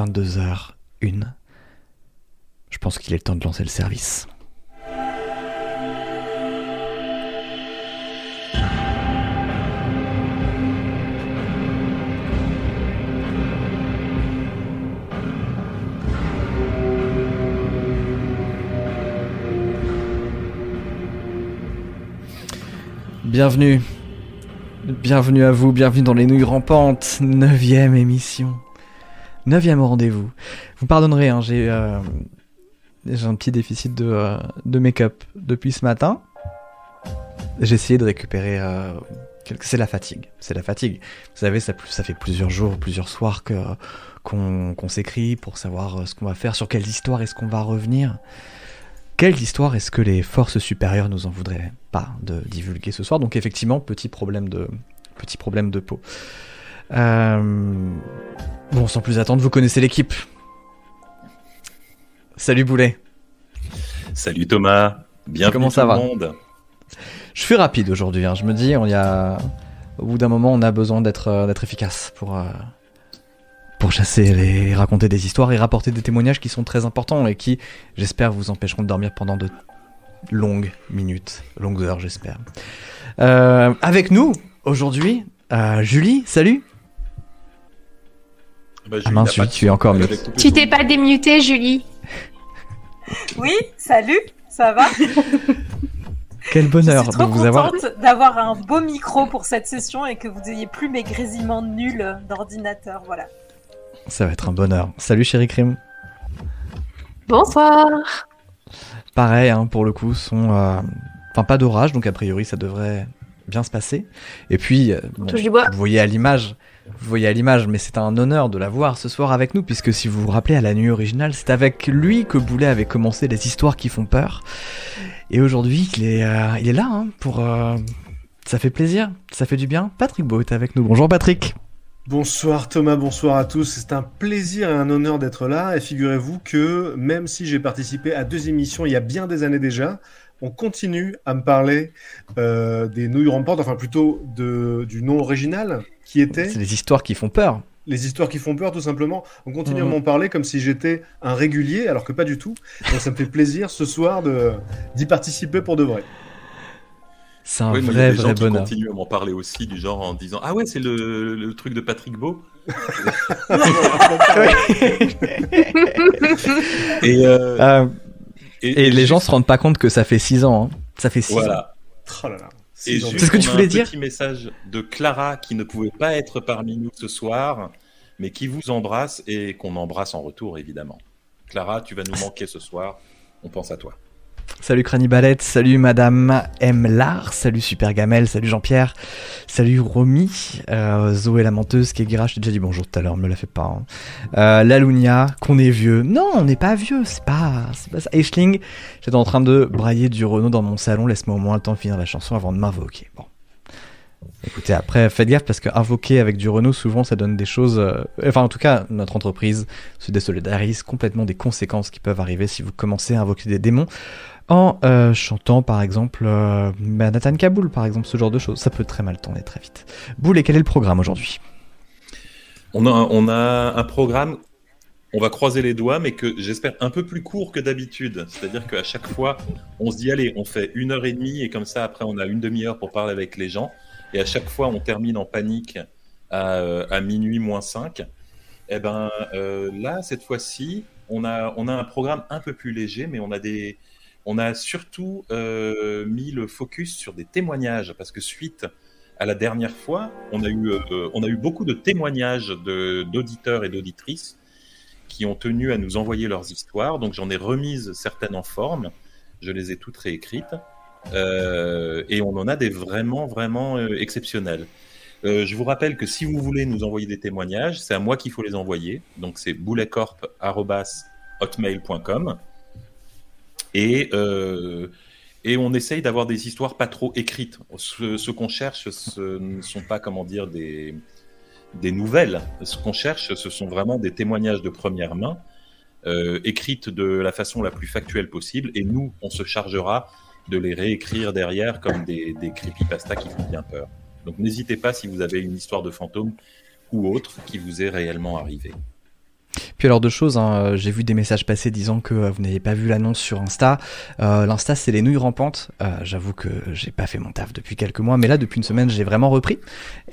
22h01. Je pense qu'il est le temps de lancer le service. Bienvenue. Bienvenue à vous, bienvenue dans les nouilles rampantes, neuvième émission. Neuvième rendez-vous. Vous pardonnerez, hein, j'ai euh, j'ai un petit déficit de, euh, de make-up depuis ce matin. J'ai essayé de récupérer... euh, C'est la fatigue, c'est la fatigue. Vous savez, ça, fait plusieurs jours, plusieurs soirs que qu'on s'écrit pour savoir ce qu'on va faire, sur quelles histoires est-ce qu'on va revenir. Quelle histoire est-ce que les forces supérieures nous en voudraient pas de divulguer ce soir? Donc effectivement, petit problème de, petit problème de peau. Euh, Bon, sans plus attendre, vous connaissez l'équipe. Salut Boulet. Salut Thomas, bienvenue Comment ça tout va le monde. Je suis rapide aujourd'hui. hein. Je me dis, on y a, au bout d'un moment, on a besoin d'être euh, efficace pour euh, pour chasser les raconter des histoires et rapporter des témoignages qui sont très importants et qui, j'espère, vous empêcheront de dormir pendant de longues minutes, longues heures, j'espère. Euh, avec nous aujourd'hui, Julie. Salut. Bah, Julie Ah mince, Julie, tu es encore coupé Tu t'es pas démuté, Julie Oui, salut, ça va Quel bonheur Je suis de trop vous avoir. contente d'avoir un beau micro pour cette session et que vous ayez plus mes grésillements nuls d'ordinateur. Voilà. Ça va être un bonheur. Salut chéri Crime. Bonsoir. Pareil, hein, pour le coup, son, euh, enfin pas d'orage, donc a priori ça devrait bien se passer. Et puis, euh, bon, vous voyez à l'image, vous voyez à l'image, mais c'est un honneur de la voir ce soir avec nous, puisque si vous vous rappelez à la nuit originale, c'est avec lui que Boulet avait commencé les histoires qui font peur. Et aujourd'hui, il est, euh, là hein, pour. euh, ça fait plaisir, ça fait du bien. Patrick Beau est avec nous. Bonjour Patrick. Bonsoir Thomas, bonsoir à tous. C'est un plaisir et un honneur d'être là. Et figurez-vous que même si j'ai participé à deux émissions il y a bien des années déjà, on continue à me parler euh, des nouilles rampantes, enfin plutôt du nom original qui était C'est les histoires qui font peur. les histoires qui font peur tout simplement. On continue Mhm. à m'en parler comme si j'étais un régulier alors que pas du tout. Donc ça me fait plaisir ce soir d'y participer pour de vrai. C'est un Oui, mais il y a vrai, gens vrai qui bonheur. continuent à m'en parler aussi, du genre en disant Ah ouais, c'est le, le truc de Patrick Beau. Et, euh, Euh, et, et les gens juste- se rendent pas compte que ça fait 6 ans. hein. Ça fait 6 ans. Voilà. Oh là là. C'est ce que tu voulais un dire petit message de Clara qui ne pouvait pas être parmi nous ce soir, mais qui vous embrasse et qu'on embrasse en retour, évidemment. Clara, tu vas nous manquer ce soir. On pense à toi. Salut Cranibalette, salut Madame M. Lard, salut Super Gamel, salut Jean-Pierre, salut Romy, euh, Zoé la menteuse, Kegira, je t'ai déjà dit bonjour tout à l'heure, me la fais pas. Hein. Euh, qu'on est vieux. Non, on n'est pas vieux, c'est pas, ça. Eishling, j'étais en train de brailler du Renault dans mon salon, laisse-moi au moins le temps de finir la chanson avant de m'invoquer. Bon. Écoutez, après, faites gaffe parce que invoquer avec du Renault, souvent, ça donne des choses. euh, Enfin, en tout cas, notre entreprise se désolidarise complètement des conséquences qui peuvent arriver si vous commencez à invoquer des démons en euh, chantant, par exemple, euh, bah, Nathan Kaboul, par exemple, ce genre de choses. Ça peut très mal tourner très vite. Boule, quel est le programme aujourd'hui? On a, on a un programme, on va croiser les doigts, mais que j'espère un peu plus court que d'habitude. C'est-à-dire qu'à chaque fois, on se dit, allez, on fait une heure et demie, et comme ça, après, on a une demi-heure pour parler avec les gens. Et à chaque fois, on termine en panique à, euh, minuit moins 5. Eh ben, là, cette fois-ci, on a, on a un programme un peu plus léger, mais on a des... On a surtout euh, mis le focus sur des témoignages, parce que suite à la dernière fois, on a eu, euh, on a eu beaucoup de témoignages d'auditeurs et d'auditrices qui ont tenu à nous envoyer leurs histoires. Donc j'en ai remise certaines en forme. Je les ai toutes réécrites. Euh, et on en a des vraiment, vraiment exceptionnels. Je vous rappelle que si vous voulez nous envoyer des témoignages, c'est à moi qu'il faut les envoyer. Donc c'est bouletcorp.hotmail.com. Et, euh, et on essaye d'avoir des histoires pas trop écrites. Ce, qu'on cherche, ce ne sont pas, comment dire, des, nouvelles. Ce qu'on cherche, ce sont vraiment des témoignages de première main, euh, écrites de la façon la plus factuelle possible. Et nous, on se chargera de les réécrire derrière comme des, des qui font bien peur. Donc n'hésitez pas si vous avez une histoire de fantôme ou autre qui vous est réellement arrivée. Puis alors deux choses, hein, j'ai vu des messages passer disant que euh, vous n'avez pas vu l'annonce sur Insta. Euh, L'Insta c'est les nouilles rampantes. Euh, J'avoue que j'ai pas fait mon taf depuis quelques mois, mais là depuis une semaine j'ai vraiment repris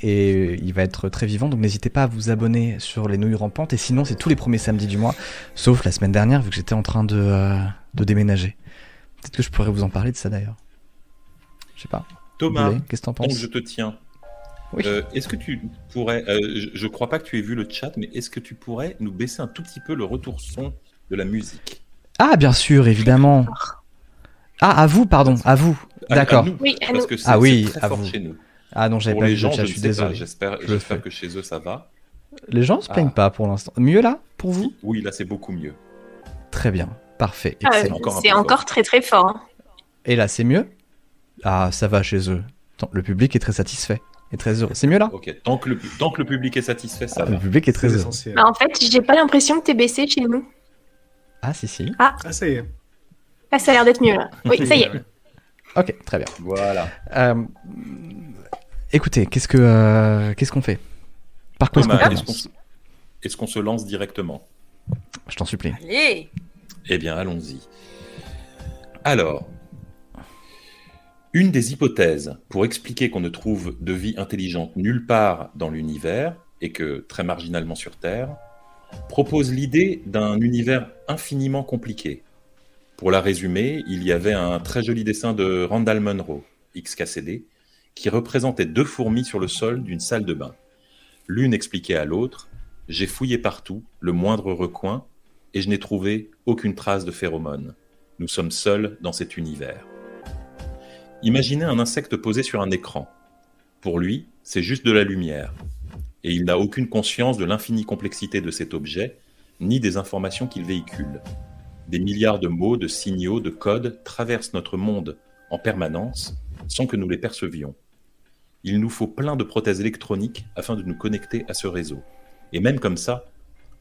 et il va être très vivant. Donc n'hésitez pas à vous abonner sur les nouilles rampantes. Et sinon c'est tous les premiers samedis du mois, sauf la semaine dernière vu que j'étais en train de, euh, de déménager. Peut-être que je pourrais vous en parler de ça d'ailleurs. Je sais pas. Thomas, Qu'est-ce que t'en donc penses je te tiens. Oui. Euh, est-ce que tu pourrais, euh, je, je crois pas que tu aies vu le chat, mais est-ce que tu pourrais nous baisser un tout petit peu le retour son de la musique? Ah bien sûr, évidemment. Ah à vous, pardon, à vous. À- à D'accord. nous, Oui, à Parce que c'est Ah oui, très à fort vous. chez nous. Ah non, j'avais pas les vu gens, le chat, je suis désolé. J'espère, Je le j'espère fais. que chez eux ça va. Les gens se plaignent Ah. pas pour l'instant. Mieux là pour vous? Oui, là c'est beaucoup mieux. Très bien, parfait, Ah, encore c'est encore très très fort. hein. Et là, c'est mieux? Ah, ça va chez eux. Attends, le public est très satisfait et très heureux. C'est mieux là Ok, tant que le, tant que le public est satisfait, ça Le va. public est très heureux. Bah, en fait, j'ai pas l'impression que t'es baissé chez nous. Ah, si, si. Ah, ça y est. Là, ça a l'air d'être mieux là. Oui, ça y est. Ok, très bien. Voilà. Euh, écoutez, qu'est-ce que euh, qu'est-ce qu'on fait? Par quoi est-ce qu'on commence? se- est-ce qu'on se lance directement? Je t'en supplie. Allez Eh bien, allons-y. Alors, une des hypothèses pour expliquer qu'on ne trouve de vie intelligente nulle part dans l'univers, et que très marginalement sur Terre, propose l'idée d'un univers infiniment compliqué. Pour la résumer, il y avait un très joli dessin de Randall Munro, XKCD, qui représentait deux fourmis sur le sol d'une salle de bain. L'une expliquait à l'autre J'ai fouillé partout, le moindre recoin, et je n'ai trouvé aucune trace de phéromones. Nous sommes seuls dans cet univers. Imaginez un insecte posé sur un écran. Pour lui, c'est juste de la lumière, et il n'a aucune conscience de l'infinie complexité de cet objet, ni des informations qu'il véhicule. Des milliards de mots, de signaux, de codes traversent notre monde en permanence sans que nous les percevions. Il nous faut plein de prothèses électroniques afin de nous connecter à ce réseau. Et même comme ça,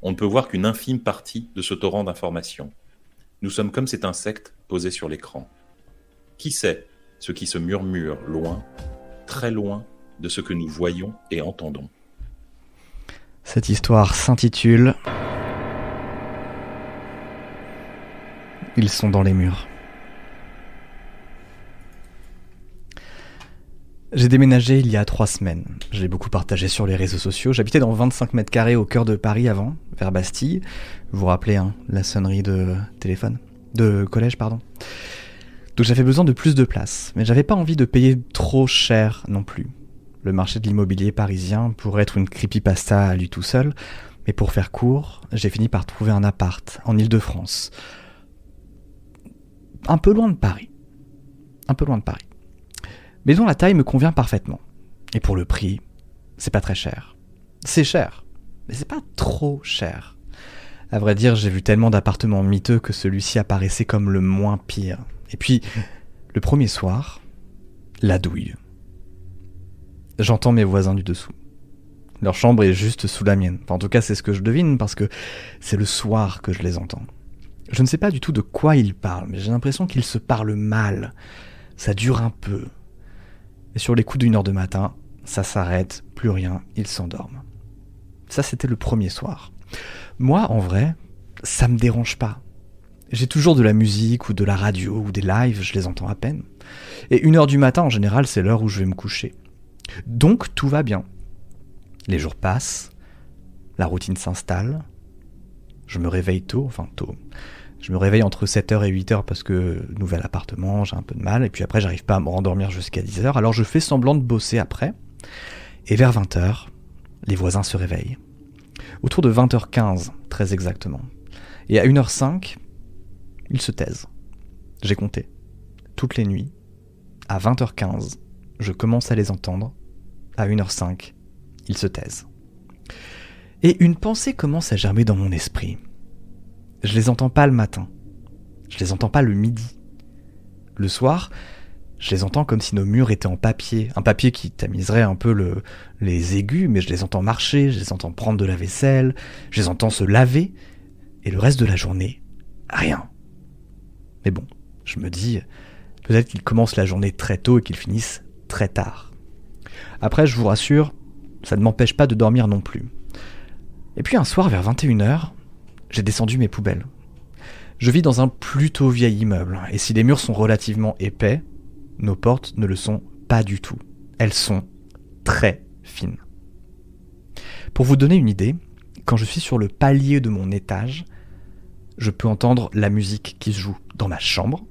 on ne peut voir qu'une infime partie de ce torrent d'informations. Nous sommes comme cet insecte posé sur l'écran. Qui sait ce qui se murmure loin, très loin de ce que nous voyons et entendons Cette histoire s'intitule Ils sont dans les murs. J'ai déménagé il y a trois semaines. J'ai beaucoup partagé sur les réseaux sociaux. J'habitais dans 25 mètres carrés au cœur de Paris avant, vers Bastille. Vous vous rappelez, hein, la sonnerie de téléphone? De collège, pardon? Donc j'avais besoin de plus de place. Mais j'avais pas envie de payer trop cher non plus. Le marché de l'immobilier parisien pourrait être une creepypasta à lui tout seul. Mais pour faire court, j'ai fini par trouver un appart en Ile-de-France. Un peu loin de Paris. Un peu loin de Paris. Mais dont la taille me convient parfaitement. Et pour le prix, c'est pas très cher. C'est cher, mais c'est pas trop cher. À vrai dire, j'ai vu tellement d'appartements miteux que celui-ci apparaissait comme le moins pire. Et puis, le premier soir, la douille. J'entends mes voisins du dessous. Leur chambre est juste sous la mienne. En tout cas, c'est ce que je devine parce que c'est le soir que je les entends. Je ne sais pas du tout de quoi ils parlent, mais j'ai l'impression qu'ils se parlent mal. Ça dure un peu. Et sur les coups d'une heure de matin, ça s'arrête, plus rien, ils s'endorment. Ça, c'était le premier soir. Moi, en vrai, ça me dérange pas. J'ai toujours de la musique ou de la radio ou des lives, je les entends à peine. Et une heure du matin, en général, c'est l'heure où je vais me coucher. Donc, tout va bien. Les jours passent, la routine s'installe, je me réveille tôt, enfin tôt. Je me réveille entre 7h et 8h parce que nouvel appartement, j'ai un peu de mal, et puis après j'arrive pas à me rendormir jusqu'à 10h, alors je fais semblant de bosser après. Et vers 20h, les voisins se réveillent. Autour de 20h15, très exactement. Et à 1h05, ils se taisent. J'ai compté. Toutes les nuits, à 20h15, je commence à les entendre. À 1h05, ils se taisent. Et une pensée commence à germer dans mon esprit. Je les entends pas le matin. Je les entends pas le midi. Le soir, je les entends comme si nos murs étaient en papier. Un papier qui tamiserait un peu le, les aigus, mais je les entends marcher, je les entends prendre de la vaisselle, je les entends se laver. Et le reste de la journée, rien. Mais bon, je me dis, peut-être qu'ils commencent la journée très tôt et qu'ils finissent très tard. Après, je vous rassure, ça ne m'empêche pas de dormir non plus. Et puis un soir vers 21h, j'ai descendu mes poubelles. Je vis dans un plutôt vieil immeuble, et si les murs sont relativement épais, nos portes ne le sont pas du tout. Elles sont très fines. Pour vous donner une idée, quand je suis sur le palier de mon étage, je peux entendre la musique qui se joue dans ma chambre.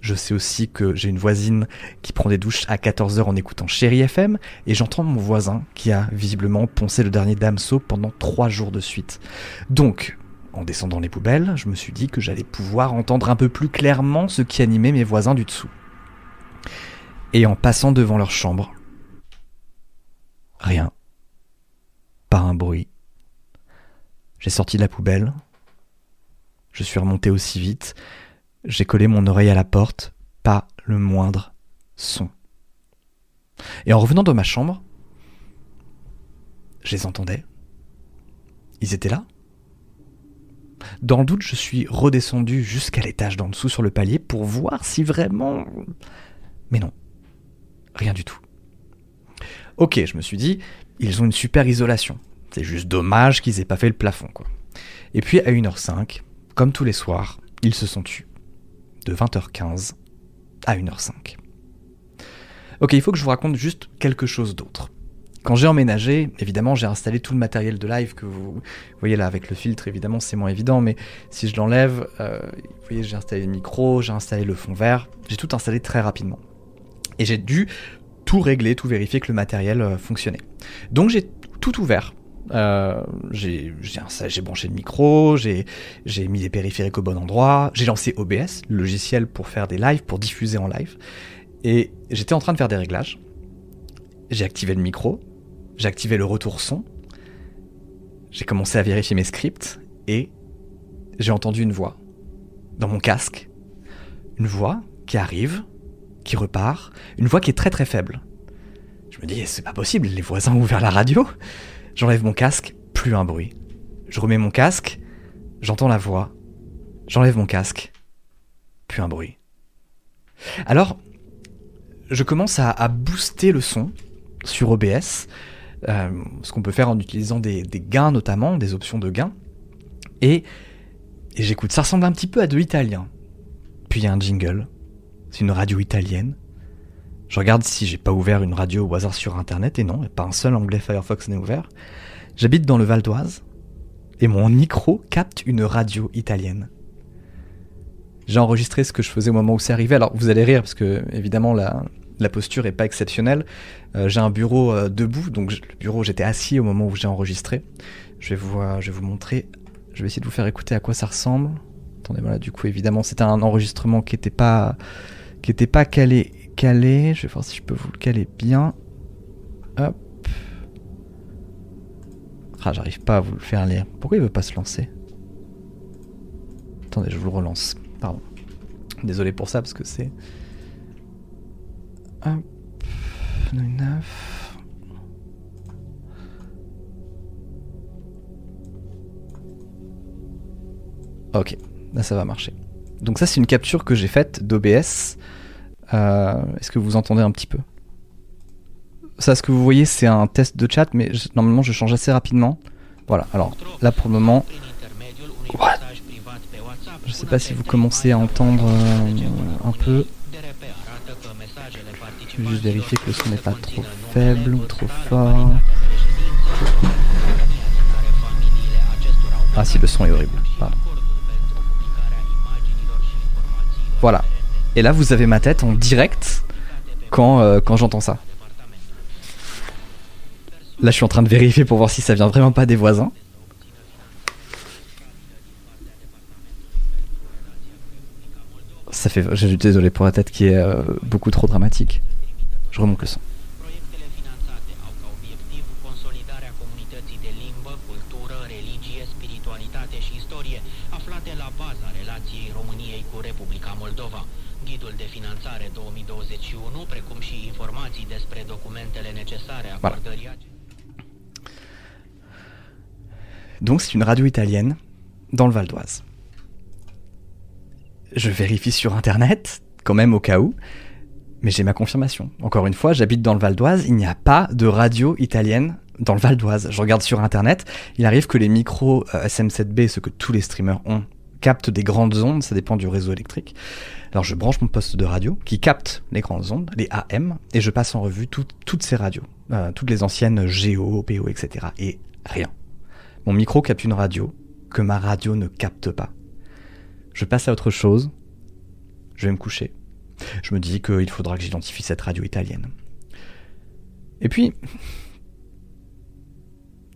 Je sais aussi que j'ai une voisine qui prend des douches à 14h en écoutant Chéri FM, et j'entends mon voisin qui a visiblement poncé le dernier Damso pendant trois jours de suite. Donc, en descendant les poubelles, je me suis dit que j'allais pouvoir entendre un peu plus clairement ce qui animait mes voisins du dessous. Et en passant devant leur chambre, rien. Pas un bruit. J'ai sorti la poubelle. Je suis remonté aussi vite. J'ai collé mon oreille à la porte. Pas le moindre son. Et en revenant dans ma chambre, je les entendais. Ils étaient là. Dans le doute, je suis redescendu jusqu'à l'étage d'en dessous sur le palier pour voir si vraiment... Mais non. Rien du tout. Ok, je me suis dit, ils ont une super isolation. C'est juste dommage qu'ils aient pas fait le plafond, quoi. Et puis à 1h05, comme tous les soirs, ils se sont tus. De 20h15 à 1h05. Ok, il faut que je vous raconte juste quelque chose d'autre. Quand j'ai emménagé, évidemment, j'ai installé tout le matériel de live que vous voyez là avec le filtre, évidemment, c'est moins évident, mais si je l'enlève, euh, vous voyez, j'ai installé le micro, j'ai installé le fond vert, j'ai tout installé très rapidement. Et j'ai dû tout régler, tout vérifier que le matériel euh, fonctionnait. Donc j'ai tout ouvert. Euh, j'ai branché le micro, j'ai mis les périphériques au bon endroit, j'ai lancé OBS, le logiciel pour faire des lives, pour diffuser en live. Et j'étais en train de faire des réglages. J'ai activé le micro, j'ai activé le retour son, j'ai commencé à vérifier mes scripts et j'ai entendu une voix dans mon casque. Une voix qui arrive, qui repart, une voix qui est très très faible. Je me dis, c'est pas possible, les voisins ont ouvert la radio. J'enlève mon casque, plus un bruit. Je remets mon casque, j'entends la voix. J'enlève mon casque, plus un bruit. Alors, je commence à, booster le son sur OBS, euh, ce qu'on peut faire en utilisant des, gains notamment, des options de gains. Et, et j'écoute, ça ressemble un petit peu à de l'italien. Puis il y a un jingle, c'est une radio italienne. Je regarde si j'ai pas ouvert une radio au hasard sur internet et non, pas un seul anglais Firefox n'est ouvert. J'habite dans le Val d'Oise et mon micro capte une radio italienne. J'ai enregistré ce que je faisais au moment où c'est arrivé. Alors vous allez rire parce que évidemment la, posture est pas exceptionnelle. Euh, j'ai un bureau euh, debout, donc le bureau j'étais assis au moment où j'ai enregistré. Je vais vous, montrer. Je vais essayer de vous faire écouter à quoi ça ressemble. Attendez, voilà, du coup évidemment c'était un enregistrement qui était pas qui était pas calé, calé. Je vais voir si je peux vous le caler bien. Hop. Ah, j'arrive pas à vous le faire lire. Pourquoi il veut pas se lancer? Attendez, je vous le relance. Pardon. Désolé pour ça parce que c'est. Hop. 9. Ok, là ça va marcher. Donc ça c'est une capture que j'ai faite d'OBS. Euh, est-ce que vous entendez un petit peu? Ça ce que vous voyez c'est un test de chat mais normalement je change assez rapidement. Voilà, alors là pour le moment... What je sais pas si vous commencez à entendre euh, un peu. Je vais juste vérifier que le son n'est pas trop faible ou trop fort. Ah si le son est horrible, pardon. Voilà. Et là, vous avez ma tête en direct quand, euh, quand j'entends ça. Là, je suis en train de vérifier pour voir si ça vient vraiment pas des voisins. Ça fait. Je suis désolé pour la tête qui est euh, beaucoup trop dramatique. Je remonte le son. Donc c'est une radio italienne dans le Val d'Oise. Je vérifie sur internet, quand même au cas où, mais j'ai ma confirmation. Encore une fois, j'habite dans le Val d'Oise, il n'y a pas de radio italienne dans le Val d'Oise. Je regarde sur internet, il arrive que les micros euh, SM7B, ce que tous les streamers ont, captent des grandes ondes, ça dépend du réseau électrique. Alors je branche mon poste de radio qui capte les grandes ondes, les AM, et je passe en revue tout- toutes ces radios, euh, toutes les anciennes GO, PO, etc. Et rien. Mon micro capte une radio que ma radio ne capte pas. Je passe à autre chose, je vais me coucher. Je me dis qu'il faudra que j'identifie cette radio italienne. Et puis,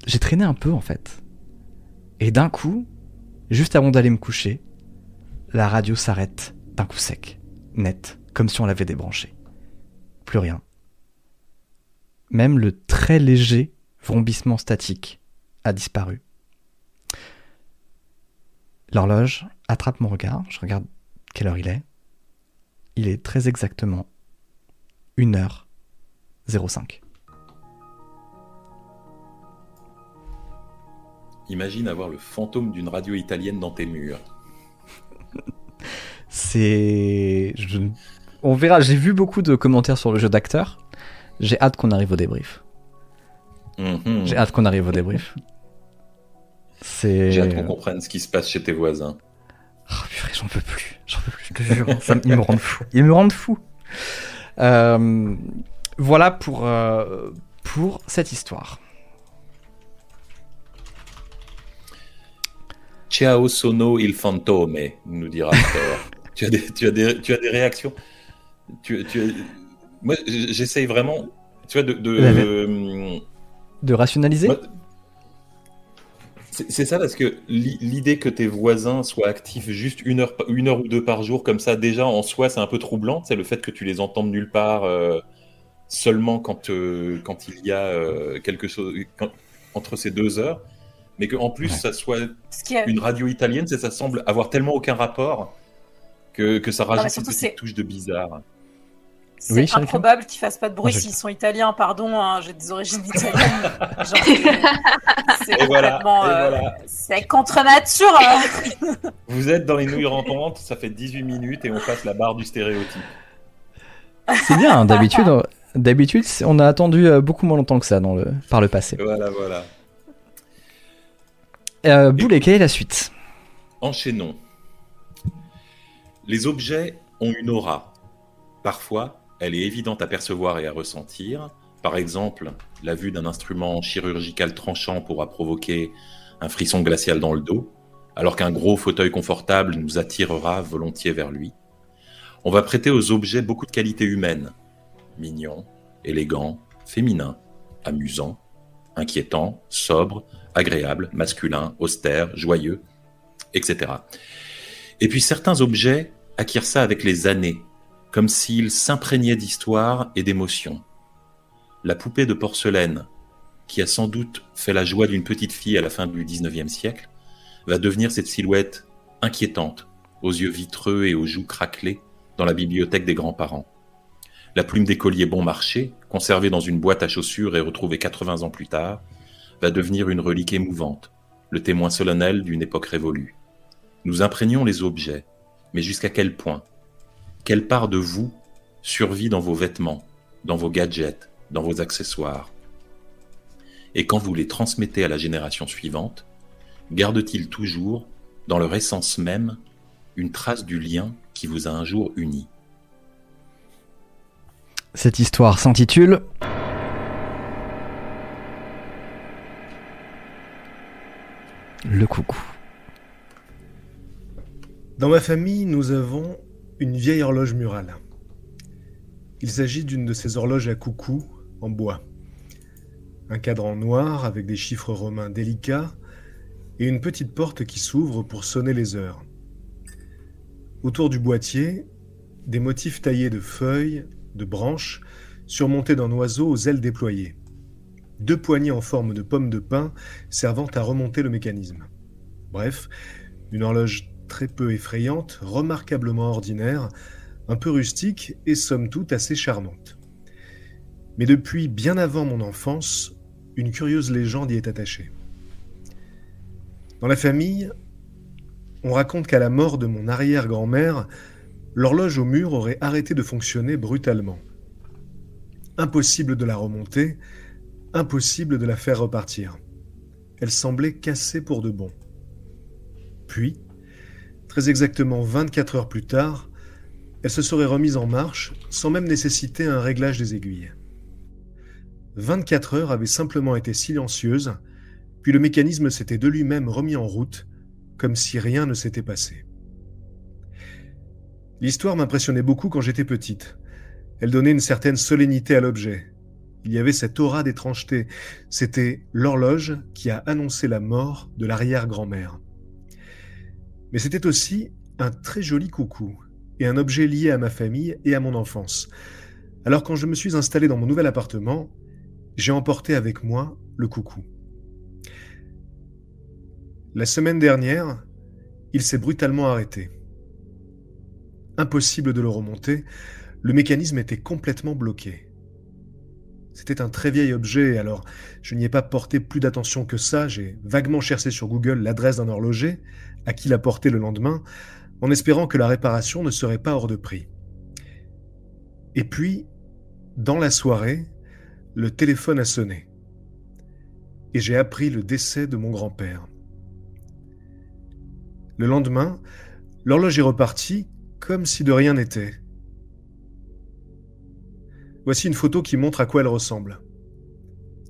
j'ai traîné un peu en fait. Et d'un coup, juste avant d'aller me coucher, la radio s'arrête d'un coup sec, net, comme si on l'avait débranchée. Plus rien. Même le très léger vrombissement statique a disparu. L'horloge attrape mon regard, je regarde quelle heure il est. Il est très exactement 1h05. Imagine avoir le fantôme d'une radio italienne dans tes murs. C'est. je- On verra, j'ai vu beaucoup de commentaires sur le jeu d'acteur. J'ai hâte qu'on arrive au débrief. Mhm. J'ai hâte qu'on arrive au débrief. C'est. J'ai hâte qu'on comprenne ce qui se passe chez tes voisins. Oh, purée, j'en peux plus. J'en peux plus, je te jure. Ça, ils me rendent fou. Ils me rendent fou. Euh, voilà pour, euh, pour cette histoire. Ciao sono il fantôme, nous dira tu, as des, tu, as des, tu as des réactions? Tu, tu as- Moi, j'essaye vraiment, tu vois, de... de- euh, De rationaliser? moi- c'est ça parce que l'i- l'idée que tes voisins soient actifs juste une heure, une heure ou deux par jour comme ça, déjà en soi, c'est un peu troublant. C'est le fait que tu les entendes nulle part euh, seulement quand, euh, quand il y a euh, quelque chose quand- entre ces deux heures, mais qu'en plus Ouais. ça soit une radio italienne, c'est- ça semble avoir tellement aucun rapport que, que ça rajoute une surtout, petite touche de bizarre. C'est Oui, improbable qu'ils fassent pas de bruit s'ils sont italiens, pardon, hein, j'ai des origines italiennes. Genre, c'est voilà, euh, voilà. C'est contre nature. hein. Vous êtes dans les nouilles rampantes, ça fait 18 minutes et on passe la barre du stéréotype. C'est bien, hein, d'habitude. on- D'habitude, on a attendu euh, beaucoup moins longtemps que ça dans le, par le passé. Voilà, voilà. Euh, quelle est la suite? Enchaînons. Les objets ont une aura. Parfois, elle est évidente à percevoir et à ressentir. Par exemple, la vue d'un instrument chirurgical tranchant pourra provoquer un frisson glacial dans le dos, alors qu'un gros fauteuil confortable nous attirera volontiers vers lui. On va prêter aux objets beaucoup de qualités humaines. Mignon, élégant, féminin, amusant, inquiétant, sobre, agréable, masculin, austère, joyeux, etc. Et puis certains objets acquièrent ça avec les années, comme s'ils s'imprégnaient d'histoire et d'émotion. La poupée de porcelaine, qui a sans doute fait la joie d'une petite fille à la fin du XIXe siècle, va devenir cette silhouette inquiétante, aux yeux vitreux et aux joues craquelées, dans la bibliothèque des grands-parents. La plume d'écolier bon marché, conservée dans une boîte à chaussures et retrouvée 80 ans plus tard, va devenir une relique émouvante, le témoin solennel d'une époque révolue. Nous imprégnons les objets, mais jusqu'à quel point? Quelle part de vous survit dans vos vêtements, dans vos gadgets, dans vos accessoires? Et quand vous les transmettez à la génération suivante, garde-t-il toujours, dans leur essence même, une trace du lien qui vous a un jour unis? Cette histoire s'intitule Le coucou. Dans ma famille, nous avons une vieille horloge murale. Il s'agit d'une de ces horloges à coucou en bois. Un cadran noir avec des chiffres romains délicats et une petite porte qui s'ouvre pour sonner les heures. Autour du boîtier, des motifs taillés de feuilles, de branches, surmontés d'un oiseau aux ailes déployées. Deux poignées en forme de pomme de pin servant à remonter le mécanisme. Bref, une horloge très peu effrayante, remarquablement ordinaire, un peu rustique et somme toute assez charmante. Mais depuis bien avant mon enfance, une curieuse légende y est attachée. Dans la famille, on raconte qu'à la mort de mon arrière-grand-mère, l'horloge au mur aurait arrêté de fonctionner brutalement. Impossible de la remonter, Impossible de la faire repartir. Elle semblait cassée pour de bon. Puis, très exactement 24 heures plus tard, elle se serait remise en marche sans même nécessiter un réglage des aiguilles. 24 heures avaient simplement été silencieuses, puis le mécanisme s'était de lui-même remis en route, comme si rien ne s'était passé. L'histoire m'impressionnait beaucoup quand j'étais petite. Elle donnait une certaine solennité à l'objet. Il y avait cette aura d'étrangeté. C'était l'horloge qui a annoncé la mort de l'arrière-grand-mère. Mais c'était aussi un très joli coucou et un objet lié à ma famille et à mon enfance. Alors quand je me suis installé dans mon nouvel appartement, j'ai emporté avec moi le coucou. La semaine dernière, il s'est brutalement arrêté. Impossible de le remonter, le mécanisme était complètement bloqué. C'était un très vieil objet, alors je n'y ai pas porté plus d'attention que ça, j'ai vaguement cherché sur Google l'adresse d'un horloger, à qui l'apporter le lendemain, en espérant que la réparation ne serait pas hors de prix. Et puis, dans la soirée, le téléphone a sonné. Et j'ai appris le décès de mon grand-père. Le lendemain, l'horloge est repartie comme si de rien n'était. Voici une photo qui montre à quoi elle ressemble.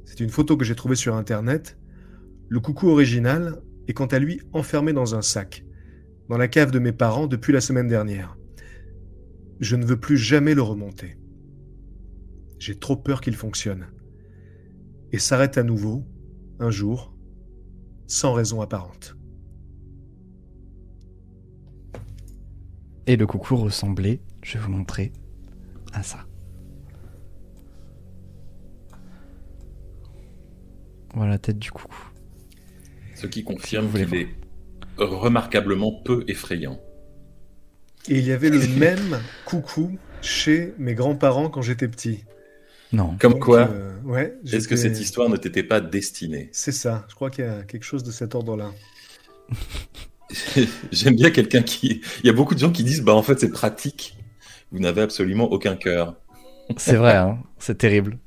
C'est une photo que j'ai trouvée sur Internet. Le coucou original est quant à lui enfermé dans un sac, dans la cave de mes parents depuis la semaine dernière. Je ne veux plus jamais le remonter. J'ai trop peur qu'il fonctionne. Et s'arrête à nouveau, un jour, sans raison apparente. Et le coucou ressemblait, je vais vous montrer, à ça. Voilà la tête du coucou. Ce qui confirme qu'il est remarquablement peu effrayant. Et il y avait le même coucou chez mes grands-parents quand j'étais petit. Non. Comme Donc, quoi, euh, ouais, est-ce que cette histoire ne t'était pas destinée? C'est ça, je crois qu'il y a quelque chose de cet ordre-là. J'aime bien quelqu'un qui. Il y a beaucoup de gens qui disent bah en fait c'est pratique. Vous n'avez absolument aucun cœur. C'est vrai, hein, c'est terrible.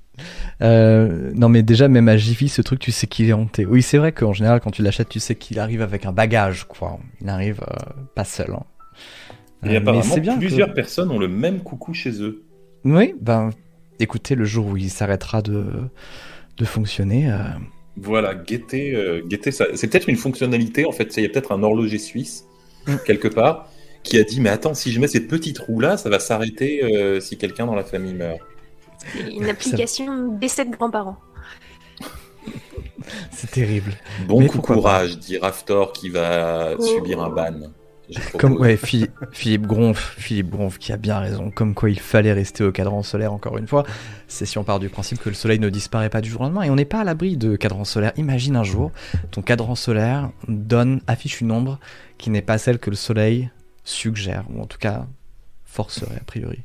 Euh, non mais déjà même à Jiffy ce truc tu sais qu'il est hanté. Oui c'est vrai qu'en général quand tu l'achètes tu sais qu'il arrive avec un bagage quoi. Il arrive euh, pas seul. hein. Et Euh, apparemment que- plusieurs personnes ont le même coucou chez eux. Oui ben écoutez le jour où il s'arrêtera de de fonctionner. Voilà, guettez, euh, guettez ça. C'est peut-être une fonctionnalité en fait. Il y a peut-être un horloger suisse Mm. quelque part qui a dit mais attends si je mets cette petite roue là ça va s'arrêter euh, si quelqu'un dans la famille meurt. Une application décès de grands-parents. c'est terrible. Bon Mais pourquoi courage, dit Raftor qui va Oh. subir un ban. Comme ouais Philippe, Philippe Gronf, Philippe Gronf qui a bien raison. Comme quoi il fallait rester au cadran solaire encore une fois. C'est si on part du principe que le soleil ne disparaît pas du jour au lendemain et on n'est pas à l'abri de cadran solaire. Imagine un jour ton cadran solaire donne affiche une ombre qui n'est pas celle que le soleil suggère ou en tout cas forcerait a priori.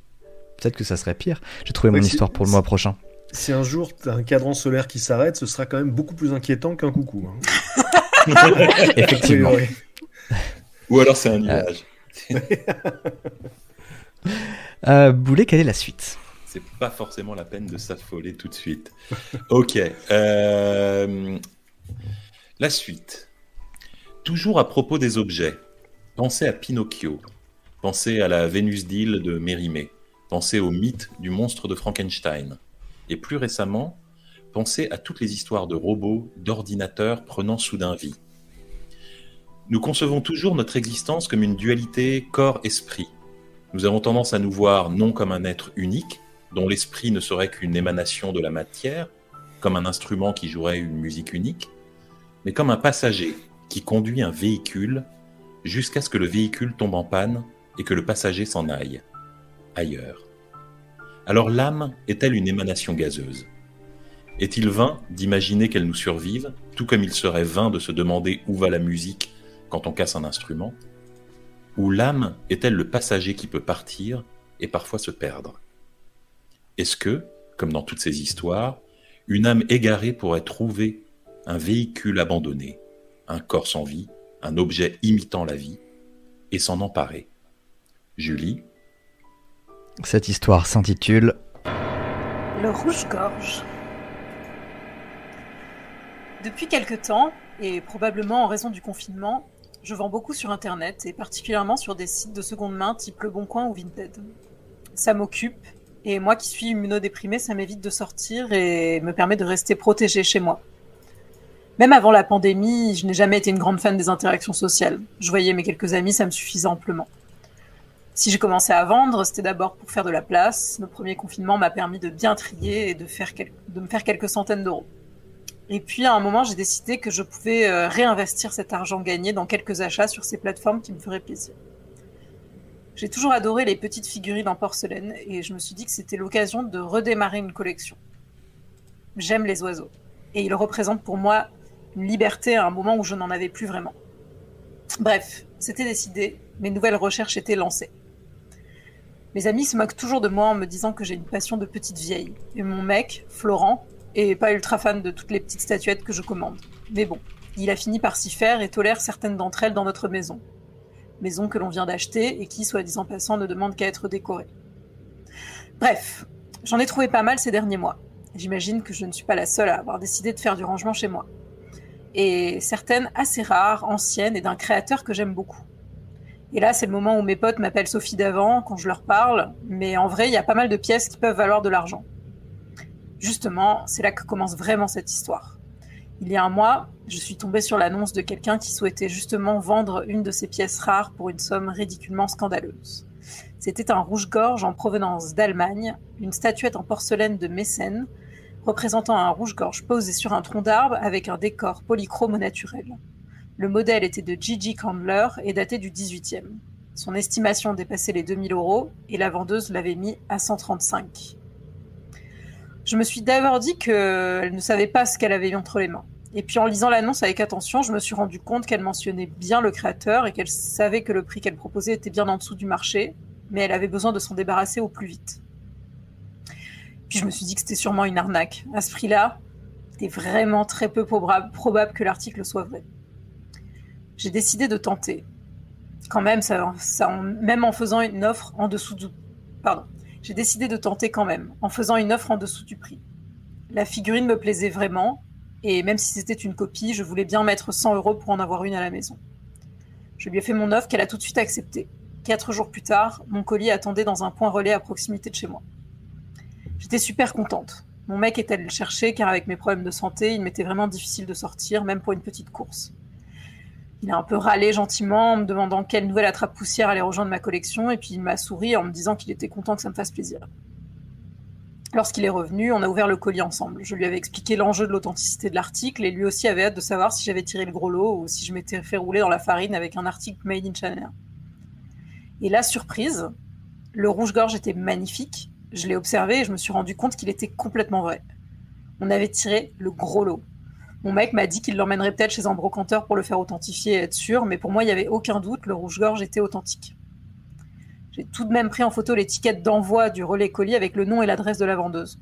Peut-être que ça serait pire. J'ai trouvé mon Oui, si- histoire pour le mois prochain. Si un jour t'as un cadran solaire qui s'arrête, ce sera quand même beaucoup plus inquiétant qu'un coucou. hein. Effectivement. Ou alors c'est un nuage. Euh, Boulet, quelle est la suite? C'est pas forcément la peine de s'affoler tout de suite. Ok. euh, La suite. Toujours à propos des objets. Pensez à Pinocchio. Pensez à la Vénus d'île de Mérimée. Pensez au mythe du monstre de Frankenstein. Et plus récemment, pensez à toutes les histoires de robots, d'ordinateurs prenant soudain vie. Nous concevons toujours notre existence comme une dualité corps-esprit. Nous avons tendance à nous voir non comme un être unique, dont l'esprit ne serait qu'une émanation de la matière, comme un instrument qui jouerait une musique unique, mais comme un passager qui conduit un véhicule jusqu'à ce que le véhicule tombe en panne et que le passager s'en aille, Alors l'âme est-elle une émanation gazeuse? Est-il vain d'imaginer qu'elle nous survive, tout comme il serait vain de se demander où va la musique quand on casse un instrument? Ou l'âme est-elle le passager qui peut partir et parfois se perdre? Est-ce que, comme dans toutes ces histoires, une âme égarée pourrait trouver un véhicule abandonné, un corps sans vie, un objet imitant la vie, et s'en emparer? Julie Cette histoire s'intitule Le rouge-gorge. Depuis quelque temps, et probablement en raison du confinement, je vends beaucoup sur Internet et particulièrement sur des sites de seconde main type Le Bon Coin ou Vinted. Ça m'occupe et moi qui suis immunodéprimée, ça m'évite de sortir et me permet de rester protégée chez moi. Même avant la pandémie, je n'ai jamais été une grande fan des interactions sociales. Je voyais mes quelques amis, ça me suffisait amplement. Si j'ai commencé à vendre, c'était d'abord pour faire de la place. Le premier confinement m'a permis de bien trier et de, faire de me faire quelques centaines d'euros. Et puis à un moment, j'ai décidé que je pouvais euh, réinvestir cet argent gagné dans quelques achats sur ces plateformes qui me feraient plaisir. J'ai toujours adoré les petites figurines en porcelaine et je me suis dit que c'était l'occasion de redémarrer une collection. J'aime les oiseaux et ils représentent pour moi une liberté à un moment où je n'en avais plus vraiment. Bref, c'était décidé, mes nouvelles recherches étaient lancées. Mes amis se moquent toujours de moi en me disant que j'ai une passion de petite vieille. Et mon mec, Florent, est pas ultra fan de toutes les petites statuettes que je commande. Mais bon, il a fini par s'y faire et tolère certaines d'entre elles dans notre maison. Maison que l'on vient d'acheter et qui, soit disant passant, ne demande qu'à être décorée. Bref, j'en ai trouvé pas mal ces derniers mois. J'imagine que je ne suis pas la seule à avoir décidé de faire du rangement chez moi. Et certaines assez rares, anciennes et d'un créateur que j'aime beaucoup. Et là, c'est le moment où mes potes m'appellent Sophie d'avant quand je leur parle, mais en vrai, il y a pas mal de pièces qui peuvent valoir de l'argent. Justement, c'est là que commence vraiment cette histoire. Il y a un mois, je suis tombée sur l'annonce de quelqu'un qui souhaitait justement vendre une de ces pièces rares pour une somme ridiculement scandaleuse. C'était un rouge-gorge en provenance d'Allemagne, une statuette en porcelaine de Mécène, représentant un rouge-gorge posé sur un tronc d'arbre avec un décor polychrome naturel. Le modèle était de Gigi Candler et daté du 18e. Son estimation dépassait les 2000 euros et la vendeuse l'avait mis à 135. Je me suis d'abord dit qu'elle ne savait pas ce qu'elle avait entre les mains. Et puis en lisant l'annonce avec attention, je me suis rendu compte qu'elle mentionnait bien le créateur et qu'elle savait que le prix qu'elle proposait était bien en dessous du marché, mais elle avait besoin de s'en débarrasser au plus vite. Puis je me suis dit que c'était sûrement une arnaque. À ce prix-là, c'était vraiment très peu proba- probable que l'article soit vrai. J'ai décidé de tenter. Quand même, même en faisant une offre en dessous du... Pardon. J'ai décidé de tenter quand même, en faisant une offre en dessous du prix. La figurine me plaisait vraiment, et même si c'était une copie, je voulais bien mettre 100 euros pour en avoir une à la maison. Je lui ai fait mon offre qu'elle a tout de suite acceptée. Quatre jours plus tard, mon colis attendait dans un point relais à proximité de chez moi. J'étais super contente. Mon mec est allé le chercher car avec mes problèmes de santé, il m'était vraiment difficile de sortir, même pour une petite course. Il a un peu râlé gentiment en me demandant quelle nouvelle attrape-poussière allait rejoindre ma collection, et puis il m'a souri en me disant qu'il était content que ça me fasse plaisir. Lorsqu'il est revenu, on a ouvert le colis ensemble. Je lui avais expliqué l'enjeu de l'authenticité de l'article, et lui aussi avait hâte de savoir si j'avais tiré le gros lot ou si je m'étais fait rouler dans la farine avec un article made in China. Et la surprise, le rouge-gorge était magnifique. Je l'ai observé et je me suis rendu compte qu'il était complètement vrai. On avait tiré le gros lot. Mon mec m'a dit qu'il l'emmènerait peut-être chez un brocanteur pour le faire authentifier et être sûr, mais pour moi, il n'y avait aucun doute, le rouge-gorge était authentique. J'ai tout de même pris en photo l'étiquette d'envoi du relais colis avec le nom et l'adresse de la vendeuse.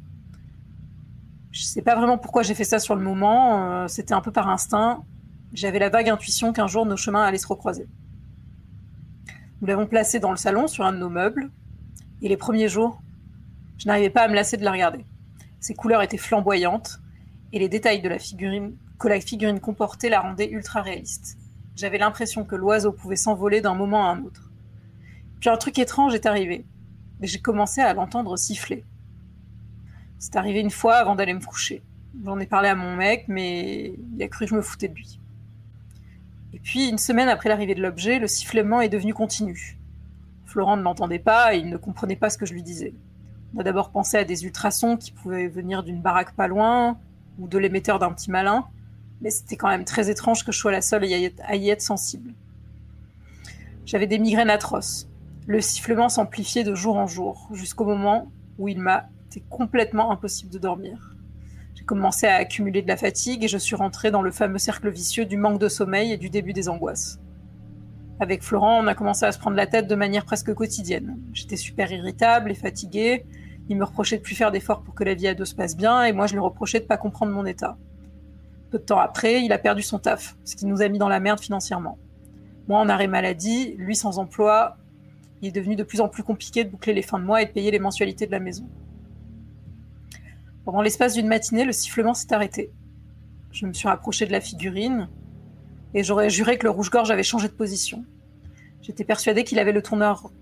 Je sais pas vraiment pourquoi j'ai fait ça sur le moment, euh, c'était un peu par instinct. J'avais la vague intuition qu'un jour nos chemins allaient se recroiser. Nous l'avons placée dans le salon sur un de nos meubles, et les premiers jours, je n'arrivais pas à me lasser de la regarder. Ses couleurs étaient flamboyantes, et les détails que la figurine comportait la rendaient ultra réaliste. J'avais l'impression que l'oiseau pouvait s'envoler d'un moment à un autre. Puis un truc étrange est arrivé. J'ai commencé à l'entendre siffler. C'est arrivé une fois avant d'aller me coucher. J'en ai parlé à mon mec, mais il a cru que je me foutais de lui. Et puis, une semaine après l'arrivée de l'objet, le sifflement est devenu continu. Florent ne l'entendait pas et il ne comprenait pas ce que je lui disais. On a d'abord pensé à des ultrasons qui pouvaient venir d'une baraque pas loin, ou de l'émetteur d'un petit malin, mais c'était quand même très étrange que je sois la seule à y être, sensible. J'avais des migraines atroces. Le sifflement s'amplifiait de jour en jour, jusqu'au moment où il m'a été complètement impossible de dormir. J'ai commencé à accumuler de la fatigue et je suis rentrée dans le fameux cercle vicieux du manque de sommeil et du début des angoisses. Avec Florent, on a commencé à se prendre la tête de manière presque quotidienne. J'étais super irritable et fatiguée. Il me reprochait de plus faire d'efforts pour que la vie à deux se passe bien, et moi je lui reprochais de pas comprendre mon état. Peu de temps après, il a perdu son taf, ce qui nous a mis dans la merde financièrement. Moi en arrêt maladie, lui sans emploi, il est devenu de plus en plus compliqué de boucler les fins de mois et de payer les mensualités de la maison. Pendant l'espace d'une matinée, le sifflement s'est arrêté. Je me suis rapprochée de la figurine et j'aurais juré que le rouge-gorge avait changé de position. J'étais persuadée qu'il avait le,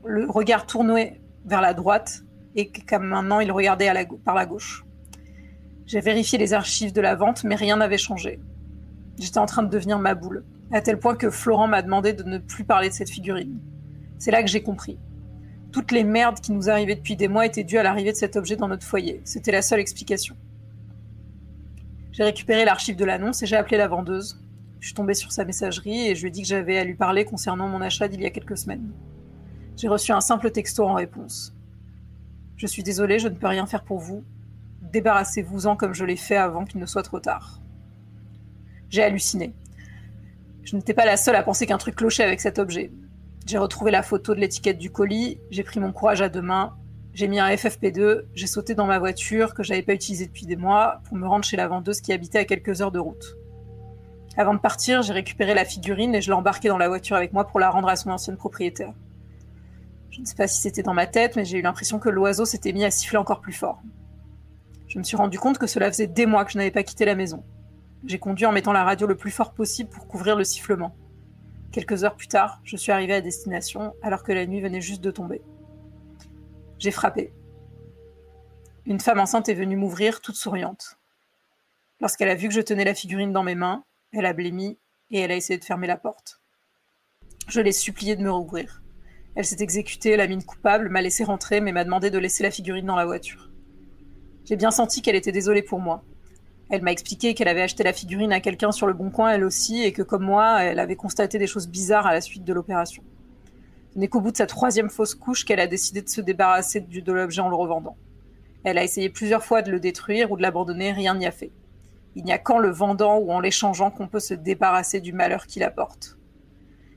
le regard tourné vers la droite et comme maintenant il regardait par la gauche. J'ai vérifié les archives de la vente, mais rien n'avait changé. J'étais en train de devenir ma boule, à tel point que Florent m'a demandé de ne plus parler de cette figurine. C'est là que j'ai compris. Toutes les merdes qui nous arrivaient depuis des mois étaient dues à l'arrivée de cet objet dans notre foyer. C'était la seule explication. J'ai récupéré l'archive de l'annonce et j'ai appelé la vendeuse. Je suis tombée sur sa messagerie et je lui ai dit que j'avais à lui parler concernant mon achat d'il y a quelques semaines. J'ai reçu un simple texto en réponse. Je suis désolée, je ne peux rien faire pour vous. Débarrassez-vous-en comme je l'ai fait avant qu'il ne soit trop tard. J'ai halluciné. Je n'étais pas la seule à penser qu'un truc clochait avec cet objet. J'ai retrouvé la photo de l'étiquette du colis, j'ai pris mon courage à deux mains, j'ai mis un FFP2, j'ai sauté dans ma voiture que j'avais pas utilisée depuis des mois pour me rendre chez la vendeuse qui habitait à quelques heures de route. Avant de partir, j'ai récupéré la figurine et je l'ai embarquée dans la voiture avec moi pour la rendre à son ancienne propriétaire. Je ne sais pas si c'était dans ma tête, mais j'ai eu l'impression que l'oiseau s'était mis à siffler encore plus fort. Je me suis rendu compte que cela faisait des mois que je n'avais pas quitté la maison. J'ai conduit en mettant la radio le plus fort possible pour couvrir le sifflement. Quelques heures plus tard, je suis arrivée à destination alors que la nuit venait juste de tomber. J'ai frappé. Une femme enceinte est venue m'ouvrir, toute souriante. Lorsqu'elle a vu que je tenais la figurine dans mes mains, elle a blémi et elle a essayé de fermer la porte. Je l'ai suppliée de me rouvrir. Elle s'est exécutée, la mine coupable, m'a laissé rentrer, mais m'a demandé de laisser la figurine dans la voiture. J'ai bien senti qu'elle était désolée pour moi. Elle m'a expliqué qu'elle avait acheté la figurine à quelqu'un sur le bon coin, elle aussi, et que comme moi, elle avait constaté des choses bizarres à la suite de l'opération. Ce n'est qu'au bout de sa troisième fausse couche qu'elle a décidé de se débarrasser de l'objet en le revendant. Elle a essayé plusieurs fois de le détruire ou de l'abandonner, rien n'y a fait. Il n'y a qu'en le vendant ou en l'échangeant qu'on peut se débarrasser du malheur qu'il apporte.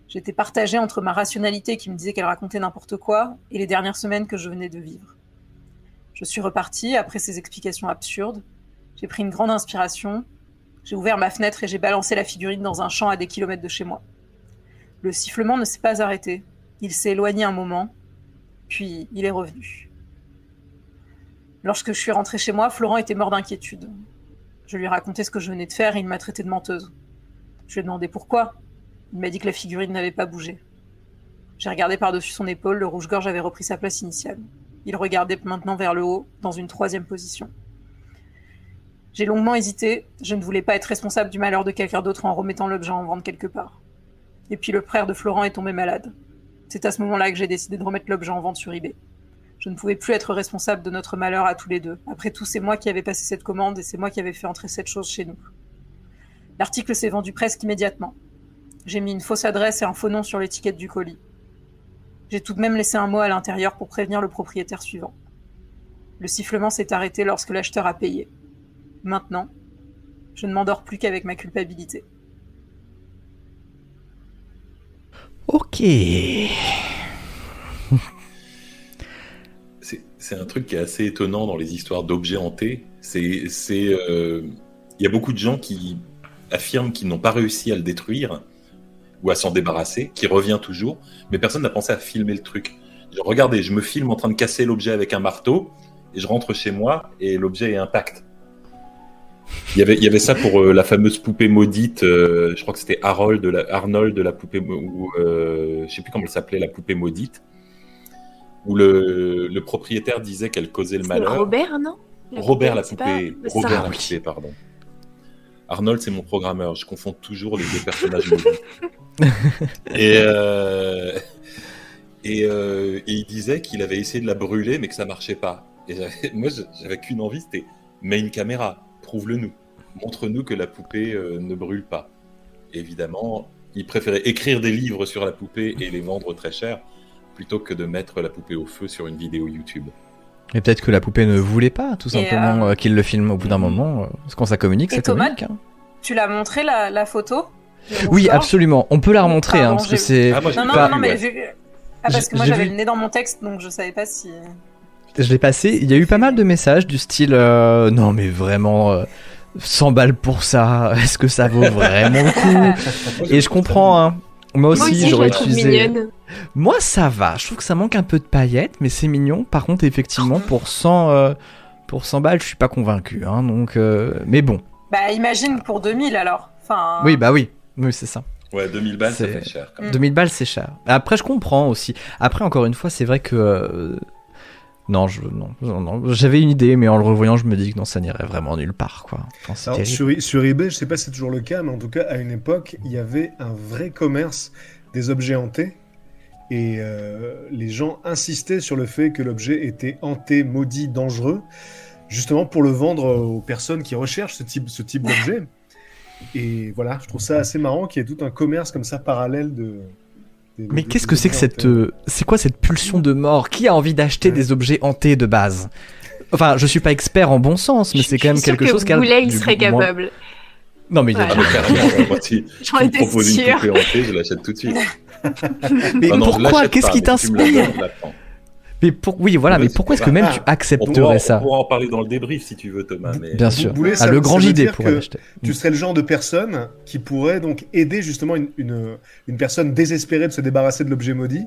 J'étais partagée entre ma rationalité qui me disait qu'elle racontait n'importe quoi et les dernières semaines que je venais de vivre. Je suis repartie après ces explications absurdes. J'ai pris une grande inspiration. J'ai ouvert ma fenêtre et j'ai balancé la figurine dans un champ à des kilomètres de chez moi. Le sifflement ne s'est pas arrêté. Il s'est éloigné un moment, puis il est revenu. Lorsque je suis rentrée chez moi, Florent était mort d'inquiétude. Je lui ai raconté ce que je venais de faire et il m'a traité de menteuse. Je lui ai demandé pourquoi. Il m'a dit que la figurine n'avait pas bougé. J'ai regardé par-dessus son épaule, le rouge-gorge avait repris sa place initiale. Il regardait maintenant vers le haut, dans une troisième position. J'ai longuement hésité, je ne voulais pas être responsable du malheur de quelqu'un d'autre en remettant l'objet en vente quelque part. Et puis le frère de Florent est tombé malade. C'est à ce moment-là que j'ai décidé de remettre l'objet en vente sur eBay. Je ne pouvais plus être responsable de notre malheur à tous les deux. Après tout, c'est moi qui avais passé cette commande et c'est moi qui avais fait entrer cette chose chez nous. L'article s'est vendu presque immédiatement. J'ai mis une fausse adresse et un faux nom sur l'étiquette du colis. J'ai tout de même laissé un mot à l'intérieur pour prévenir le propriétaire suivant. Le sifflement s'est arrêté lorsque l'acheteur a payé. Maintenant, je ne m'endors plus qu'avec ma culpabilité. Ok. C'est un truc qui est assez étonnant dans les histoires d'objets hantés. C'est, c'est, euh, il y a beaucoup de gens qui affirment qu'ils n'ont pas réussi à le détruire ou à s'en débarrasser, qui revient toujours, mais personne n'a pensé à filmer le truc. regardez, je me filme en train de casser l'objet avec un marteau, et je rentre chez moi, et l'objet est intact. Il y avait, il y avait ça pour euh, la fameuse poupée maudite, euh, je crois que c'était Harold de la, Arnold de la poupée, ou euh, je sais plus comment elle s'appelait, la poupée maudite, où le, le propriétaire disait qu'elle causait le malheur. Robert, non? Robert la poupée, Robert la poupée, pardon. Arnold, c'est mon programmeur. Je confonds toujours les deux personnages et, euh, euh, et, il disait qu'il avait essayé de la brûler, mais que ça marchait pas. Et moi, j'avais qu'une envie, c'était mets une caméra, prouve-le nous, montre-nous que la poupée euh, ne brûle pas. évidemment, il préférait écrire des livres sur la poupée et les vendre très cher plutôt que de mettre la poupée au feu sur une vidéo YouTube. Et peut-être que la poupée ne voulait pas, tout simplement, qu'il le filme au bout d'un moment. Parce qu'on ça communique, ça communique. Hein. Tu l'as montré la photo? Oui, absolument. On peut la remontrer, hein, parce que c'est. Ah, non, non, non, mais ah, parce que moi j'avais le nez dans mon texte, donc je savais pas si. Je l'ai passé. Il y a eu pas mal de messages du style euh, non, mais vraiment. 100 euh, balles pour ça, est-ce que ça vaut vraiment le coup? Et je comprends, hein. Moi aussi, j'aurais utilisé. Moi, ça va. Je trouve que ça manque un peu de paillettes, mais c'est mignon. Par contre, effectivement, pour 100, euh, pour 100 balles, je suis pas convaincu. Hein, donc, mais bon, Bah, imagine pour 2000 alors. Enfin, Oui, bah oui, oui, c'est ça. Ouais, 2000 balles, ça C'est- fait cher. Quand même. Mm. 2000 balles, c'est cher. Après, je comprends aussi. Après, encore une fois, c'est vrai que. euh, Non, je, non, non, non. j'avais une idée, mais en le revoyant, je me dis que non, ça n'irait vraiment nulle part, quoi. Enfin, Alors, sur eBay, je sais pas si c'est toujours le cas, mais en tout cas, à une époque, il y avait un vrai commerce des objets hantés. Et euh, les gens insistaient sur le fait que l'objet était hanté, maudit, dangereux, justement pour le vendre aux personnes qui recherchent ce type, ce type d'objet. Et voilà, je trouve ça assez marrant qu'il y ait tout un commerce comme ça parallèle de. Mais qu'est-ce que c'est que cette. euh, C'est quoi cette pulsion de mort Qui a envie d'acheter Ouais. des objets hantés de base Enfin, je suis pas expert en bon sens, mais c'est quand même quelque que chose qui a. Boulet, il serait moins- capable. Non, mais il y a J'en étais proposes une poupée hantée, je l'achète tout de suite. Mais non, pourquoi Qu'est-ce qui t'inspire Mais pour... Oui, voilà, mais c'est pourquoi est-ce que même tu On pourra, accepterais ça on pourra en parler dans le débrief si tu veux, Thomas. Mais... Bien sûr. Boulet, Ah, ça- le grand pourrait que l'acheter. Tu serais le genre de personne qui pourrait donc aider justement une, une, une personne désespérée de se débarrasser de l'objet maudit.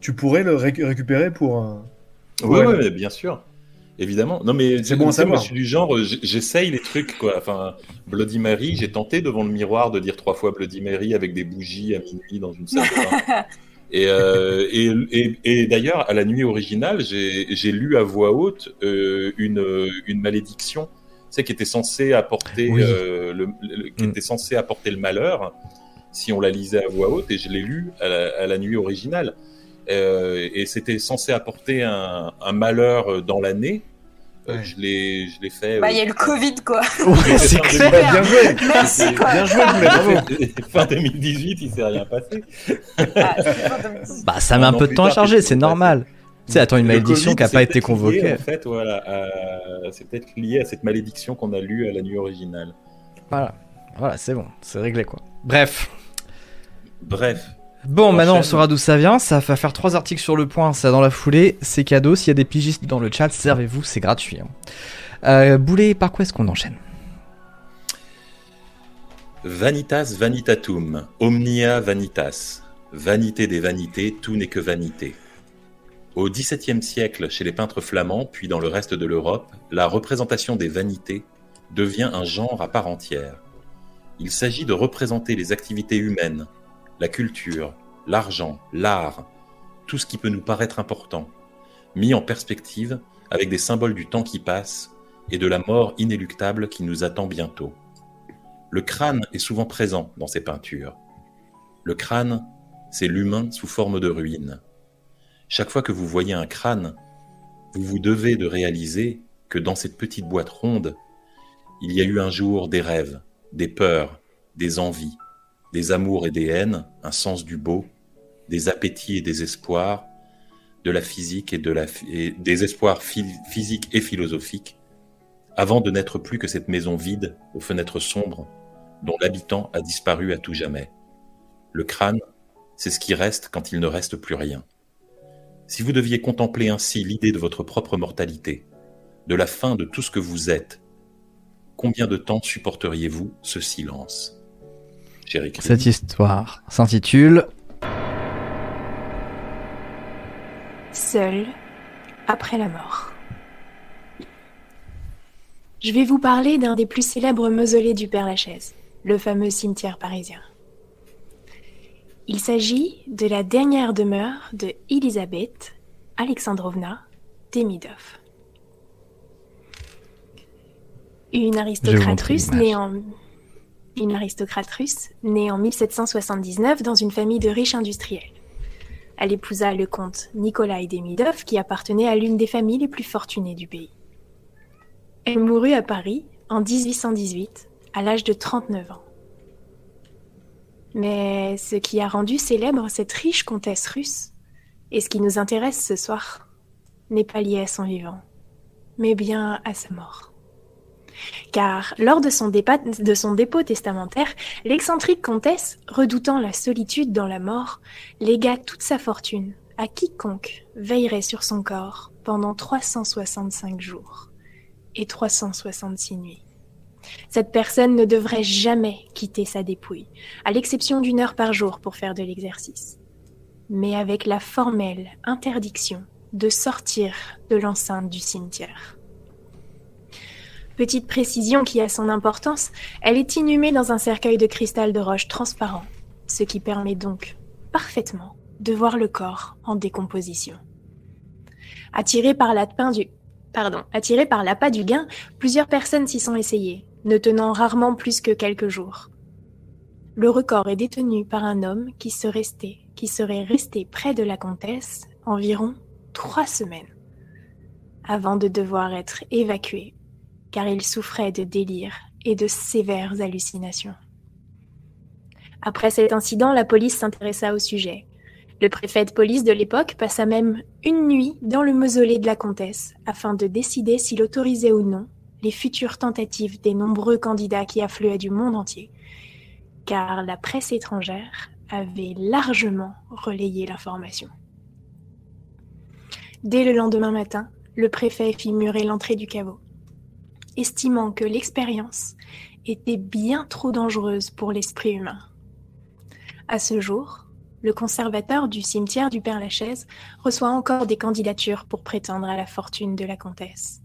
Tu pourrais le réc- récupérer pour un. Ouais, Ouais. bien sûr. Évidemment. Non, mais C'est bon à sais, moi, savoir. je suis du genre, euh, j'essaye les trucs, quoi. Enfin, Bloody Mary, j'ai tenté devant le miroir de dire trois fois Bloody Mary avec des bougies à minuit dans une salle. Et, euh, et, et, et d'ailleurs, à la nuit originale, j'ai lu à voix haute euh, une, une malédiction, tu sais, qui était censée apporter Oui. euh, le, le- qui Mm. était censée apporter le malheur si on la lisait à voix haute. Et je l'ai lu à la, à la nuit originale. Euh, et c'était censé apporter un, un malheur dans l'année. Euh, Ouais. Je l'ai, je l'ai fait. bah, euh, il y a eu le Covid, quoi. Ouais, c'est fin clair. Bien joué Merci, quoi. Bien joué, Boulet, bravo fin 2018, il s'est rien passé. Ah, c'était fin 2010. Bah, ça met Un peu de temps à charger, c'est normal. Tu sais, attends, une malédiction qui a c'est pas été convoquée. lié, en fait, voilà, à- c'est peut-être lié à cette malédiction qu'on a lue à la nuit originale. Voilà, voilà, c'est bon, c'est réglé quoi. Bref. Bref, Bon, maintenant on saura d'où ça vient. Ça va faire trois articles sur le point, ça dans la foulée. C'est cadeau. S'il y a des pigistes dans le chat, servez-vous, c'est gratuit. hein. Euh, Boulet, par quoi est-ce qu'on enchaîne? Vanitas vanitatum, omnia vanitas. Vanité des vanités, tout n'est que vanité. Au XVIIe siècle, chez les peintres flamands, puis dans le reste de l'Europe, la représentation des vanités devient un genre à part entière. Il s'agit de représenter les activités humaines, la culture, l'argent, l'art, tout ce qui peut nous paraître important, mis en perspective avec des symboles du temps qui passe et de la mort inéluctable qui nous attend bientôt. Le crâne est souvent présent dans ces peintures. Le crâne, c'est l'humain sous forme de ruine. Chaque fois que vous voyez un crâne, vous vous devez de réaliser que dans cette petite boîte ronde, il y a eu un jour des rêves, des peurs, des envies, des amours et des haines, un sens du beau, des appétits et des espoirs, de la physique et, de la, des espoirs phy- physiques et philosophiques, avant de n'être plus que cette maison vide aux fenêtres sombres dont l'habitant a disparu à tout jamais. Le crâne, c'est ce qui reste quand il ne reste plus rien. Si vous deviez contempler ainsi l'idée de votre propre mortalité, de la fin de tout ce que vous êtes, combien de temps supporteriez-vous ce silence? Cette histoire s'intitule Seul, après la mort. Je vais vous parler d'un des plus célèbres mausolées du Père Lachaise, le fameux cimetière parisien. Il s'agit de la dernière demeure de Elisabeth Alexandrovna Demidov. Une aristocrate russe née en une aristocrate russe née en 1779 dans une famille de riches industriels. Elle épousa le comte Nikolai Demidov qui appartenait à l'une des familles les plus fortunées du pays. Elle mourut à Paris en 1818 à l'âge de 39 ans. Mais ce qui a rendu célèbre cette riche comtesse russe, et ce qui nous intéresse ce soir, n'est pas lié à son vivant, mais bien à sa mort. Car lors de son, dépôt testamentaire, l'excentrique comtesse, redoutant la solitude dans la mort, légua toute sa fortune à quiconque veillerait sur son corps pendant 365 jours et 366 nuits. Cette personne ne devrait jamais quitter sa dépouille, à l'exception d'une heure par jour pour faire de l'exercice, mais avec la formelle interdiction de sortir de l'enceinte du cimetière. Petite précision qui a son importance, elle est inhumée dans un cercueil de cristal de roche transparent, ce qui permet donc parfaitement de voir le corps en décomposition. Attiré par l'appât du... Pardon, attiré par l'appât du gain, plusieurs personnes s'y sont essayées, ne tenant rarement plus que quelques jours. Le record est détenu par un homme qui serait resté, qui serait resté près de la comtesse environ trois semaines, avant de devoir être évacué, car il souffrait de délire et de sévères hallucinations. Après cet incident, la police s'intéressa au sujet. Le préfet de police de l'époque passa même une nuit dans le mausolée de la comtesse afin de décider s'il autorisait ou non les futures tentatives des nombreux candidats qui affluaient du monde entier, car la presse étrangère avait largement relayé l'information. Dès le lendemain matin, le préfet fit murer l'entrée du caveau, estimant que l'expérience était bien trop dangereuse pour l'esprit humain. À ce jour, le conservateur du cimetière du Père-Lachaise reçoit encore des candidatures pour prétendre à la fortune de la comtesse.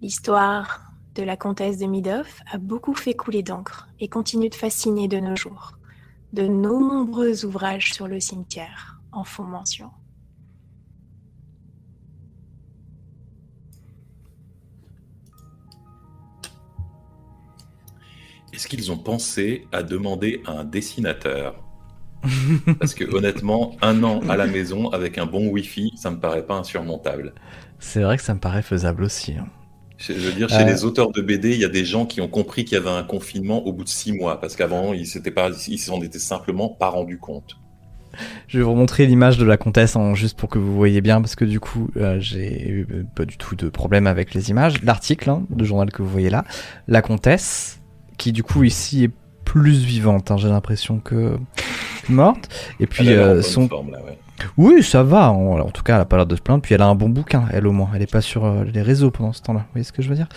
L'histoire de la comtesse de Midoff a beaucoup fait couler d'encre et continue de fasciner de nos jours. De nombreux ouvrages sur le cimetière en font mention. Est-ce qu'ils ont pensé à demander à un dessinateur Parce que honnêtement, un an à la maison avec un bon Wi-Fi, ça me paraît pas insurmontable. C'est vrai que ça me paraît faisable aussi. hein. Je veux dire, chez Euh. les auteurs de BD, il y a des gens qui ont compris qu'il y avait un confinement au bout de six mois, parce qu'avant, ils s'étaient pas, ils s'en étaient simplement pas rendus compte. Je vais vous montrer l'image de la comtesse en, juste pour que vous voyez bien, parce que du coup, euh, j'ai eu euh, pas du tout de problème avec les images. L'article hein, de journal que vous voyez là, la comtesse, qui du coup ici est plus vivante, hein, j'ai l'impression que morte. Et puis Elle euh, son, forme, là, ouais. oui, ça va. En, en tout cas, elle a pas l'air de se plaindre. Puis elle a un bon bouquin, elle au moins. Elle est pas sur euh, les réseaux pendant ce temps-là. Vous voyez ce que je veux dire?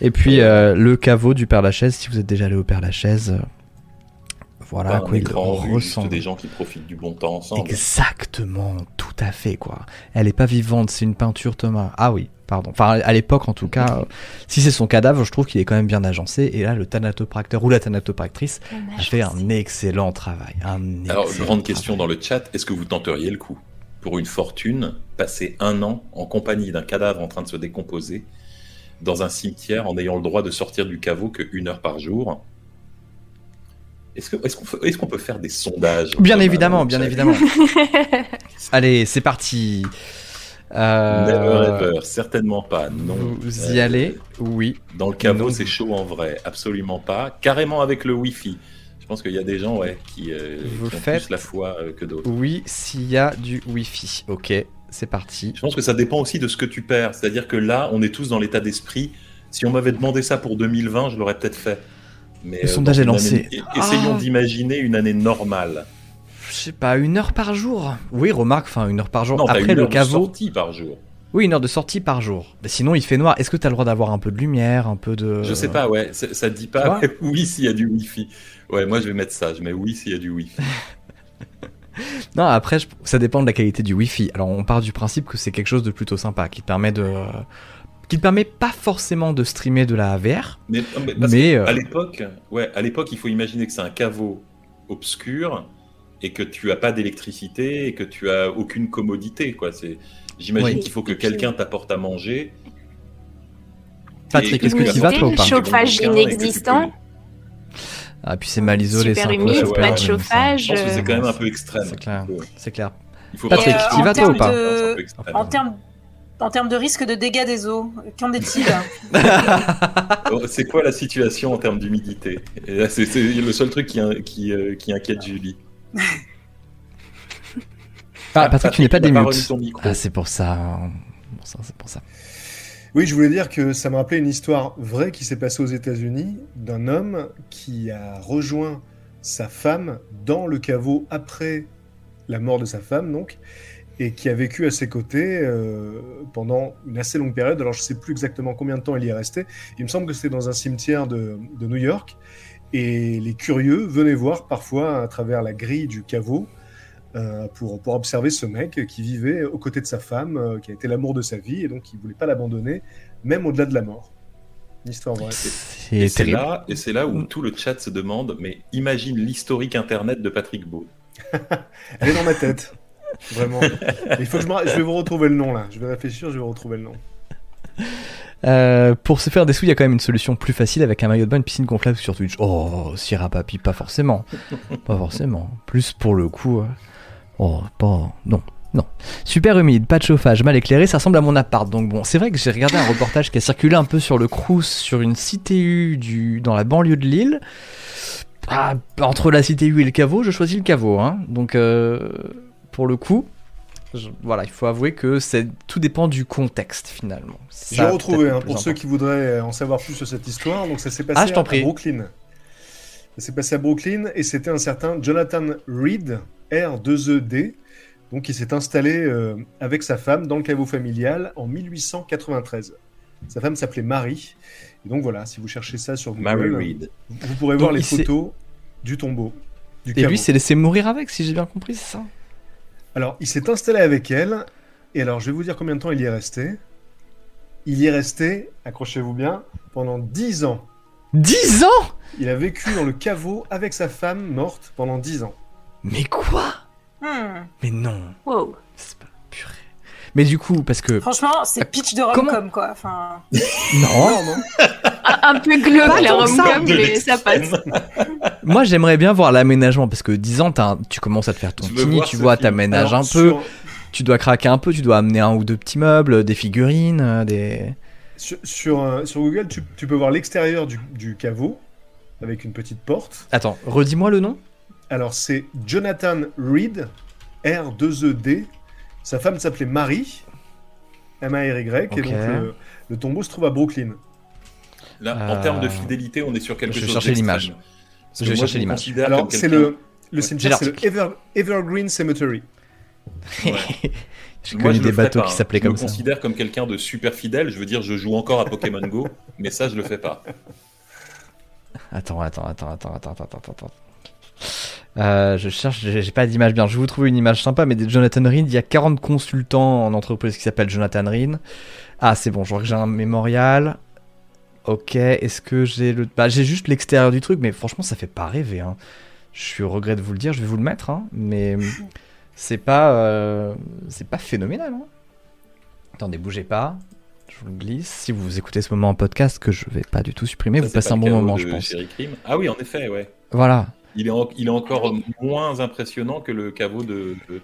Et puis euh, le caveau du Père Lachaise. Si vous êtes déjà allé au Père Lachaise, voilà Pas à quoi il ressemble. des gens qui profitent du bon temps ensemble. Exactement, tout à fait quoi. Elle est pas vivante, c'est une peinture Thomas. Ah oui, pardon. Enfin à l'époque en tout cas, euh, si c'est son cadavre, je trouve qu'il est quand même bien agencé. Et là, le thanatopracteur ou la thanatopractrice a fait un excellent travail. Un Alors, excellent grande question travail. dans le chat, est-ce que vous tenteriez le coup Pour une fortune, passer un an en compagnie d'un cadavre en train de se décomposer dans un cimetière en ayant le droit de sortir du caveau que une heure par jour? Est-ce qu'on peut faire des sondages? Bien Thomas, évidemment, bien évidemment. Allez, c'est parti. Euh, Never ever, certainement pas. Non. Vous y allez Oui. Dans le caveau, c'est chaud en vrai, absolument pas. Carrément avec le Wi-Fi. Je pense qu'il y a des gens ouais, qui, euh, Vous qui ont faites- plus la foi euh, que d'autres. Oui, s'il y a du Wi-Fi. Ok, c'est parti. Je pense que ça dépend aussi de ce que tu perds. C'est-à-dire que là, on est tous dans l'état d'esprit. Si on m'avait demandé ça pour 2020, je l'aurais peut-être fait. Mais Le euh, sondage est lancé. année- Essayons Ah. d'imaginer une année normale. Je sais pas, une heure par jour Oui, remarque, enfin une heure par jour. Non, Après une le heure de caveau. sortie par jour. Oui, une heure de sortie par jour. Mais sinon, il fait noir. Est-ce que tu as le droit d'avoir un peu de lumière, un peu de. Je sais pas, ouais. Ça dit. Tu vois pas oui s'il y a du Wi-Fi. Ouais, moi je vais mettre ça. Je mets oui s'il y a du Wi-Fi. Non, après, je- ça dépend de la qualité du Wi-Fi. Alors, on part du principe que c'est quelque chose de plutôt sympa, qui te permet de. qui te permet pas forcément de streamer de la VR. Mais, mais parce Mais, que euh, à l'époque, ouais, à l'époque, il faut imaginer que c'est un caveau obscur et que tu as pas d'électricité et que tu as aucune commodité, quoi. C'est, j'imagine Oui. qu'il faut que quelqu'un t'apporte à manger. Patrick, est-ce que tu vas, toi, ou pas chauffage inexistant. Ah, puis c'est mal isolé, Super peu humide, pas de chauffage. Je pense que c'est Euh, quand même un peu extrême. C'est clair, Ouais. c'est clair. Il faut Patrick, tu vas, toi, ou pas extrême. En termes en termes de risque de dégâts des eaux, qu'en est-il Oh, C'est quoi la situation en termes d'humidité? C'est le seul truc qui, qui, euh, qui inquiète Julie. Ah, Patrick, tu n'es pas des. Ah, c'est pour ça. Bon, ça, c'est pour ça. Oui, je voulais dire que ça me rappelait une histoire vraie qui s'est passée aux États-Unis d'un homme qui a rejoint sa femme dans le caveau après la mort de sa femme, donc, et qui a vécu à ses côtés euh, pendant une assez longue période. Alors, je ne sais plus exactement combien de temps il y est resté. Il me semble que c'était dans un cimetière de, de New York. Et les curieux venaient voir parfois à travers la grille du caveau euh, pour, pour observer ce mec qui vivait aux côtés de sa femme, euh, qui a été l'amour de sa vie, et donc il voulait pas l'abandonner, même au-delà de la mort. Une histoire vraie. Et C'est là, et c'est là où tout le chat se demande, mais imagine l'historique internet de Patrick Beau. Elle est dans ma tête. Vraiment. Il faut que je, me... je vais vous retrouver le nom là. Je vais réfléchir, je vais vous retrouver le nom. Euh, pour se faire des sous, il y a quand même une solution plus facile avec un maillot de bain, une piscine gonflable sur Twitch. Oh, Sierra Papi, pas forcément. pas forcément. Plus pour le coup. euh, Oh, pas. Non. Non. Super humide, pas de chauffage, mal éclairé, ça ressemble à mon appart. Donc bon, c'est vrai que j'ai regardé un reportage qui a circulé un peu sur le Crous, sur une CTU du, dans la banlieue de Lille. Ah, entre la CTU et le caveau, je choisis le caveau. Hein. Donc, euh, pour le coup, je- voilà, il faut avouer que c'est tout dépend du contexte finalement. J'ai retrouvé hein, pour ceux qui voudraient en savoir plus sur cette histoire. Donc ça s'est passé Ah, je t'en à prie. Brooklyn. Ça s'est passé à Brooklyn et c'était un certain Jonathan Reed, R2ED, donc qui s'est installé euh, avec sa femme dans le caveau familial en 1893. Sa femme s'appelait Marie. Et donc voilà, si vous cherchez ça sur Google, Mary Reed. vous vous pourrez Donc, voir les il photos du tombeau. Du Et caveau. lui s'est laissé mourir avec, si j'ai bien compris, c'est ça? Alors, il s'est installé avec elle. Et alors, je vais vous dire combien de temps il y est resté. Il y est resté, accrochez-vous bien, pendant 10 ans. 10 ans? Il a vécu dans le caveau avec sa femme morte pendant 10 ans. Mais quoi? Hmm. Mais non, Wow. Mais du coup, parce que. Franchement, c'est pitch de Comment rom-com, quoi. Enfin, Non non. Un, un peu glauque la rom-com, mais ça passe. Moi, j'aimerais bien voir l'aménagement, parce que 10 ans, t'as un- tu commences à te faire ton tini, tu vois, t'aménages un peu, Sur, tu dois craquer un peu, tu dois amener un ou deux petits meubles, des figurines, euh, des. sur, sur, euh, sur Google, tu, tu peux voir l'extérieur du, du caveau avec une petite porte. Attends, redis-moi le nom Alors, c'est Jonathan Reed, R2ED. Sa femme s'appelait Marie, M-A-R-Y. Ok. Et donc, le, le tombeau se trouve à Brooklyn. Là, Euh, en termes de fidélité, on est sur quelque je vais chose chercher d'extrême. l'image. Je vais chercher me l'image. Alors, c'est le, le cimetière, c'est le Ever- Evergreen Cemetery. Ouais. J'ai connu je des bateaux pas, qui hein. s'appelaient Je comme me ça. considère comme quelqu'un de super fidèle. Je veux dire, je joue encore à Pokémon Go, mais ça, je le fais pas. Attends, attends, attends, attends, attends, attends, attends, attends. Euh, je cherche, j'ai pas d'image bien. Je vais vous trouver une image sympa, mais des Jonathan Reed, il y a 40 consultants en entreprise qui s'appellent Jonathan Reed. Ah, c'est bon, je vois que j'ai un mémorial. Ok, est-ce que j'ai le. Bah, j'ai juste l'extérieur du truc, mais franchement, ça fait pas rêver. Hein. Je suis au regret de vous le dire, je vais vous le mettre, hein, mais c'est pas. euh, C'est pas phénoménal. Hein. Attendez, bougez pas. Je vous le glisse. Si vous écoutez ce moment en podcast, que je vais pas du tout supprimer, Ça, vous passez pas un bon moment, je pense. Ah oui, en effet, ouais. Voilà. Il est, en- il est encore moins impressionnant que le caveau de, de,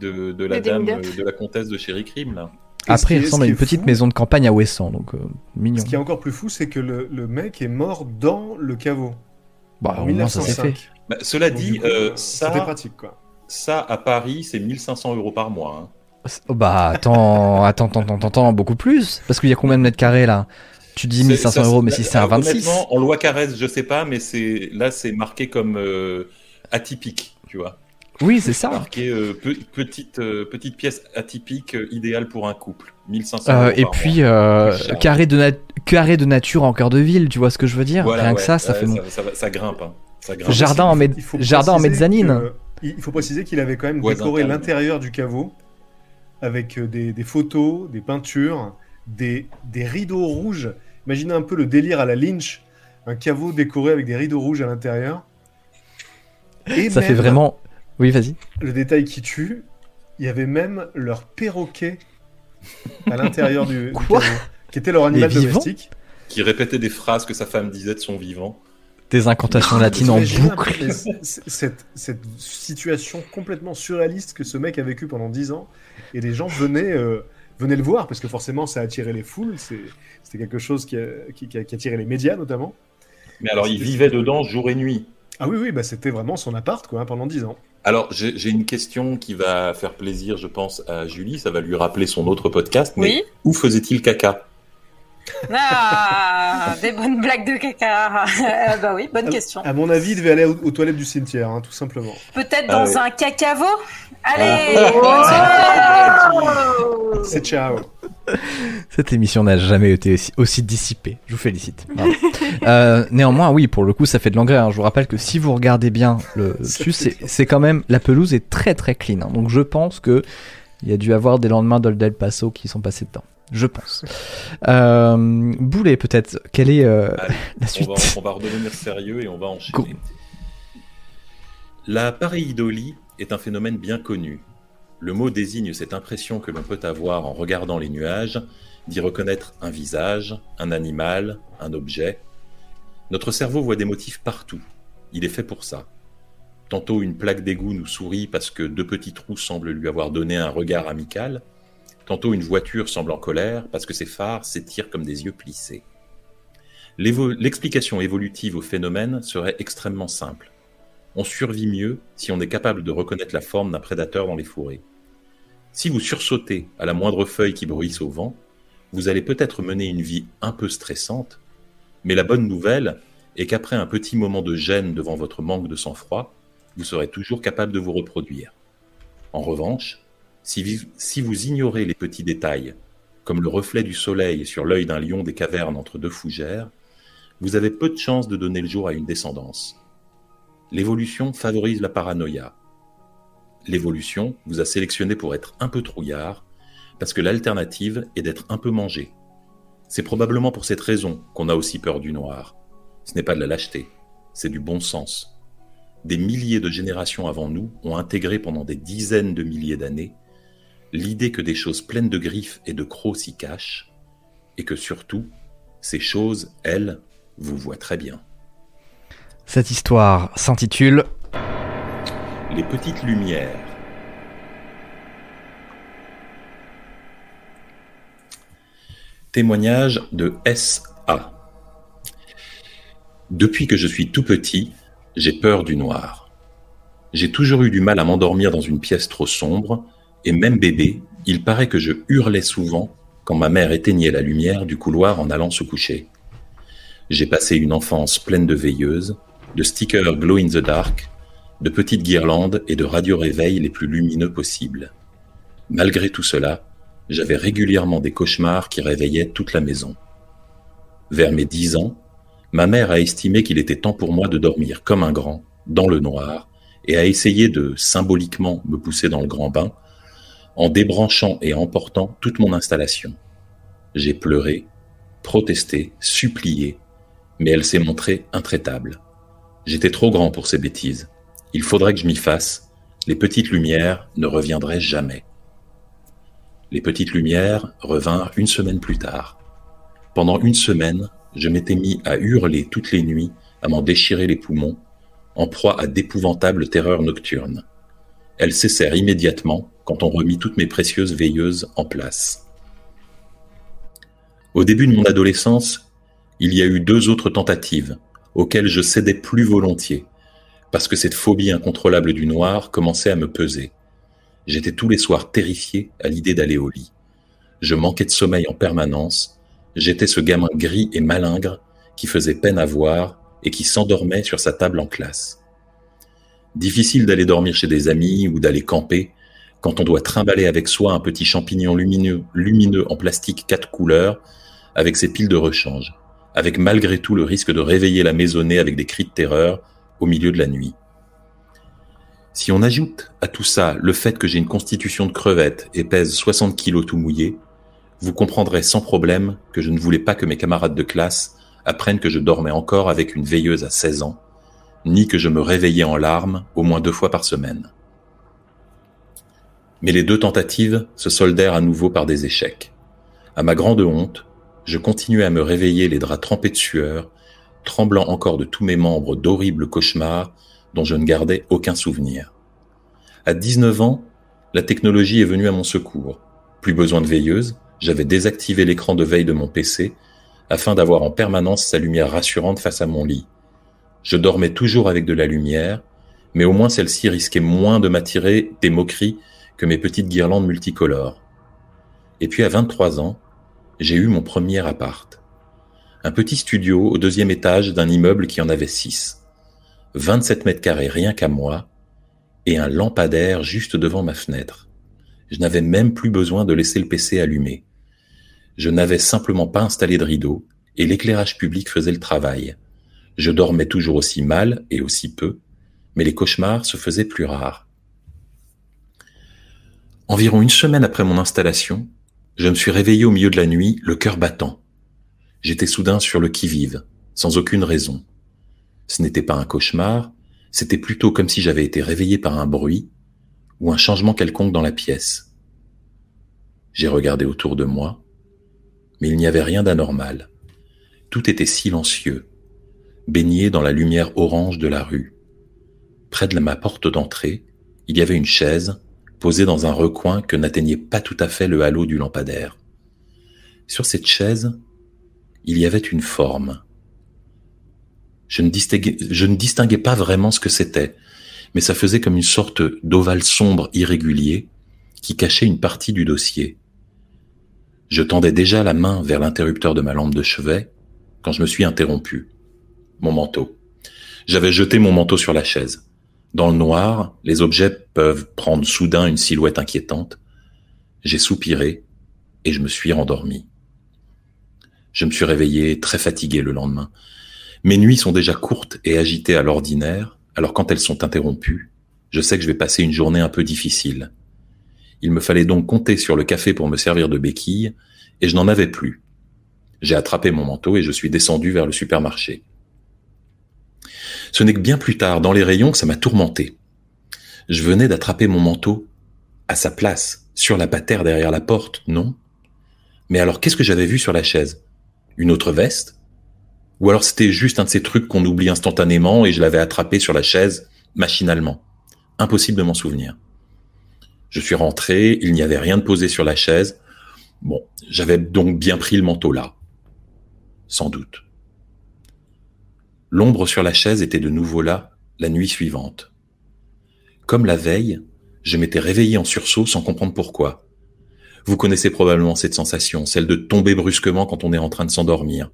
de, de la dame, euh, de la comtesse de Sherry Crime, là. Après, il ressemble à une petite fou- maison de campagne à Ouessant, donc euh, mignon. Ce qui est encore plus fou, c'est que le, le mec est mort dans le caveau. Bah, en au moins, ça s'est 1905. fait. Bah, cela Donc, dit, coup, euh, euh, ça, pratique, quoi. ça, à Paris, c'est 1500 euros par mois. hein. Oh, Bah, attends, attends, attends, attends, attends, beaucoup plus. Parce qu'il y a combien de mètres carrés là? Tu dis C'est- 1500 ça, euros, mais si c'est un euh, 26. Honnêtement, en loi Carrez, je sais pas, mais c'est là, c'est marqué comme euh, atypique, tu vois. Oui, c'est ça. Marqué euh, pe- petite, euh, petite pièce atypique euh, idéale pour un couple. 1500 Euh, euros et par puis, mois. euh, carré, de nat- carré de nature en cœur de ville, tu vois ce que je veux dire? Voilà, Rien que ça, ça ouais, fait mon. ça, ça va- ça grimpe. hein. Ça grimpe. Jardin en, jardin mezzanine. que- il faut préciser qu'il avait quand même décoré l'intérieur du caveau avec des, des photos, des peintures, des, des rideaux rouges. Imaginez un peu le délire à la Lynch, un caveau décoré avec des rideaux rouges à l'intérieur. Et Ça fait vraiment. Oui, vas-y. Le détail qui tue, il y avait même leur perroquet à l'intérieur du, du Quoi caveau, qui était leur animal domestique. Qui répétait des phrases que sa femme disait de son vivant. Des incantations latines en boucle. cette situation complètement surréaliste que ce mec a vécu pendant 10 ans, et les gens venaient, euh, venaient le voir, parce que forcément ça a attiré les foules, c'était quelque chose qui a, qui, qui a- qui a attiré les médias notamment. Mais alors, il vivait dedans jour et nuit. Ah oui, oui, bah, c'était vraiment son appart quoi, hein, pendant 10 ans. Alors, j'ai j'ai une question qui va faire plaisir, je pense, à Julie. Ça va lui rappeler son autre podcast. Mais Oui. où faisait-il caca? Ah, des bonnes blagues de caca. Euh, bah oui, bonne question. À mon avis, il devait aller aux, aux toilettes du cimetière, hein, tout simplement. Peut-être Ah dans ouais. un cacavo Allez Ah. semaine. C'est ciao. Cette émission n'a jamais été aussi, aussi dissipée. Je vous félicite. Euh, néanmoins, oui, pour le coup, ça fait de l'engrais. hein. Je vous rappelle que si vous regardez bien le dessus, c'est quand même la pelouse est très très clean. hein. Donc je pense que il y a dû avoir des lendemains d'Old El Paso qui sont passés dedans. Je pense. Euh, Boulet, peut-être, quelle est euh, Allez, la on suite? va, on va redevenir sérieux et on va enchaîner. La pareidolie est un phénomène bien connu. Le mot désigne cette impression que l'on peut avoir en regardant les nuages, d'y reconnaître un visage, un animal, un objet. Notre cerveau voit des motifs partout. Il est fait pour ça. Tantôt une plaque d'égout nous sourit parce que deux petits trous semblent lui avoir donné un regard amical. Tantôt une voiture semble en colère parce que ses phares s'étirent comme des yeux plissés. L'explication évolutive au phénomène serait extrêmement simple. On survit mieux si on est capable de reconnaître la forme d'un prédateur dans les fourrés. Si vous sursautez à la moindre feuille qui bruisse au vent, vous allez peut-être mener une vie un peu stressante, mais la bonne nouvelle est qu'après un petit moment de gêne devant votre manque de sang-froid, vous serez toujours capable de vous reproduire. En revanche, si vous ignorez les petits détails, comme le reflet du soleil sur l'œil d'un lion des cavernes entre deux fougères, vous avez peu de chances de donner le jour à une descendance. L'évolution favorise la paranoïa. L'évolution vous a sélectionné pour être un peu trouillard, parce que l'alternative est d'être un peu mangé. C'est probablement pour cette raison qu'on a aussi peur du noir. Ce n'est pas de la lâcheté, c'est du bon sens. Des milliers de générations avant nous ont intégré pendant des dizaines de milliers d'années l'idée que des choses pleines de griffes et de crocs s'y cachent, et que surtout, ces choses, elles, vous voient très bien. Cette histoire s'intitule Les petites lumières. Témoignage de S.A. Depuis que je suis tout petit, j'ai peur du noir. J'ai toujours eu du mal à m'endormir dans une pièce trop sombre, et même bébé, il paraît que je hurlais souvent quand ma mère éteignait la lumière du couloir en allant se coucher. J'ai passé une enfance pleine de veilleuses, de stickers glow in the dark, de petites guirlandes et de radio-réveils les plus lumineux possibles. Malgré tout cela, j'avais régulièrement des cauchemars qui réveillaient toute la maison. Vers mes dix ans, ma mère a estimé qu'il était temps pour moi de dormir comme un grand, dans le noir, et a essayé de symboliquement me pousser dans le grand bain, en débranchant et emportant toute mon installation. J'ai pleuré, protesté, supplié, mais elle s'est montrée intraitable. J'étais trop grand pour ces bêtises. Il faudrait que je m'y fasse. Les petites lumières ne reviendraient jamais. Les petites lumières revinrent une semaine plus tard. Pendant une semaine, je m'étais mis à hurler toutes les nuits, à m'en déchirer les poumons, en proie à d'épouvantables terreurs nocturnes. Elles cessèrent immédiatement quand on remit toutes mes précieuses veilleuses en place. Au début de mon adolescence, il y a eu deux autres tentatives, auxquelles je cédais plus volontiers, parce que cette phobie incontrôlable du noir commençait à me peser. J'étais tous les soirs terrifié à l'idée d'aller au lit. Je manquais de sommeil en permanence, j'étais ce gamin gris et malingre qui faisait peine à voir et qui s'endormait sur sa table en classe. Difficile d'aller dormir chez des amis ou d'aller camper quand on doit trimballer avec soi un petit champignon lumineux, en plastique quatre couleurs avec ses piles de rechange, avec malgré tout le risque de réveiller la maisonnée avec des cris de terreur au milieu de la nuit. Si on ajoute à tout ça le fait que j'ai une constitution de crevette et pèse 60 kilos tout mouillé, vous comprendrez sans problème que je ne voulais pas que mes camarades de classe apprennent que je dormais encore avec une veilleuse à 16 ans, ni que je me réveillais en larmes au moins deux fois par semaine. Mais les deux tentatives se soldèrent à nouveau par des échecs. À ma grande honte, je continuais à me réveiller les draps trempés de sueur, tremblant encore de tous mes membres d'horribles cauchemars dont je ne gardais aucun souvenir. À 19 ans, la technologie est venue à mon secours. Plus besoin de veilleuse, j'avais désactivé l'écran de veille de mon PC afin d'avoir en permanence sa lumière rassurante face à mon lit. Je dormais toujours avec de la lumière, mais au moins celle-ci risquait moins de m'attirer des moqueries que mes petites guirlandes multicolores. Et puis à 23 ans, j'ai eu mon premier appart. Un petit studio au deuxième étage d'un immeuble qui en avait six. 27 mètres carrés rien qu'à moi, et un lampadaire juste devant ma fenêtre. Je n'avais même plus besoin de laisser le PC allumé. Je n'avais simplement pas installé de rideau, et l'éclairage public faisait le travail. Je dormais toujours aussi mal et aussi peu, mais les cauchemars se faisaient plus rares. Environ une semaine après mon installation, Je me suis réveillé au milieu de la nuit, le cœur battant. J'étais soudain sur le qui-vive, sans aucune raison. Ce n'était pas un cauchemar, c'était plutôt comme si j'avais été réveillé par un bruit ou un changement quelconque dans la pièce. J'ai regardé autour de moi, mais il n'y avait rien d'anormal. Tout était silencieux, baigné dans la lumière orange de la rue. Près de ma porte d'entrée, il y avait une chaise posée dans un recoin que n'atteignait pas tout à fait le halo du lampadaire. Sur cette chaise, il y avait une forme. Je ne, je ne distinguais pas vraiment ce que c'était, mais ça faisait comme une sorte d'ovale sombre irrégulier qui cachait une partie du dossier. Je tendais déjà la main vers l'interrupteur de ma lampe de chevet quand je me suis interrompu. Mon manteau. J'avais jeté mon manteau sur la chaise. Dans le noir, les objets peuvent prendre soudain une silhouette inquiétante. J'ai soupiré et je me suis rendormi. Je me suis réveillé très fatigué le lendemain. Mes nuits sont déjà courtes et agitées à l'ordinaire, alors quand elles sont interrompues, je sais que je vais passer une journée un peu difficile. Il me fallait donc compter sur le café pour me servir de béquille, et je n'en avais plus. J'ai attrapé mon manteau et je suis descendu vers le supermarché. Ce n'est que bien plus tard, dans les rayons, que ça m'a tourmenté. Je venais d'attraper mon manteau à sa place, sur la patère derrière la porte, non? Mais alors qu'est-ce que j'avais vu sur la chaise? Une autre veste? Ou alors c'était juste un de ces trucs qu'on oublie instantanément et je l'avais attrapé sur la chaise machinalement? Impossible de m'en souvenir. Je suis rentré, il n'y avait rien de posé sur la chaise. Bon, j'avais donc bien pris le manteau là. Sans doute. L'ombre sur la chaise était de nouveau là la nuit suivante. Comme la veille, je m'étais réveillé en sursaut sans comprendre pourquoi. Vous connaissez probablement cette sensation, celle de tomber brusquement quand on est en train de s'endormir.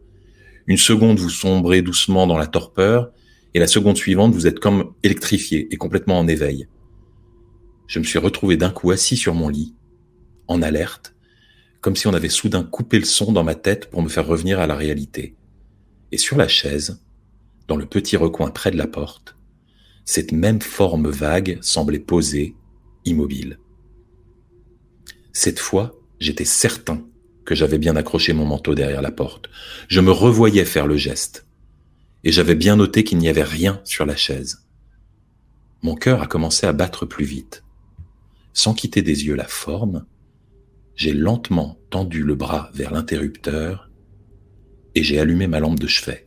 Une seconde, vous sombrez doucement dans la torpeur, et la seconde suivante, vous êtes comme électrifié et complètement en éveil. Je me suis retrouvé d'un coup assis sur mon lit, en alerte, comme si on avait soudain coupé le son dans ma tête pour me faire revenir à la réalité. Et sur la chaise, dans le petit recoin près de la porte, cette même forme vague semblait posée, immobile. Cette fois, j'étais certain que j'avais bien accroché mon manteau derrière la porte. Je me revoyais faire le geste. Et j'avais bien noté qu'il n'y avait rien sur la chaise. Mon cœur a commencé à battre plus vite. Sans quitter des yeux la forme, j'ai lentement tendu le bras vers l'interrupteur et j'ai allumé ma lampe de chevet.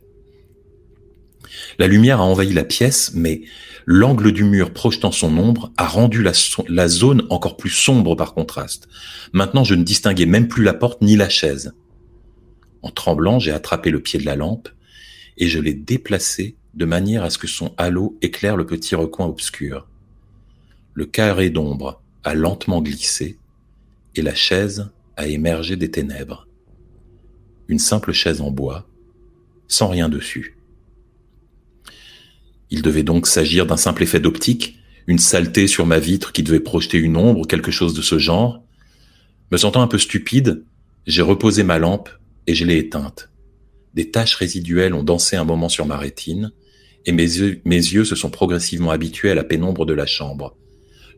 La lumière a envahi la pièce, mais l'angle du mur projetant son ombre a rendu la, zone encore plus sombre par contraste. Maintenant, je ne distinguais même plus la porte ni la chaise. En tremblant, j'ai attrapé le pied de la lampe et je l'ai déplacé de manière à ce que son halo éclaire le petit recoin obscur. Le carré d'ombre a lentement glissé et la chaise a émergé des ténèbres. Une simple chaise en bois, sans rien dessus. Il devait donc s'agir d'un simple effet d'optique, une saleté sur ma vitre qui devait projeter une ombre quelque chose de ce genre. Me sentant un peu stupide, j'ai reposé ma lampe et je l'ai éteinte. Des taches résiduelles ont dansé un moment sur ma rétine, et mes yeux, mes yeux se sont progressivement habitués à la pénombre de la chambre.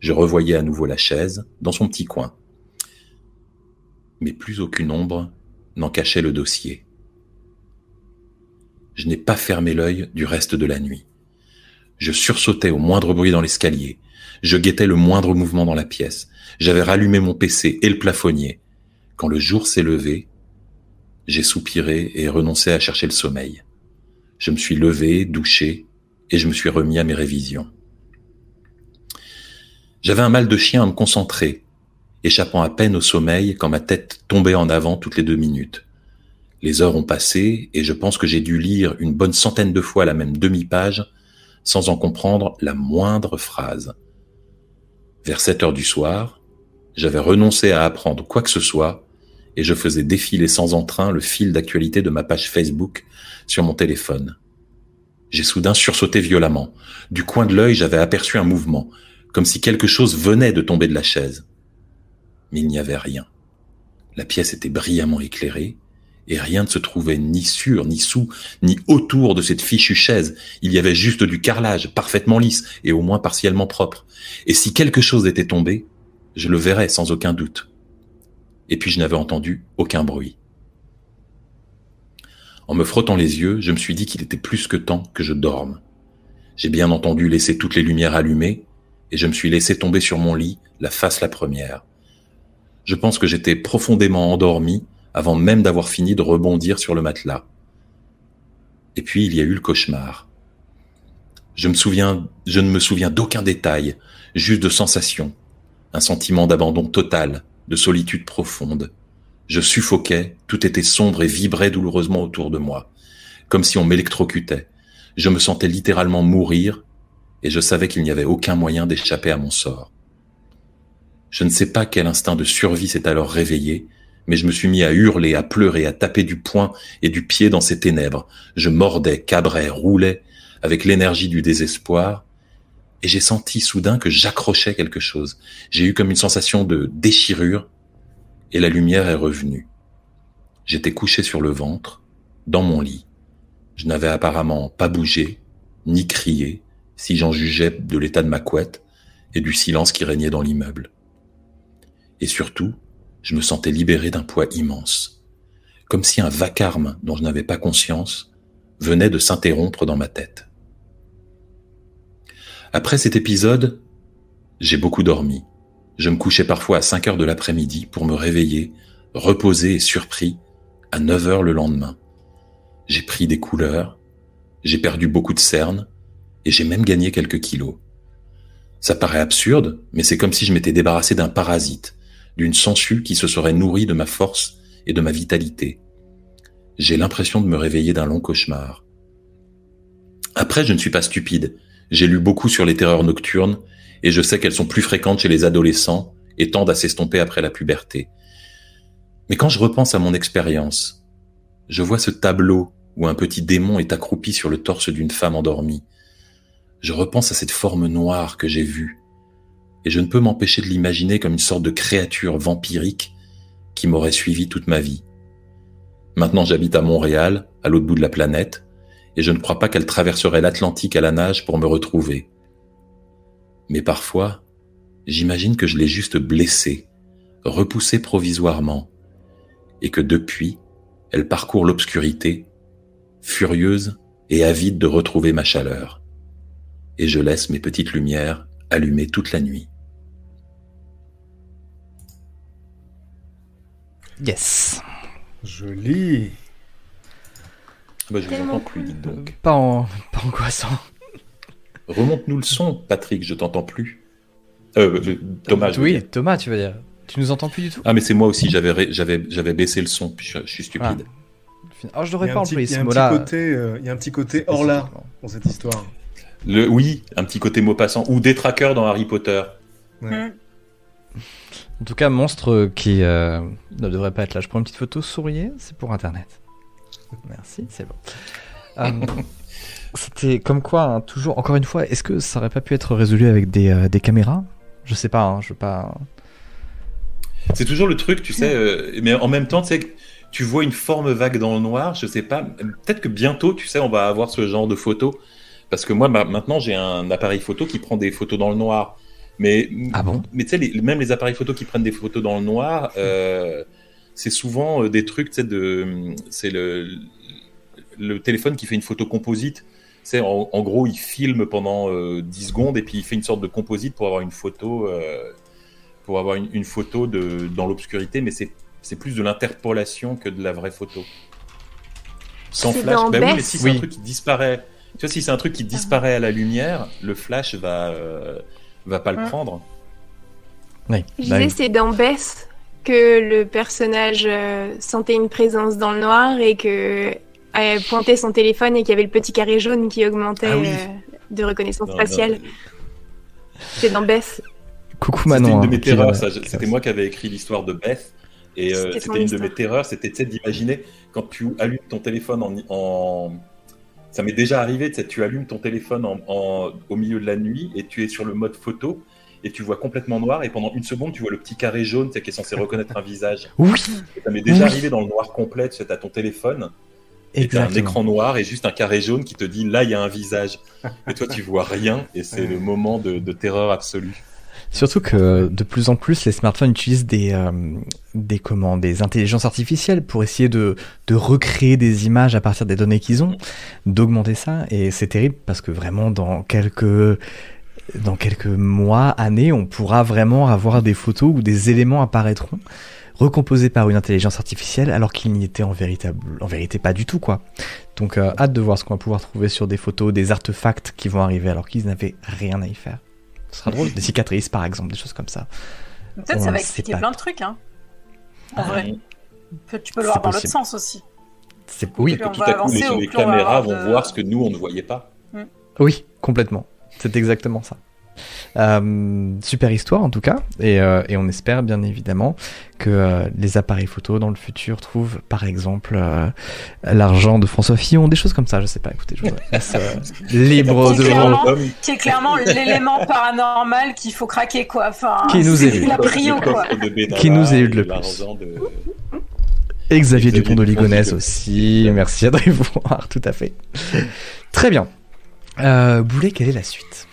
Je revoyais à nouveau la chaise, dans son petit coin. Mais plus aucune ombre n'en cachait le dossier. Je n'ai pas fermé l'œil du reste de la nuit. Je sursautais au moindre bruit dans l'escalier. Je guettais le moindre mouvement dans la pièce. J'avais rallumé mon PC et le plafonnier. Quand le jour s'est levé, j'ai soupiré et renoncé à chercher le sommeil. Je me suis levé, douché, et je me suis remis à mes révisions. J'avais un mal de chien à me concentrer, échappant à peine au sommeil quand ma tête tombait en avant toutes les deux minutes. Les heures ont passé et je pense que j'ai dû lire une bonne centaine de fois la même demi-page sans en comprendre la moindre phrase. Vers 7 heures du soir, j'avais renoncé à apprendre quoi que ce soit et je faisais défiler sans entrain le fil d'actualité de ma page Facebook sur mon téléphone. J'ai soudain sursauté violemment. Du coin de l'œil, j'avais aperçu un mouvement, comme si quelque chose venait de tomber de la chaise. Mais il n'y avait rien. La pièce était brillamment éclairée, et rien ne se trouvait ni sur, ni sous, ni autour de cette fichue chaise. Il y avait juste du carrelage, parfaitement lisse et au moins partiellement propre. Et si quelque chose était tombé, je le verrais sans aucun doute. et puis je n'avais entendu aucun bruit. En me frottant les yeux, je me suis dit qu'il était plus que temps que je dorme. J'ai bien entendu laisser toutes les lumières allumées, et je me suis laissé tomber sur mon lit, la face la première. Je pense que j'étais profondément endormi avant même d'avoir fini de rebondir sur le matelas. Et puis il y a eu le cauchemar. Je me souviens, je ne me souviens d'aucun détail, juste de sensations, un sentiment d'abandon total, de solitude profonde. Je suffoquais, tout était sombre et vibrait douloureusement autour de moi, comme si on m'électrocutait. Je me sentais littéralement mourir, et je savais qu'il n'y avait aucun moyen d'échapper à mon sort. Je ne sais pas quel instinct de survie s'est alors réveillé, mais je me suis mis à hurler, à pleurer, à taper du poing et du pied dans ces ténèbres. Je mordais, cabrais, roulais, avec l'énergie du désespoir, et j'ai senti soudain que j'accrochais quelque chose. J'ai eu comme une sensation de déchirure, et la lumière est revenue. J'étais couché sur le ventre, dans mon lit. Je n'avais apparemment pas bougé, ni crié, si j'en jugeais de l'état de ma couette et du silence qui régnait dans l'immeuble. Et surtout, je me sentais libéré d'un poids immense, comme si un vacarme dont je n'avais pas conscience venait de s'interrompre dans ma tête. Après cet épisode, j'ai beaucoup dormi. Je me couchais parfois à 5 heures de l'après-midi pour me réveiller, reposé et surpris, à 9 heures le lendemain. J'ai pris des couleurs, j'ai perdu beaucoup de cernes, et j'ai même gagné quelques kilos. Ça paraît absurde, mais c'est comme si je m'étais débarrassé d'un parasite, d'une sangsue qui se serait nourrie de ma force et de ma vitalité. J'ai l'impression de me réveiller d'un long cauchemar. Après, je ne suis pas stupide. J'ai lu beaucoup sur les terreurs nocturnes et je sais qu'elles sont plus fréquentes chez les adolescents et tendent à s'estomper après la puberté. Mais quand je repense à mon expérience, je vois ce tableau où un petit démon est accroupi sur le torse d'une femme endormie. Je repense à cette forme noire que j'ai vue, et je ne peux m'empêcher de l'imaginer comme une sorte de créature vampirique qui m'aurait suivi toute ma vie. Maintenant j'habite à Montréal, à l'autre bout de la planète, et je ne crois pas qu'elle traverserait l'Atlantique à la nage pour me retrouver. Mais parfois, j'imagine que je l'ai juste blessée, repoussée provisoirement, et que depuis, elle parcourt l'obscurité, furieuse et avide de retrouver ma chaleur. Et je laisse mes petites lumières allumées toute la nuit. Yes. Joli. Bah, je vous entends plus, dites donc. Pas, en... pas angoissant. Remonte-nous le son, Patrick, je t'entends plus. Euh, euh, Thomas, je veux Oui, dire. Thomas, tu veux dire. Tu nous entends plus du tout? Ah, mais c'est moi aussi, j'avais, ré- j'avais, j'avais baissé le son, puis je, je suis stupide. Alors, je Il y devrais pas employer il y a ce un petit mot-là. côté, euh, il y a un petit côté hors là dans cette histoire. Le, oui, un petit côté mot passant. Ou des trackers dans Harry Potter. Mm. En tout cas, monstre qui euh, ne devrait pas être là. Je prends une petite photo, souriez, c'est pour internet. Merci, c'est bon. Euh, C'était comme quoi, hein, toujours, encore une fois, est-ce que ça aurait pas pu être résolu avec des, euh, des caméras? Je sais pas, hein, je veux pas. C'est toujours le truc, tu sais, euh, mais en même temps, tu sais, tu vois une forme vague dans le noir, je sais pas, peut-être que bientôt, tu sais, on va avoir ce genre de photos. Parce que moi, ma- maintenant, j'ai un appareil photo qui prend des photos dans le noir. Mais, Ah bon? mais tu sais, même les appareils photo qui prennent des photos dans le noir, euh, c'est souvent euh, des trucs, tu sais, de, c'est le, le téléphone qui fait une photo composite. C'est en, en gros, il filme pendant euh, 10 secondes et puis il fait une sorte de composite pour avoir une photo, euh, pour avoir une, une photo de, dans l'obscurité, mais c'est c'est plus de l'interpolation que de la vraie photo. Sans flash. Bah oui, mais si c'est un truc qui disparaît, tu vois, si c'est un truc qui disparaît à la lumière, le flash va euh, va pas le Ouais. prendre. Oui. Je bah disais, c'est dans Beth que le personnage euh, sentait une présence dans le noir et que euh, pointait son téléphone et qu'il y avait le petit carré jaune qui augmentait Ah oui. euh, de reconnaissance Non, faciale. non, C'est dans Beth. Coucou C'était Manon. une de hein, mes terreurs, ça. C'était vient- moi qui avais écrit l'histoire de Beth. Et C'était une de mes terreurs, c'était d'imaginer quand tu allumes ton téléphone en. en... Ça m'est déjà arrivé, tu sais, tu allumes ton téléphone en, en- au milieu de la nuit et tu es sur le mode photo et tu vois complètement noir et pendant une seconde tu vois le petit carré jaune qui est censé reconnaître un visage. Oui, Et ça m'est déjà Oui. arrivé dans le noir complet, tu sais, t'as ton téléphone et t'as un écran noir et juste un carré jaune qui te dit là il y a un visage. Et toi tu vois rien et c'est le moment de, de terreur absolue. Surtout que de plus en plus, les smartphones utilisent des, euh, des, comment, des intelligences artificielles pour essayer de, de recréer des images à partir des données qu'ils ont, d'augmenter ça. Et c'est terrible parce que vraiment, dans quelques, dans quelques mois, années, on pourra vraiment avoir des photos où des éléments apparaîtront recomposés par une intelligence artificielle alors qu'ils n'y étaient en, en vérité pas du tout quoi. Donc euh, hâte de voir ce qu'on va pouvoir trouver sur des photos, des artefacts qui vont arriver alors qu'ils n'avaient rien à y faire. Ce sera drôle, des cicatrices par exemple, des choses comme ça. Peut-être ça va expliquer pas. plein de trucs, hein. En Ah, vrai. Peut- Tu peux le voir dans l'autre sens aussi. C'est oui, Plus on Tout va à coup, les, caméras vont de- voir ce que nous, on ne voyait pas. oui, complètement. C'est exactement ça. Euh, super histoire en tout cas, et, euh, et on espère bien évidemment que euh, les appareils photo dans le futur trouvent par exemple euh, l'argent de François Fillon, des choses comme ça, je sais pas, écoutez, je vous laisse euh, libre Qui de Qui est clairement l'élément paranormal qu'il faut craquer, quoi. Enfin, Qui nous élude. la prio, le quoi. Qui nous élude le plus. Et Xavier Xavier Dupont de Ligonnès aussi, merci Adrien Voir, tout à fait. Très bien. Euh, Boulet, quelle est la suite?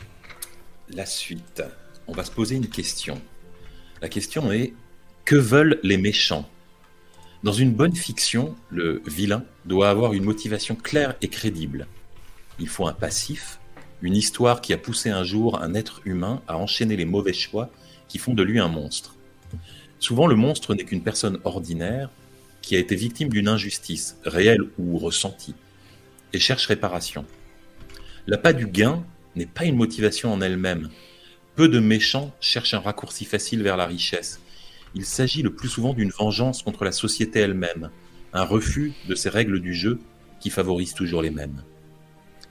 La suite. On va se poser une question. La question est que veulent les méchants? Dans une bonne fiction, le vilain doit avoir une motivation claire et crédible. Il faut un passif, une histoire qui a poussé un jour un être humain à enchaîner les mauvais choix qui font de lui un monstre. Souvent, le monstre n'est qu'une personne ordinaire qui a été victime d'une injustice, réelle ou ressentie, et cherche réparation. L'appât du gain n'est pas une motivation en elle-même. Peu de méchants cherchent un raccourci facile vers la richesse. Il s'agit le plus souvent d'une vengeance contre la société elle-même, un refus de ces règles du jeu qui favorisent toujours les mêmes.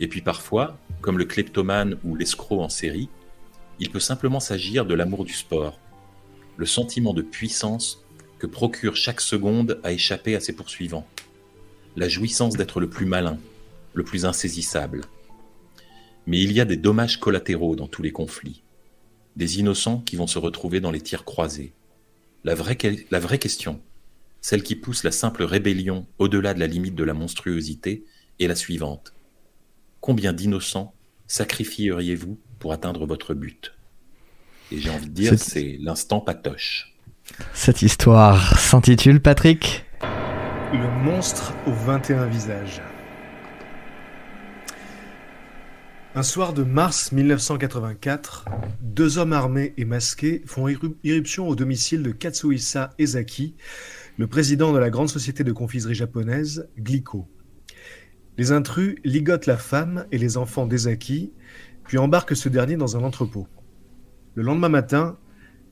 Et puis parfois, comme le kleptomane ou l'escroc en série, il peut simplement s'agir de l'amour du sport, le sentiment de puissance que procure chaque seconde à échapper à ses poursuivants, la jouissance d'être le plus malin, le plus insaisissable. Mais il y a des dommages collatéraux dans tous les conflits, des innocents qui vont se retrouver dans les tirs croisés. La vraie, que- la vraie question, celle qui pousse la simple rébellion au-delà de la limite de la monstruosité, est la suivante. Combien d'innocents sacrifieriez-vous pour atteindre votre but? Et j'ai envie de dire, C'est- c'est l'instant patoche. Cette histoire s'intitule Patrick? Le monstre aux 21 visages. Un soir de mars 1984, deux hommes armés et masqués font irru- irruption au domicile de Katsuhisa Ezaki, le président de la grande société de confiserie japonaise Glico. Les intrus ligotent la femme et les enfants d'Ezaki, puis embarquent ce dernier dans un entrepôt. Le lendemain matin,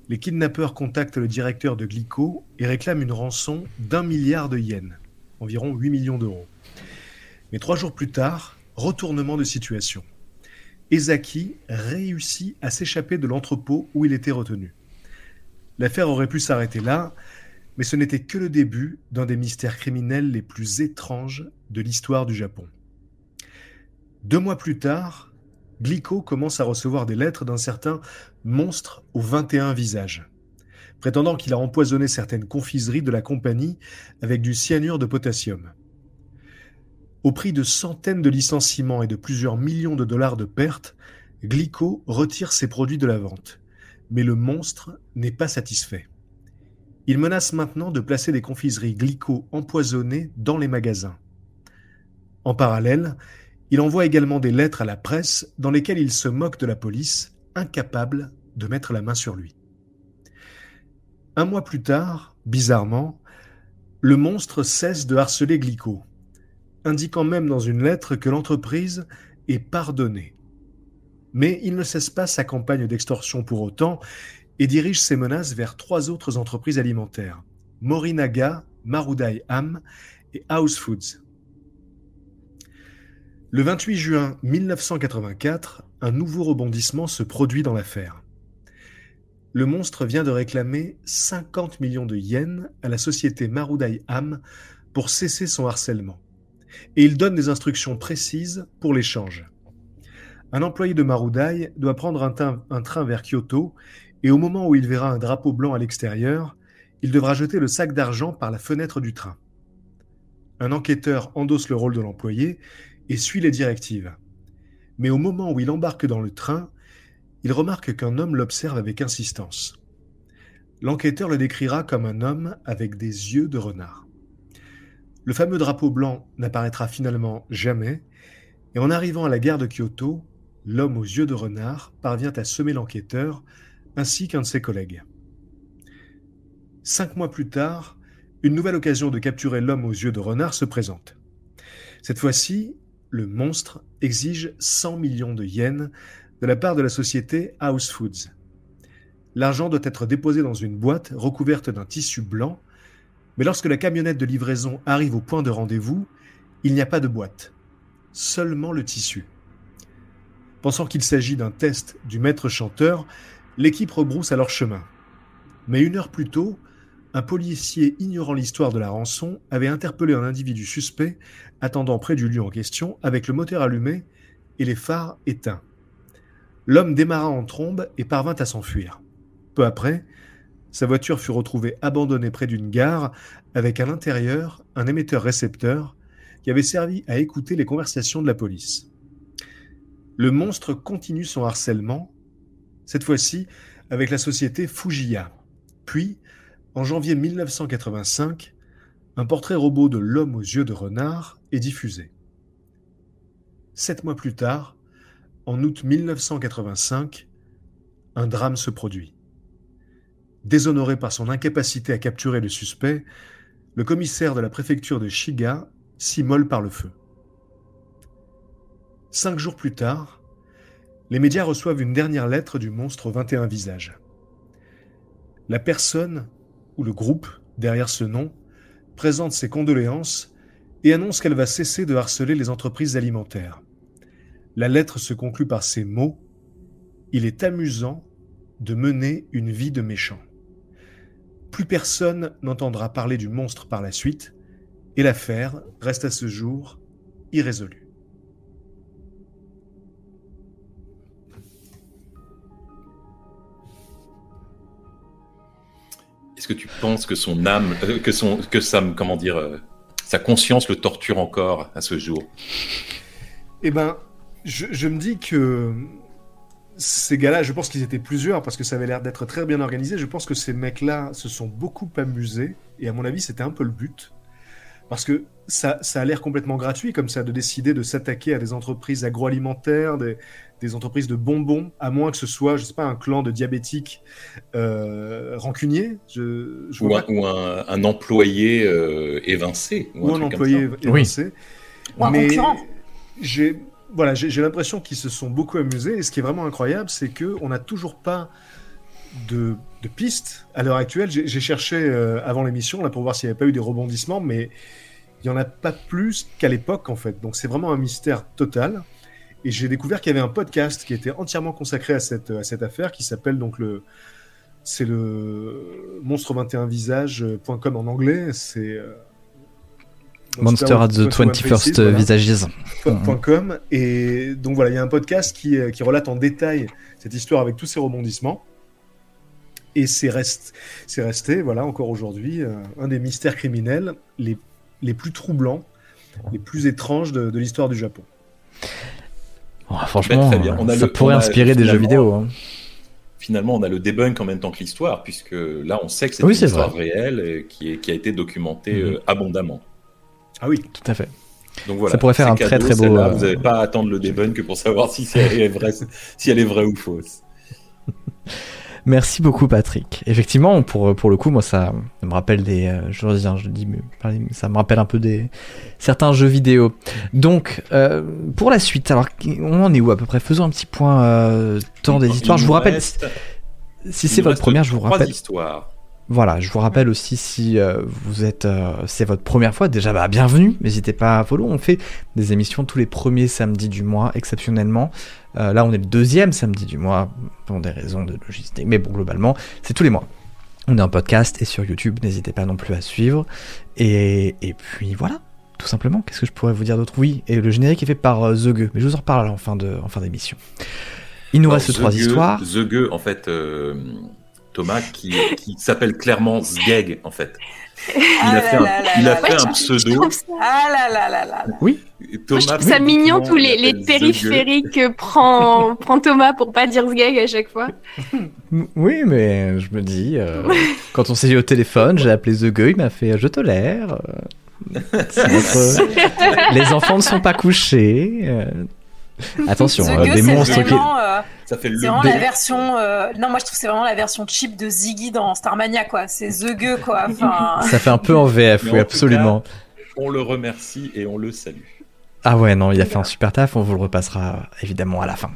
les kidnappeurs contactent le directeur de Glico et réclament une rançon d'un milliard de yens, environ 8 millions d'euros. Mais trois jours plus tard, retournement de situation. Ezaki réussit à s'échapper de l'entrepôt où il était retenu. L'affaire aurait pu s'arrêter là, mais ce n'était que le début d'un des mystères criminels les plus étranges de l'histoire du Japon. Deux mois plus tard, Glico commence à recevoir des lettres d'un certain monstre aux 21 visages, prétendant qu'il a empoisonné certaines confiseries de la compagnie avec du cyanure de potassium. Au prix de centaines de licenciements et de plusieurs millions de dollars de pertes, Glico retire ses produits de la vente. Mais le monstre n'est pas satisfait. Il menace maintenant de placer des confiseries Glico empoisonnées dans les magasins. En parallèle, il envoie également des lettres à la presse dans lesquelles il se moque de la police, incapable de mettre la main sur lui. Un mois plus tard, bizarrement, le monstre cesse de harceler Glico, indiquant même dans une lettre que l'entreprise est pardonnée. Mais il ne cesse pas sa campagne d'extorsion pour autant et dirige ses menaces vers trois autres entreprises alimentaires, Morinaga, Marudai Ham et House Foods. Le 28 juin 1984, un nouveau rebondissement se produit dans l'affaire. Le monstre vient de réclamer 50 millions de yens à la société Marudai Ham pour cesser son harcèlement. Et il donne des instructions précises pour l'échange. Un employé de Marudai doit prendre un, un train vers Kyoto et au moment où il verra un drapeau blanc à l'extérieur, il devra jeter le sac d'argent par la fenêtre du train. Un enquêteur endosse le rôle de l'employé et suit les directives. Mais au moment où il embarque dans le train, il remarque qu'un homme l'observe avec insistance. L'enquêteur le décrira comme un homme avec des yeux de renard. Le fameux drapeau blanc n'apparaîtra finalement jamais, et en arrivant à la gare de Kyoto, l'homme aux yeux de renard parvient à semer l'enquêteur ainsi qu'un de ses collègues. Cinq mois plus tard, une nouvelle occasion de capturer l'homme aux yeux de renard se présente. Cette fois-ci, le monstre exige 100 millions de yens de la part de la société House Foods. L'argent doit être déposé dans une boîte recouverte d'un tissu blanc, mais lorsque la camionnette de livraison arrive au point de rendez-vous, il n'y a pas de boîte, seulement le tissu. Pensant qu'il s'agit d'un test du maître chanteur, l'équipe rebrousse alors chemin. Mais une heure plus tôt, un policier ignorant l'histoire de la rançon avait interpellé un individu suspect attendant près du lieu en question avec le moteur allumé et les phares éteints. L'homme démarra en trombe et parvint à s'enfuir. Peu après, sa voiture fut retrouvée abandonnée près d'une gare avec à l'intérieur un émetteur-récepteur qui avait servi à écouter les conversations de la police. Le monstre continue son harcèlement, cette fois-ci avec la société Fujiya. Puis, en janvier 1985, un portrait robot de l'homme aux yeux de renard est diffusé. Sept mois plus tard, en août 1985, un drame se produit. Déshonoré par son incapacité à capturer le suspect, le commissaire de la préfecture de Shiga s'immole par le feu. Cinq jours plus tard, les médias reçoivent une dernière lettre du monstre aux 21 visages. La personne ou le groupe derrière ce nom présente ses condoléances et annonce qu'elle va cesser de harceler les entreprises alimentaires. La lettre se conclut par ces mots Il est amusant de mener une vie de méchant. Plus personne n'entendra parler du monstre par la suite, et l'affaire reste à ce jour irrésolue. Est-ce que tu penses que son âme, euh, que son, que sa, comment dire, euh, sa conscience le torture encore à ce jour? Eh ben, je, je me dis que ces gars-là, je pense qu'ils étaient plusieurs parce que ça avait l'air d'être très bien organisé. Je pense que ces mecs-là se sont beaucoup amusés et à mon avis, c'était un peu le but. Parce que ça, ça a l'air complètement gratuit comme ça de décider de s'attaquer à des entreprises agroalimentaires, des, des, entreprises de bonbons, à moins que ce soit, je sais pas, un clan de diabétiques euh, rancuniers. Je, je ou, un, ou un, un, employé euh, évincé. Ou, ou un, un employé évincé. Oui. Ou un Mais concurrent. j'ai voilà, j'ai l'impression qu'ils se sont beaucoup amusés. Et ce qui est vraiment incroyable, c'est que on n'a toujours pas de, pistes à l'heure actuelle. J'ai cherché euh, avant l'émission là pour voir s'il n'y avait pas eu des rebondissements, mais il n'y en a pas plus qu'à l'époque en fait. Donc c'est vraiment un mystère total. Et j'ai découvert qu'il y avait un podcast qui était entièrement consacré à cette, à cette affaire, qui s'appelle donc le c'est le monstre21visage.com en anglais. C'est euh, Monster at the 21st voilà. Visages. .com. Et donc voilà, il y a un podcast qui, qui relate en détail cette histoire avec tous ces rebondissements. Et c'est rest, resté, voilà, encore aujourd'hui, euh, un des mystères criminels les, les plus troublants, les plus étranges de, de l'histoire du Japon. Oh, franchement, ben, ça le, pourrait inspirer des jeux vidéo. Hein. Finalement, on a le debunk en même temps que l'histoire, puisque là, on sait que c'est oui, une histoire vrai. réelle qui, est, qui, a été documentée -hmm. euh, abondamment. Ah oui, tout à fait. Donc voilà, ça pourrait faire un cadeau, très très beau. Euh... Vous n'avez pas à attendre le debunk pour savoir si, elle est vraie, si elle est vraie ou fausse. Merci beaucoup Patrick. Effectivement, pour, pour le coup, moi ça, me rappelle des, euh, je dis, je dis, ça me rappelle un peu des certains jeux vidéo. Donc euh, pour la suite, alors on en est où à peu près? Faisons un petit point euh, temps des histoires. Je vous rappelle, reste, si c'est votre première, je vous rappelle. histoires. Voilà, je vous rappelle aussi si euh, vous êtes, euh, c'est votre première fois, déjà bah, bienvenue, n'hésitez pas à follow. On fait des émissions tous les premiers samedis du mois, exceptionnellement. Euh, là, on est le deuxième samedi du mois, pour des raisons de logistique, mais bon, globalement, c'est tous les mois. On est en podcast et sur YouTube, n'hésitez pas non plus à suivre. Et, et puis voilà, tout simplement. Qu'est-ce que je pourrais vous dire d'autre? Oui, et le générique est fait par The Gueux, mais je vous en reparle en fin de, en fin d'émission. Il nous reste trois histoires. The Gueux, en fait. Euh Thomas, qui, qui s'appelle clairement Sgeg, en fait. Il Ah a fait un, il a fait un pseudo. Ah là là là là. Oui. Moi, je trouve ça mignon tous les, les périphériques que prend, prend Thomas pour pas dire Zgag à chaque fois. Oui, mais je me dis, euh, quand on s'est eu au téléphone, j'ai appelé The Gueux, il m'a fait Je tolère. Euh, Les enfants ne sont pas couchés. Attention, The euh, des monstres qui. euh, Ça fait le c'est vraiment la version. euh, Non, moi je trouve que c'est vraiment la version cheap de Ziggy dans Starmania, quoi. C'est The Gueux, quoi. Enfin, Ça fait un peu en VF, Mais oui, en absolument. On le remercie et on le salue. Ah ouais, non, il a fait un super taf, on vous le repassera évidemment à la fin.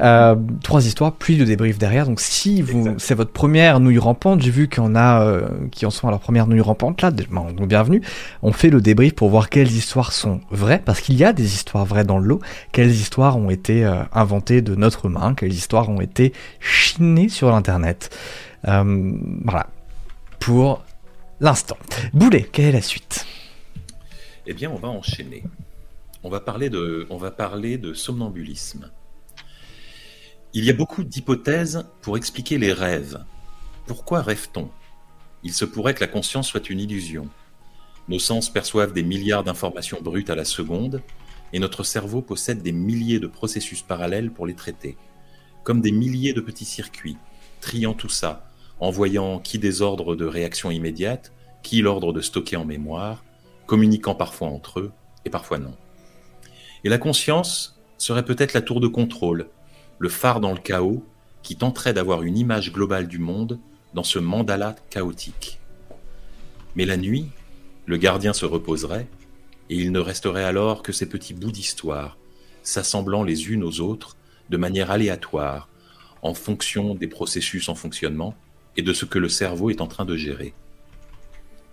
Euh, trois histoires, puis de débrief derrière. Donc si vous, c'est votre première nouille rampante, j'ai vu qu'il y en a euh, qui en sont à leur première nouille rampante là, ben, donc bienvenue. On fait le débrief pour voir quelles histoires sont vraies, parce qu'il y a des histoires vraies dans le lot, quelles histoires ont été euh, inventées de notre main, quelles histoires ont été chinées sur l'internet? Euh, voilà, pour l'instant. Boulet, quelle est la suite? Eh bien, on va enchaîner. On va parler de, somnambulisme. Il y a beaucoup d'hypothèses pour expliquer les rêves. Pourquoi rêve-t-on? Il se pourrait que la conscience soit une illusion. Nos sens perçoivent des milliards d'informations brutes à la seconde, et notre cerveau possède des milliers de processus parallèles pour les traiter, comme des milliers de petits circuits, triant tout ça, envoyant qui des ordres de réaction immédiate, qui l'ordre de stocker en mémoire, communiquant parfois entre eux et parfois non. Et la conscience serait peut-être la tour de contrôle, le phare dans le chaos qui tenterait d'avoir une image globale du monde dans ce mandala chaotique. Mais la nuit, le gardien se reposerait et il ne resterait alors que ces petits bouts d'histoire, s'assemblant les unes aux autres de manière aléatoire, en fonction des processus en fonctionnement et de ce que le cerveau est en train de gérer.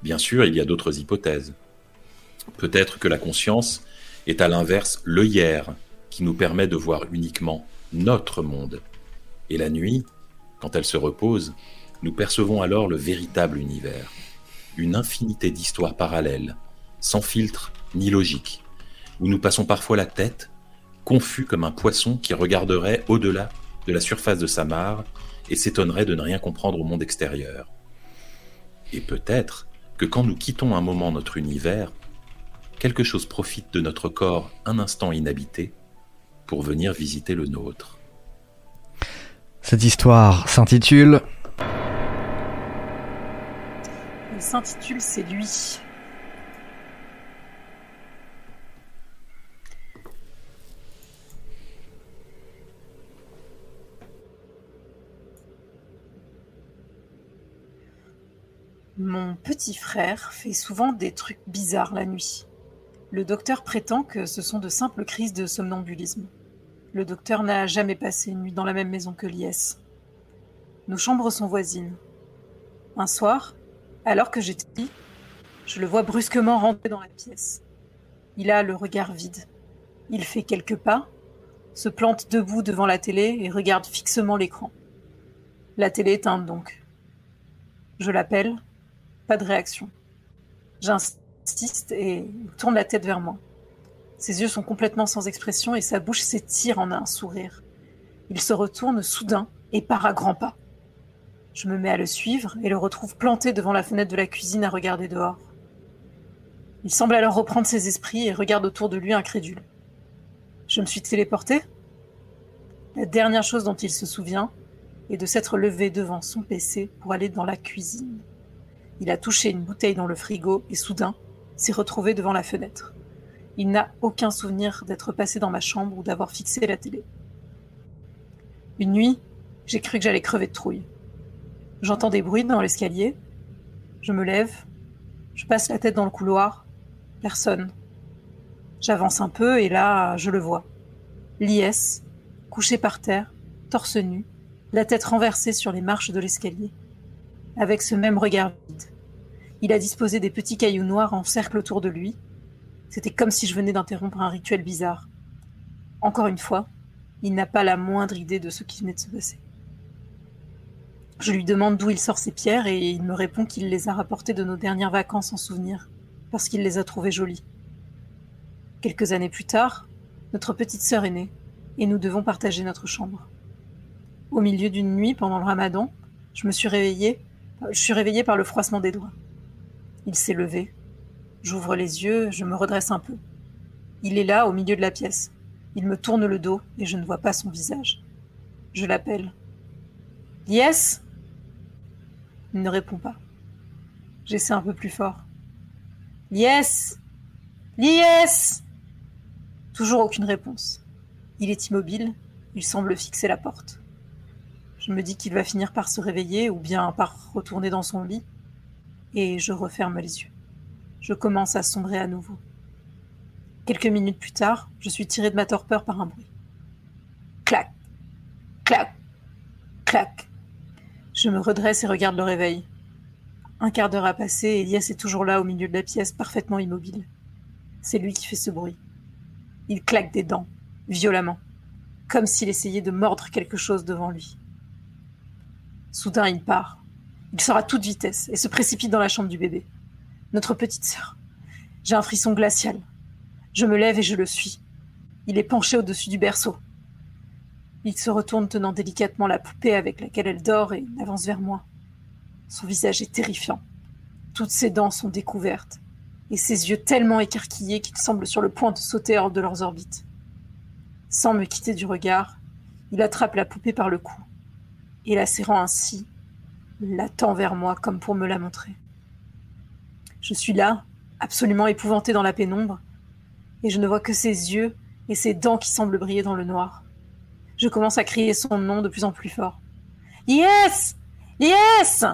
Bien sûr, il y a d'autres hypothèses. Peut-être que la conscience est à l'inverse l'œillère qui nous permet de voir uniquement notre monde. Et la nuit, quand elle se repose, nous percevons alors le véritable univers, une infinité d'histoires parallèles, sans filtre ni logique, où nous passons parfois la tête, confus comme un poisson qui regarderait au-delà de la surface de sa mare et s'étonnerait de ne rien comprendre au monde extérieur. Et peut-être que quand nous quittons un moment notre univers, quelque chose profite de notre corps un instant inhabité pour venir visiter le nôtre. Cette histoire s'intitule il s'intitule C'est lui. Mon petit frère fait souvent des trucs bizarres la nuit. Le docteur prétend que ce sont de simples crises de somnambulisme. Le docteur n'a jamais passé une nuit dans la même maison que Lies. Nos chambres sont voisines. Un soir, alors que j'étais je le vois brusquement rentrer dans la pièce. Il a le regard vide. Il fait quelques pas, se plante debout devant la télé et regarde fixement l'écran. La télé éteinte donc. Je l'appelle, pas de réaction. J'insiste et il tourne la tête vers moi. Ses yeux sont complètement sans expression et sa bouche s'étire en un sourire. Il se retourne soudain et part à grands pas. Je me mets à le suivre et le retrouve planté devant la fenêtre de la cuisine à regarder dehors. Il semble alors reprendre ses esprits et regarde autour de lui incrédule. Je me suis téléporté La dernière chose dont il se souvient est de s'être levé devant son PC pour aller dans la cuisine. Il a touché une bouteille dans le frigo et soudain s'est retrouvé devant la fenêtre. Il n'a aucun souvenir d'être passé dans ma chambre ou d'avoir fixé la télé. Une nuit, j'ai cru que j'allais crever de trouille. J'entends des bruits dans l'escalier. Je me lève. Je passe la tête dans le couloir. Personne. J'avance un peu et là, je le vois. Lies, couché par terre, torse nu, la tête renversée sur les marches de l'escalier, avec ce même regard vide. Il a disposé des petits cailloux noirs en cercle autour de lui. C'était comme si je venais d'interrompre un rituel bizarre. Encore une fois, il n'a pas la moindre idée de ce qui venait de se passer. Je lui demande d'où il sort ses pierres et il me répond qu'il les a rapportées de nos dernières vacances en souvenir, parce qu'il les a trouvées jolies. Quelques années plus tard, notre petite sœur est née, et nous devons partager notre chambre. Au milieu d'une nuit, pendant le ramadan, je me suis réveillée, je suis réveillée par le froissement des doigts. Il s'est levé. J'ouvre les yeux, je me redresse un peu. Il est là, au milieu de la pièce. Il me tourne le dos et je ne vois pas son visage. Je l'appelle. Lies Il ne répond pas. J'essaie un peu plus fort. Lies Lies Toujours aucune réponse. Il est immobile, il semble fixer la porte. Je me dis qu'il va finir par se réveiller ou bien par retourner dans son lit, et je referme les yeux. Je commence à sombrer à nouveau. Quelques minutes plus tard, je suis tiré de ma torpeur par un bruit. Clac, clac, clac. Je me redresse et regarde le réveil. Un quart d'heure a passé et Elias est toujours là au milieu de la pièce, parfaitement immobile. C'est lui qui fait ce bruit. Il claque des dents, violemment, comme s'il essayait de mordre quelque chose devant lui. Soudain, il part. Il sort à toute vitesse et se précipite dans la chambre du bébé. Notre petite sœur. J'ai un frisson glacial. Je me lève et je le suis. Il est penché au-dessus du berceau. Il se retourne tenant délicatement la poupée avec laquelle elle dort et avance vers moi. Son visage est terrifiant. Toutes ses dents sont découvertes et ses yeux tellement écarquillés qu'il semble sur le point de sauter hors de leurs orbites. Sans me quitter du regard, il attrape la poupée par le cou et la serrant ainsi, la tend vers moi comme pour me la montrer. Je suis là, absolument épouvanté dans la pénombre, et je ne vois que ses yeux et ses dents qui semblent briller dans le noir. Je commence à crier son nom de plus en plus fort. Yes Yes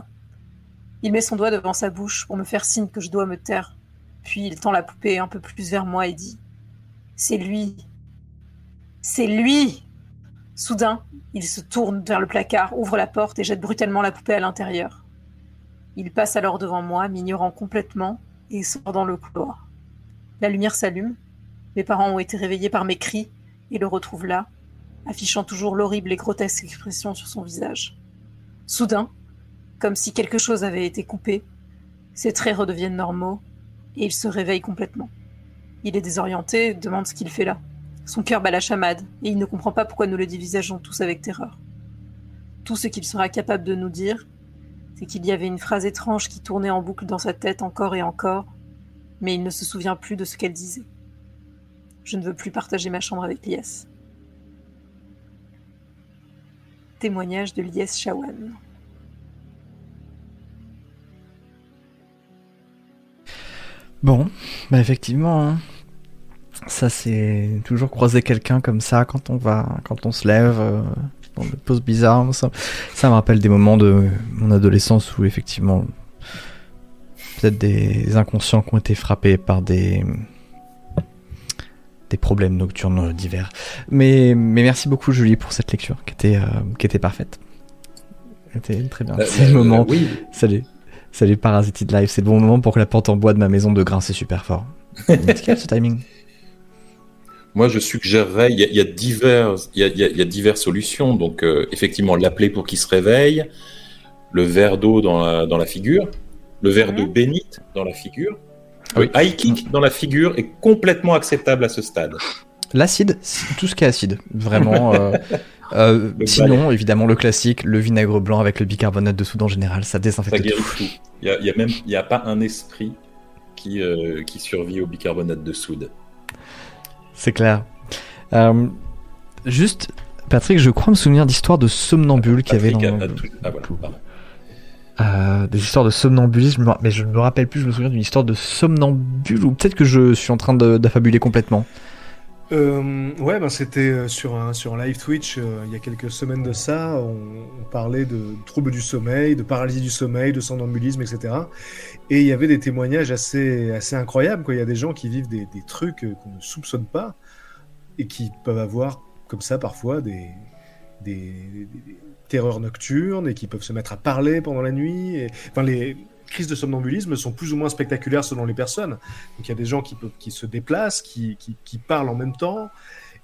Il met son doigt devant sa bouche pour me faire signe que je dois me taire. Puis il tend la poupée un peu plus vers moi et dit C'est lui C'est lui Soudain, il se tourne vers le placard, ouvre la porte et jette brutalement la poupée à l'intérieur. Il passe alors devant moi, m'ignorant complètement, et sort dans le couloir. La lumière s'allume. Mes parents ont été réveillés par mes cris et le retrouvent là, affichant toujours l'horrible et grotesque expression sur son visage. Soudain, comme si quelque chose avait été coupé, ses traits redeviennent normaux et il se réveille complètement. Il est désorienté, demande ce qu'il fait là. Son cœur bat la chamade, et il ne comprend pas pourquoi nous le dévisageons tous avec terreur. Tout ce qu'il sera capable de nous dire, c'est qu'il y avait une phrase étrange qui tournait en boucle dans sa tête encore et encore, mais il ne se souvient plus de ce qu'elle disait. Je ne veux plus partager ma chambre avec Lies. Témoignage de Lies Shawan. Bon, bah effectivement, hein. Ça c'est toujours croiser quelqu'un comme ça quand on va, quand on se lève, euh, dans des poses bizarres. Ça, ça me rappelle des moments de mon adolescence où effectivement, peut-être des inconscients qui ont été frappés par des des problèmes nocturnes divers. Mais, mais merci beaucoup Julie pour cette lecture qui était, euh, qui était parfaite. C'était très bien. Euh, C'est le euh, moment. oui. Salut. Salut Parasite Live, c'est le bon moment pour que la porte en bois de ma maison de grincer super fort. Nickel ce timing? Moi, je suggérerais, il y a, il y a divers, y a, y a- diverses solutions. Donc, euh, effectivement, l'appeler pour qu'il se réveille, le verre d'eau dans la, dans la figure, le verre de bénite dans la figure. Oui. Le high kick dans la figure est complètement acceptable à ce stade. L'acide, tout ce qui est acide, vraiment. euh, euh, sinon, évidemment, le classique, le vinaigre blanc avec le bicarbonate de soude en général, ça Ça désinfecte guérit tout. Il y a, y a même, y a pas un esprit qui, euh, qui survit au bicarbonate de soude. C'est clair. Euh, juste, Patrick, je crois me souvenir d'histoires de somnambules qu'il y avait dans. tout- Ah, voilà. Euh, des histoires de somnambulisme, mais je ne me rappelle plus, je me souviens d'une histoire de somnambule, ou peut-être que je suis en train d'affabuler complètement. Euh, ouais, ben c'était euh, sur un, sur un live Twitch euh, il y a quelques semaines de ça. On, parlait de troubles du sommeil, de paralysie du sommeil, de somnambulisme, etc. Et il y avait des témoignages assez, assez incroyables. Quoi. Il y a des gens qui vivent des, trucs qu'on ne soupçonne pas et qui peuvent avoir comme ça parfois des- des terreurs nocturnes et qui peuvent se mettre à parler pendant la nuit. Et, enfin, les crises de somnambulisme sont plus ou moins spectaculaires selon les personnes. Donc il y a des gens qui, peuvent, qui se déplacent, qui, qui, qui parlent en même temps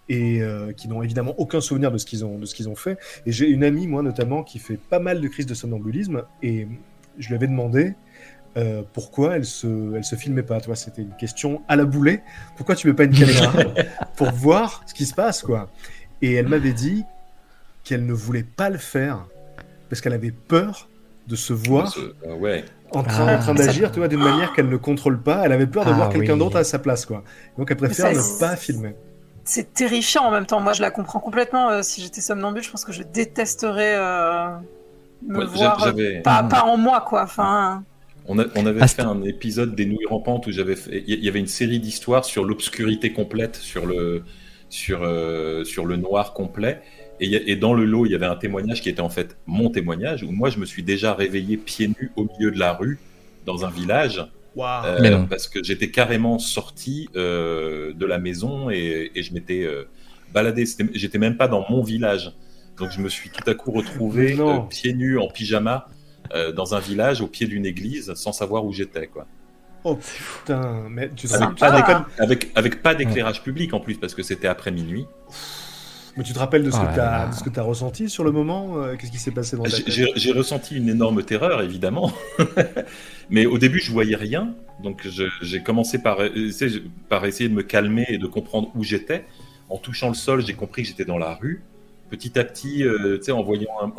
et euh, qui n'ont évidemment aucun souvenir de ce qu'ils ont, de ce qu'ils ont fait. Et j'ai une amie, moi notamment, qui fait pas mal de crises de somnambulisme et je lui avais demandé euh, pourquoi elle se, elle se filmait pas. C'était une question à la boulet. Pourquoi tu mets pas une caméra pour voir ce qui se passe, quoi? Et elle m'avait dit qu'elle ne voulait pas le faire parce qu'elle avait peur de se voir euh, ouais. En train, Ah. en train d'agir, tu vois, d'une manière qu'elle ne contrôle pas. Elle avait peur de Ah, voir quelqu'un oui. d'autre à sa place, quoi. Donc elle préfère ne pas filmer. C'est terrifiant en même temps. Moi, je la comprends complètement. Euh, si j'étais somnambule, je pense que je détesterais euh, me Ouais, voir. euh, Pas, pas en moi, quoi. Enfin, On, a- on avait Ah, fait un épisode des nouilles rampantes où j'avais fait. Il y avait une série d'histoires sur l'obscurité complète, sur le, sur, euh, sur le noir complet. Et, dans le lot, il y avait un témoignage qui était en fait mon témoignage, où moi je me suis déjà réveillé pieds nus au milieu de la rue, dans un village, euh, Mais non. parce que j'étais carrément sorti euh, de la maison et, et je m'étais euh, baladé. J'étais même pas dans mon village. Donc je me suis tout à coup retrouvé euh, pieds nus en pyjama euh, dans un village au pied d'une église sans savoir où j'étais. quoi. Oh putain, mais tu Avec, rappelles- avec, avec pas d'éclairage public en plus parce que c'était après minuit. Mais tu te rappelles de ce Oh que tu as, ressenti sur le moment euh, Qu'est-ce qui s'est passé dans ta J'ai- ressenti une énorme terreur, évidemment. Mais au début, je voyais rien. Donc, j'ai commencé par, euh, par essayer de me calmer et de comprendre où j'étais. En touchant le sol, j'ai compris que j'étais dans la rue. Petit à petit, euh, en voyant, un,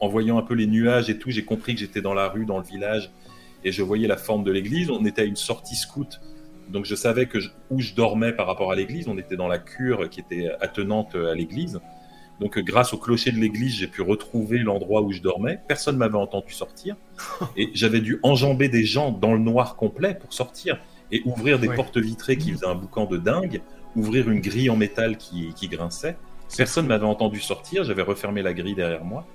en voyant un peu les nuages et tout, j'ai compris que j'étais dans la rue, dans le village. Et je voyais la forme de l'église. On était à une sortie scout. Donc, je savais que je- où je dormais par rapport à l'église. On était dans la cure qui était attenante à l'église. Donc, grâce au clocher de l'église, j'ai pu retrouver l'endroit où je dormais. Personne ne m'avait entendu sortir. Et j'avais dû enjamber des gens dans le noir complet pour sortir et ouvrir des Ouais. portes vitrées qui faisaient un boucan de dingue, ouvrir une grille en métal qui, qui grinçait. Personne ne m'avait entendu sortir. J'avais refermé la grille derrière moi.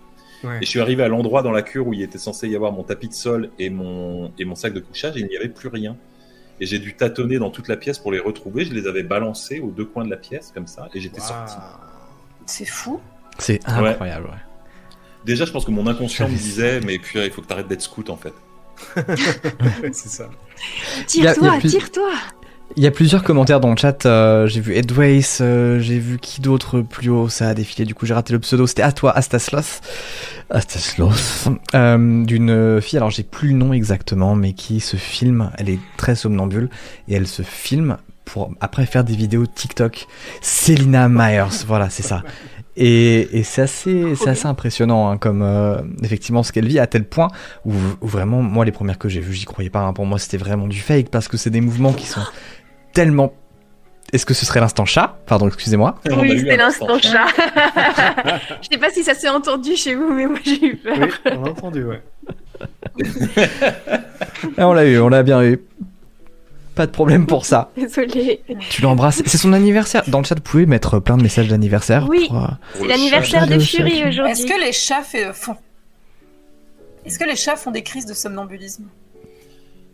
Ouais. Et je suis arrivé à l'endroit dans la cure où il était censé y avoir mon tapis de sol et mon, et mon sac de couchage et il n'y avait plus rien. Et j'ai dû tâtonner dans toute la pièce pour les retrouver. Je les avais balancés aux deux coins de la pièce comme ça et j'étais sorti. c'est fou. C'est incroyable, ouais. Déjà, je pense que mon inconscient me disait, mais puis il faut que tu arrêtes d'être scout en fait. C'est ça. Tire-toi, tire-toi Il y a plusieurs commentaires dans le chat. euh, j'ai vu Edways, euh, j'ai vu qui d'autre plus haut, ça a défilé. Du coup, j'ai raté le pseudo. C'était à toi, Astaslos. Astaslos. Euh, D'une fille, alors j'ai plus le nom exactement, mais qui se filme. Elle est très somnambule et elle se filme pour après faire des vidéos TikTok. Selina Myers, voilà, c'est ça. Et, et c'est assez, assez impressionnant, hein, comme euh, effectivement ce qu'elle vit à tel point où, où vraiment, moi, les premières que j'ai vues, j'y croyais pas. hein. Pour moi, c'était vraiment du fake parce que c'est des mouvements qui sont tellement. Est-ce que ce serait l'instant chat? Pardon, excusez-moi. Oui, c'était l'instant instant chat. Je sais pas si ça s'est entendu chez vous, mais moi j'ai eu peur. Oui, on a entendu, ouais. Ah, on l'a eu, on l'a bien eu. Pas de problème pour ça. Désolée. Tu l'embrasses. C'est son anniversaire. Dans le chat, vous pouvez mettre plein de messages d'anniversaire. Oui. pour, euh, C'est l'anniversaire de Fury aujourd'hui. Est-ce que les chats fait- font. Est-ce que les chats font des crises de somnambulisme?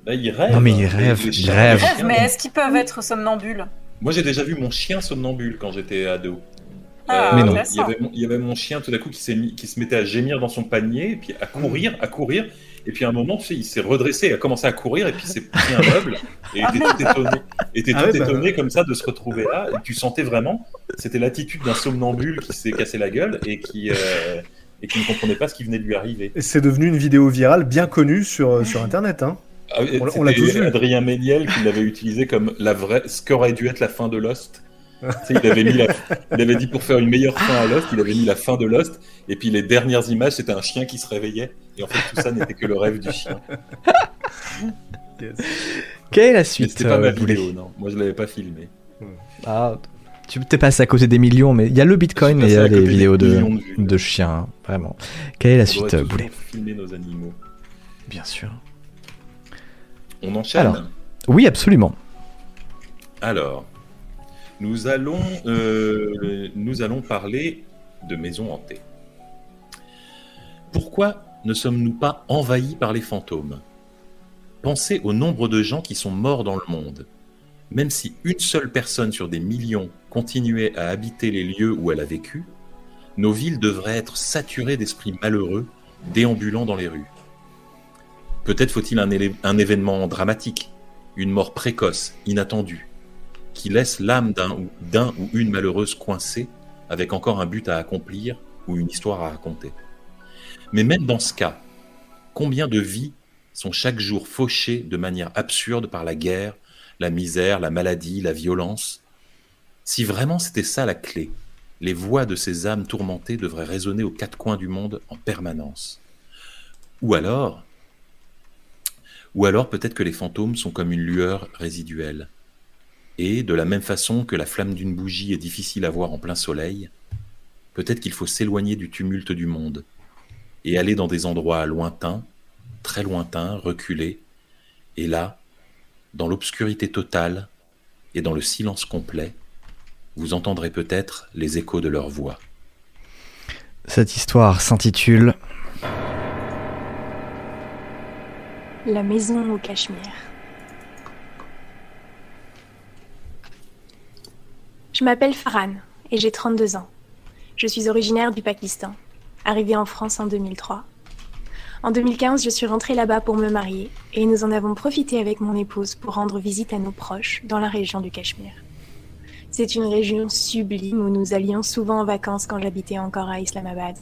Bah, il rêve. Non, mais il Les- rêve, les il chiens- rêve. les Rêve, chiens- mais est-ce qu'ils peuvent être somnambules? Moi, j'ai déjà vu mon chien somnambule quand j'étais ado. Ah, Mais non. il, y avait mon, il y avait mon chien tout d'un coup qui, s'est mis- qui se mettait à gémir dans son panier, et puis à courir, à courir. Et puis à un moment, tu sais, il s'est redressé, a commencé à courir, et puis il s'est pris un meuble, et était tout étonné, était Ah tout bah étonné comme ça de se retrouver là. Et tu sentais vraiment, c'était l'attitude d'un somnambule qui s'est cassé la gueule et qui, euh, et qui ne comprenait pas ce qui venait de lui arriver. C'est devenu une vidéo virale bien connue sur, sur Internet. Hein. Ah, On l'a- tous vu. Adrien Méniel qui l'avait utilisé comme la vraie, ce qu'aurait dû être la fin de Lost. Tu sais, il, avait mis la- il avait dit pour faire une meilleure fin à Lost, il avait mis la fin de Lost, et puis les dernières images, c'était un chien qui se réveillait, et en fait tout ça n'était que le rêve du chien. Yes. Quelle est la suite c'était pas ma euh, Boulet vidéo, non. Moi je l'avais pas filmé. Ah, Tu t'es passé à côté des millions, mais il y a le Bitcoin et il y a les vidéos de, de vues. de chiens, vraiment. Quelle est la On suite, euh, Boulet filmer nos animaux. Bien sûr. On enchaîne Alors. Oui, absolument. Alors, nous allons, euh, nous allons parler de maisons hantées. Pourquoi ne sommes-nous pas envahis par les fantômes? Pensez au nombre de gens qui sont morts dans le monde. Même si une seule personne sur des millions continuait à habiter les lieux où elle a vécu, nos villes devraient être saturées d'esprits malheureux déambulant dans les rues. Peut-être faut-il un, événement dramatique, une mort précoce, inattendue, qui laisse l'âme d'un ou, d'un ou une malheureuse coincée avec encore un but à accomplir ou une histoire à raconter. Mais même dans ce cas, combien de vies sont chaque jour fauchées de manière absurde par la guerre, la misère, la maladie, la violence? Si vraiment c'était ça la clé, les voix de ces âmes tourmentées devraient résonner aux quatre coins du monde en permanence. Ou alors, Ou alors peut-être que les fantômes sont comme une lueur résiduelle. Et de la même façon que la flamme d'une bougie est difficile à voir en plein soleil, peut-être qu'il faut s'éloigner du tumulte du monde et aller dans des endroits lointains, très lointains, reculés, et là, dans l'obscurité totale et dans le silence complet, vous entendrez peut-être les échos de leur voix. Cette histoire s'intitule La maison au Cachemire. Je m'appelle Farhan et j'ai 32 ans. Je suis originaire du Pakistan, arrivée en France en 2003. En 2015, je suis rentrée là-bas pour me marier et nous en avons profité avec mon épouse pour rendre visite à nos proches dans la région du Cachemire. C'est une région sublime où nous allions souvent en vacances quand j'habitais encore à Islamabad.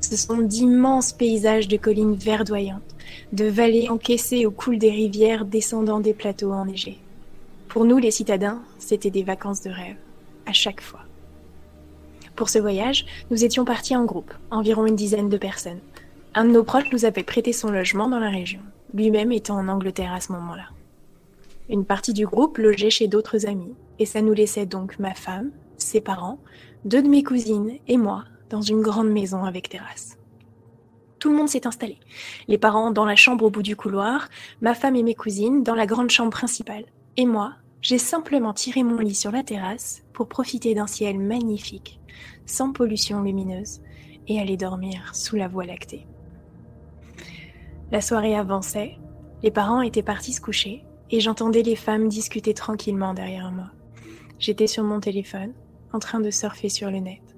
Ce sont d'immenses paysages de collines verdoyantes, de vallées encaissées au coul des rivières descendant des plateaux enneigés. Pour nous, les citadins, c'était des vacances de rêve, à chaque fois. Pour ce voyage, nous étions partis en groupe, environ une dizaine de personnes. Un de nos proches nous avait prêté son logement dans la région, lui-même étant en Angleterre à ce moment-là. Une partie du groupe logeait chez d'autres amis, et ça nous laissait donc ma femme, ses parents, deux de mes cousines et moi dans une grande maison avec terrasse. Tout le monde s'est installé. Les parents dans la chambre au bout du couloir, ma femme et mes cousines dans la grande chambre principale. Et moi, j'ai simplement tiré mon lit sur la terrasse pour profiter d'un ciel magnifique, sans pollution lumineuse, et aller dormir sous la voie lactée. La soirée avançait, les parents étaient partis se coucher, et j'entendais les femmes discuter tranquillement derrière moi. J'étais sur mon téléphone, en train de surfer sur le net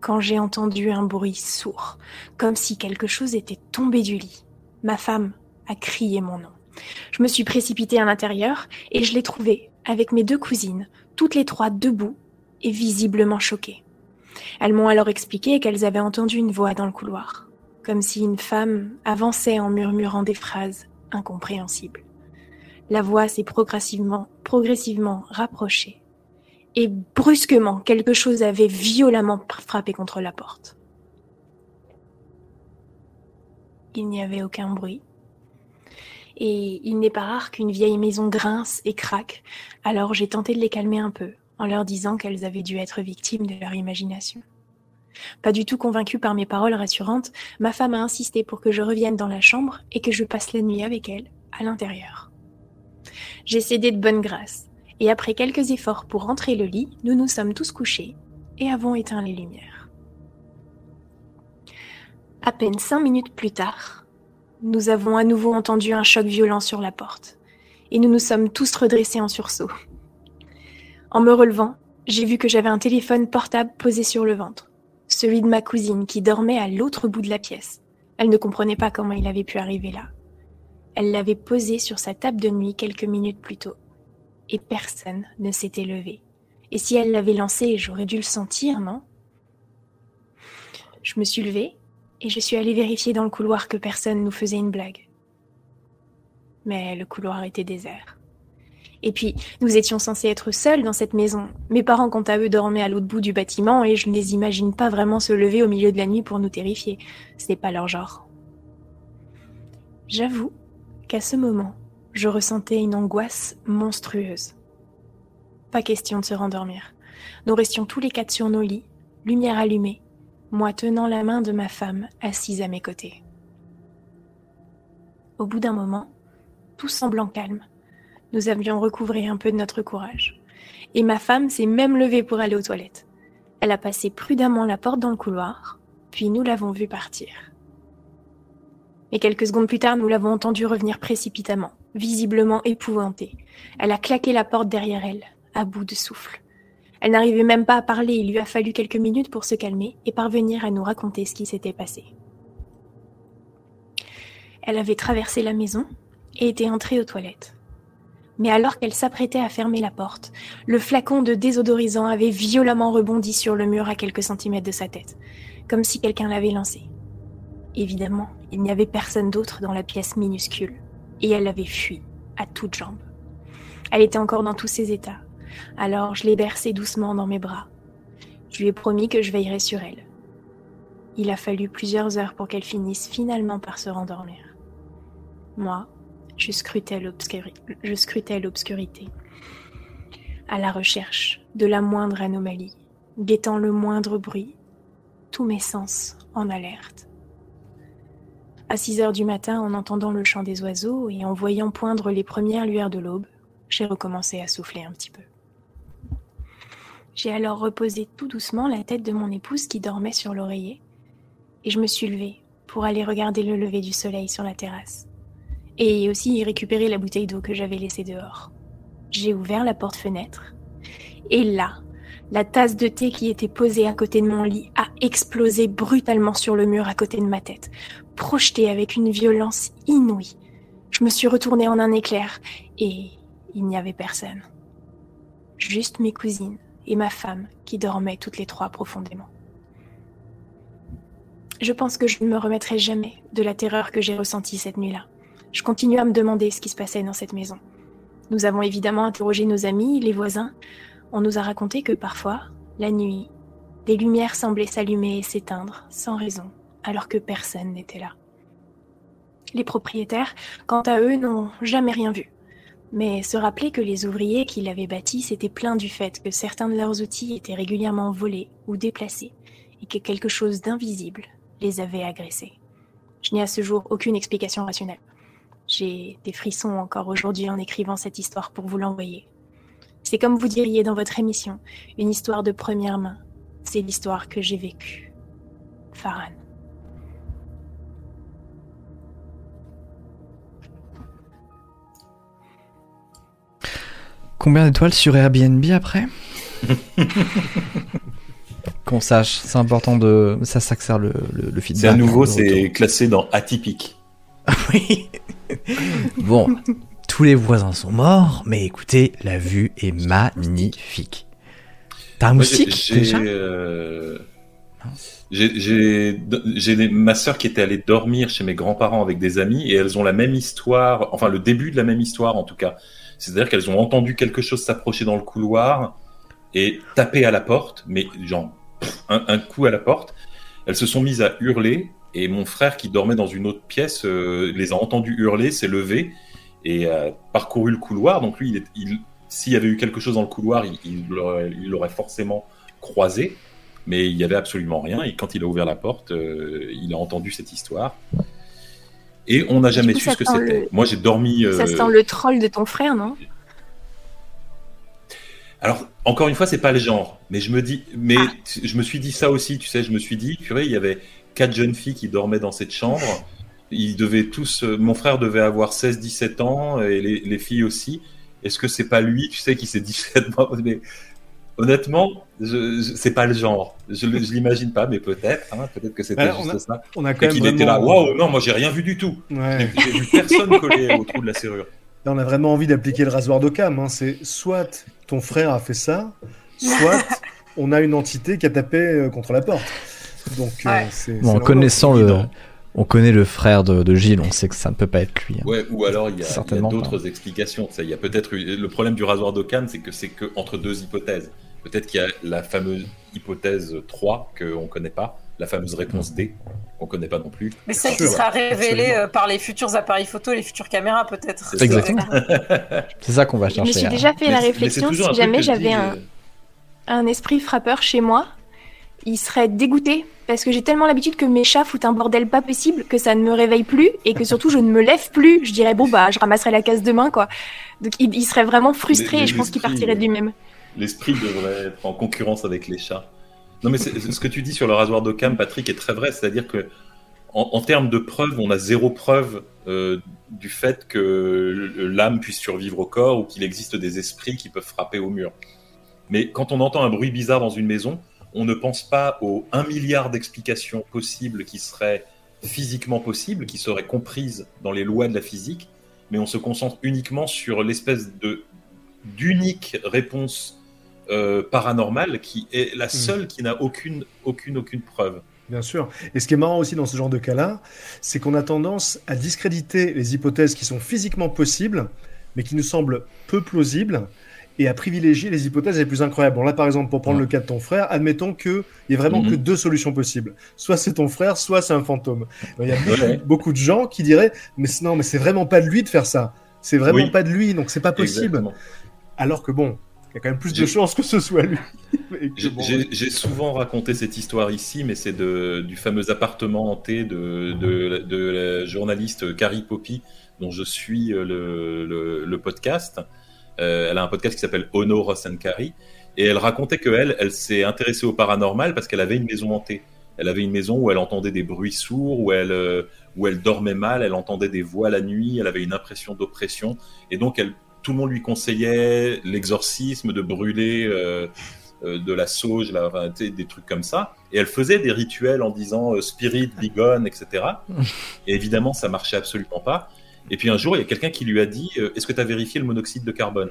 quand j'ai entendu un bruit sourd, comme si quelque chose était tombé du lit. Ma femme a crié mon nom. Je me suis précipitée à l'intérieur et je l'ai trouvée, avec mes deux cousines, toutes les trois debout et visiblement choquées. Elles m'ont alors expliqué qu'elles avaient entendu une voix dans le couloir, comme si une femme avançait en murmurant des phrases incompréhensibles. La voix s'est progressivement, progressivement rapprochée et brusquement, quelque chose avait violemment frappé contre la porte. Il n'y avait aucun bruit. Et il n'est pas rare qu'une vieille maison grince et craque, alors j'ai tenté de les calmer un peu, en leur disant qu'elles avaient dû être victimes de leur imagination. Pas du tout convaincue par mes paroles rassurantes, ma femme a insisté pour que je revienne dans la chambre et que je passe la nuit avec elle, à l'intérieur. J'ai cédé de bonne grâce, et après quelques efforts pour rentrer le lit, nous nous sommes tous couchés et avons éteint les lumières. À peine cinq minutes plus tard, nous avons à nouveau entendu un choc violent sur la porte, et nous nous sommes tous redressés en sursaut. En me relevant, j'ai vu que j'avais un téléphone portable posé sur le ventre, celui de ma cousine qui dormait à l'autre bout de la pièce. Elle ne comprenait pas comment il avait pu arriver là. Elle l'avait posé sur sa table de nuit quelques minutes plus tôt et personne ne s'était levé. Et si elle l'avait lancé, j'aurais dû le sentir, non? Je me suis levée et je suis allée vérifier dans le couloir que personne nous faisait une blague. Mais le couloir était désert. Et puis, nous étions censés être seuls dans cette maison. Mes parents, quant à eux, dormaient à l'autre bout du bâtiment et je ne les imagine pas vraiment se lever au milieu de la nuit pour nous terrifier. Ce n'est pas leur genre. J'avoue qu'à ce moment, je ressentais une angoisse monstrueuse. Pas question de se rendormir. Nous restions tous les quatre sur nos lits, lumière allumée, moi tenant la main de ma femme assise à mes côtés. Au bout d'un moment, tout semblant calme, nous avions recouvré un peu de notre courage. Et ma femme s'est même levée pour aller aux toilettes. Elle a passé prudemment la porte dans le couloir, puis nous l'avons vue partir. Et quelques secondes plus tard, nous l'avons entendue revenir précipitamment, visiblement épouvantée. Elle a claqué la porte derrière elle, à bout de souffle. Elle n'arrivait même pas à parler, il lui a fallu quelques minutes pour se calmer et parvenir à nous raconter ce qui s'était passé. Elle avait traversé la maison et était entrée aux toilettes. Mais alors qu'elle s'apprêtait à fermer la porte, le flacon de désodorisant avait violemment rebondi sur le mur à quelques centimètres de sa tête, comme si quelqu'un l'avait lancé. Évidemment, il n'y avait personne d'autre dans la pièce minuscule, et elle avait fui, à toutes jambes. Elle était encore dans tous ses états, alors je l'ai bercée doucement dans mes bras. Je lui ai promis que je veillerais sur elle. Il a fallu plusieurs heures pour qu'elle finisse finalement par se rendormir. Moi, je scrutais l'obscurité, à la recherche de la moindre anomalie, guettant le moindre bruit, tous mes sens en alerte. À 6 heures du matin, en entendant le chant des oiseaux et en voyant poindre les premières lueurs de l'aube, j'ai recommencé à souffler un petit peu. J'ai alors reposé tout doucement la tête de mon épouse qui dormait sur l'oreiller, et je me suis levée pour aller regarder le lever du soleil sur la terrasse, et aussi récupérer la bouteille d'eau que j'avais laissée dehors. J'ai ouvert la porte-fenêtre, et là, la tasse de thé qui était posée à côté de mon lit a explosé brutalement sur le mur à côté de ma tête, projetée avec une violence inouïe. Je me suis retournée en un éclair, et il n'y avait personne. Juste mes cousines et ma femme qui dormaient toutes les trois profondément. Je pense que je ne me remettrai jamais de la terreur que j'ai ressentie cette nuit-là. Je continue à me demander ce qui se passait dans cette maison. Nous avons évidemment interrogé nos amis, les voisins. On nous a raconté que parfois, la nuit, des lumières semblaient s'allumer et s'éteindre sans raison, alors que personne n'était là. Les propriétaires, quant à eux, n'ont jamais rien vu mais se rappeler que les ouvriers qui l'avaient bâti s'étaient plaints du fait que certains de leurs outils étaient régulièrement volés ou déplacés, et que quelque chose d'invisible les avait agressés. Je n'ai à ce jour aucune explication rationnelle. J'ai des frissons encore aujourd'hui en écrivant cette histoire pour vous l'envoyer. C'est comme vous diriez dans votre émission, une histoire de première main. C'est l'histoire que j'ai vécue. Farhan. Combien d'étoiles sur Airbnb après Qu'on sache, c'est important de. Ça s'accélère le, le, feedback. C'est à nouveau, c'est classé dans atypique. oui. bon, tous les voisins sont morts, mais écoutez, la vue est magnifique. T'as un moustique déjà euh, J'ai ma sœur qui était allée dormir chez mes grands-parents avec des amis et elles ont la même histoire, enfin le début de la même histoire en tout cas. C'est-à-dire qu'elles ont entendu quelque chose s'approcher dans le couloir et taper à la porte, mais genre un, coup à la porte. Elles se sont mises à hurler et mon frère qui dormait dans une autre pièce euh, les a entendues hurler, s'est levé et a parcouru le couloir. Donc lui, il, s'il y avait eu quelque chose dans le couloir, il l'aurait forcément croisé, mais il n'y avait absolument rien. Et quand il a ouvert la porte, euh, il a entendu cette histoire. Et on n'a jamais su ce que c'était. Moi, j'ai dormi. Ça sent le troll de ton frère, non? Alors, encore une fois, c'est pas le genre. Mais je me dis, mais ah. je me suis dit ça aussi, tu sais, je me suis dit, purée, il y avait quatre jeunes filles qui dormaient dans cette chambre. Ils devaient tous, euh, mon frère devait avoir 16, 17 ans et les, filles aussi. Est-ce que c'est pas lui, tu sais, qui s'est dit, mais honnêtement, je, c'est pas le genre. Je, je l'imagine pas, mais peut-être. Hein, peut-être que c'était juste ça. On a quand et qu'il était là. Waouh, non, moi j'ai rien vu du tout. Ouais. J'ai vu personne coller au trou de la serrure. Là, on a vraiment envie d'appliquer le rasoir d'Occam. Hein. C'est soit ton frère a fait ça, soit on a une entité qui a tapé euh, contre la porte. Donc, euh, c'est, bon, en connaissant le, on connaît le frère de, Gilles, on sait que ça ne peut pas être lui. Hein. Ouais, ou alors il y a, d'autres explications. Il y a peut-être le problème du rasoir d'Occam, c'est que c'est que entre deux hypothèses. Peut-être qu'il y a la fameuse hypothèse 3 qu'on ne connaît pas, la fameuse réponse D qu'on ne connaît pas non plus. Mais celle qui sera révélée euh, par les futurs appareils photo, les futures caméras peut-être. Exactement. C'est ça qu'on va chercher. Je me suis déjà fait la réflexion si jamais j'avais un, euh, un esprit frappeur chez moi, il serait dégoûté parce que j'ai tellement l'habitude que mes chats foutent un bordel pas possible que ça ne me réveille plus et que surtout je ne me lève plus. Je dirais bon bah je ramasserai la case demain quoi. Donc il, serait vraiment frustré et je pense qu'il partirait de lui-même l'esprit devrait être en concurrence avec les chats. Non, mais ce que tu dis sur le rasoir d'Occam, Patrick, est très vrai. C'est-à-dire que, en, termes de preuves, on a zéro preuve euh, du fait que l'âme puisse survivre au corps ou qu'il existe des esprits qui peuvent frapper au mur. Mais quand on entend un bruit bizarre dans une maison, on ne pense pas aux un milliard d'explications possibles qui seraient physiquement possibles, qui seraient comprises dans les lois de la physique, mais on se concentre uniquement sur l'espèce de d'unique réponse euh, paranormal qui est la hmm. seule qui n'a aucune, aucune, aucune preuve. Bien sûr. Et ce qui est marrant aussi dans ce genre de cas-là, c'est qu'on a tendance à discréditer les hypothèses qui sont physiquement possibles, mais qui nous semblent peu plausibles, et à privilégier les hypothèses les plus incroyables. Bon, là, par exemple, pour prendre Ouais. le cas de ton frère, admettons qu'il y a vraiment Mhm. que deux solutions possibles. Soit c'est ton frère, soit c'est un fantôme. Il y a beaucoup, Ouais. beaucoup de gens qui diraient, mais non, mais c'est vraiment pas de lui de faire ça. C'est vraiment Oui. pas de lui, donc c'est pas possible. Exactement. Alors que bon, il y a quand même plus de chances que ce soit lui. J'ai bon, souvent raconté cette histoire ici, mais c'est du fameux appartement hanté de, de, de la journaliste Carrie Poppy, dont je suis euh, le, le, le podcast. Euh, elle a un podcast qui s'appelle Ono Carrie, et elle racontait que elle, s'est intéressée au paranormal parce qu'elle avait une maison hantée. Elle avait une maison où elle entendait des bruits sourds, où elle, euh, où elle dormait mal, elle entendait des voix la nuit, elle avait une impression d'oppression, et donc tout le monde lui conseillait l'exorcisme, de brûler euh, de la sauge, sais, des trucs comme ça. Et elle faisait des rituels en disant spirit, be gone, etc. Et évidemment, ça marchait absolument pas. Et puis un jour, il y a quelqu'un qui lui a dit euh, Est-ce que tu as vérifié le monoxyde de carbone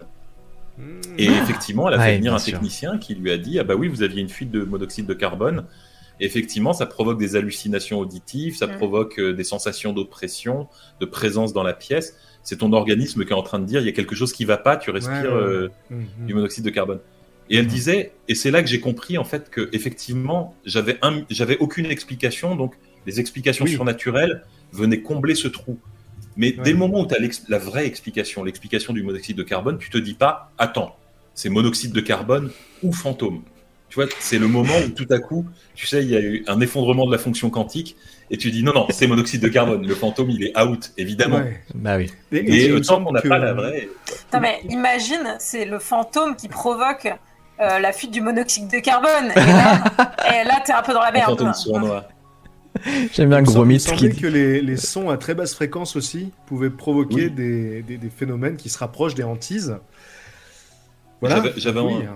Hmm. Et effectivement, elle a fait Ouais, venir un sûr. technicien qui lui a dit Ah bah oui, vous aviez une fuite de monoxyde de carbone. Et effectivement, ça provoque des hallucinations auditives, ça Mm. provoque euh, des sensations d'oppression, de présence dans la pièce. C'est ton organisme qui est en train de dire il y a quelque chose qui va pas, tu respires Ouais, ouais, euh, Mhm. du monoxyde de carbone. Et elle disait, et c'est là que j'ai compris en fait que effectivement j'avais un, j'avais aucune explication, donc les explications Oui. surnaturelles venaient combler ce trou. Mais Ouais. dès le moment où tu as la vraie explication, l'explication du monoxyde de carbone, tu te dis pas, attends, c'est monoxyde de carbone ou fantôme. Tu vois, c'est le moment où tout à coup, tu sais, il y a eu un effondrement de la fonction quantique, et tu dis non, non, c'est monoxyde de carbone. Le fantôme, il est out, évidemment. Ouais. Bah oui. Et, Et semble qu'on n'a pas la vraie. Non mais imagine, c'est le fantôme qui provoque euh, la fuite du monoxyde de carbone. Et là, là, t'es un peu dans la merde. fantôme quoi. sournois. J'aime bien Il me Gros semble- il Mythe qui que les, les sons à très basse fréquence aussi pouvaient provoquer Oui. des, des- des phénomènes qui se rapprochent des hantises. Voilà. J'avais-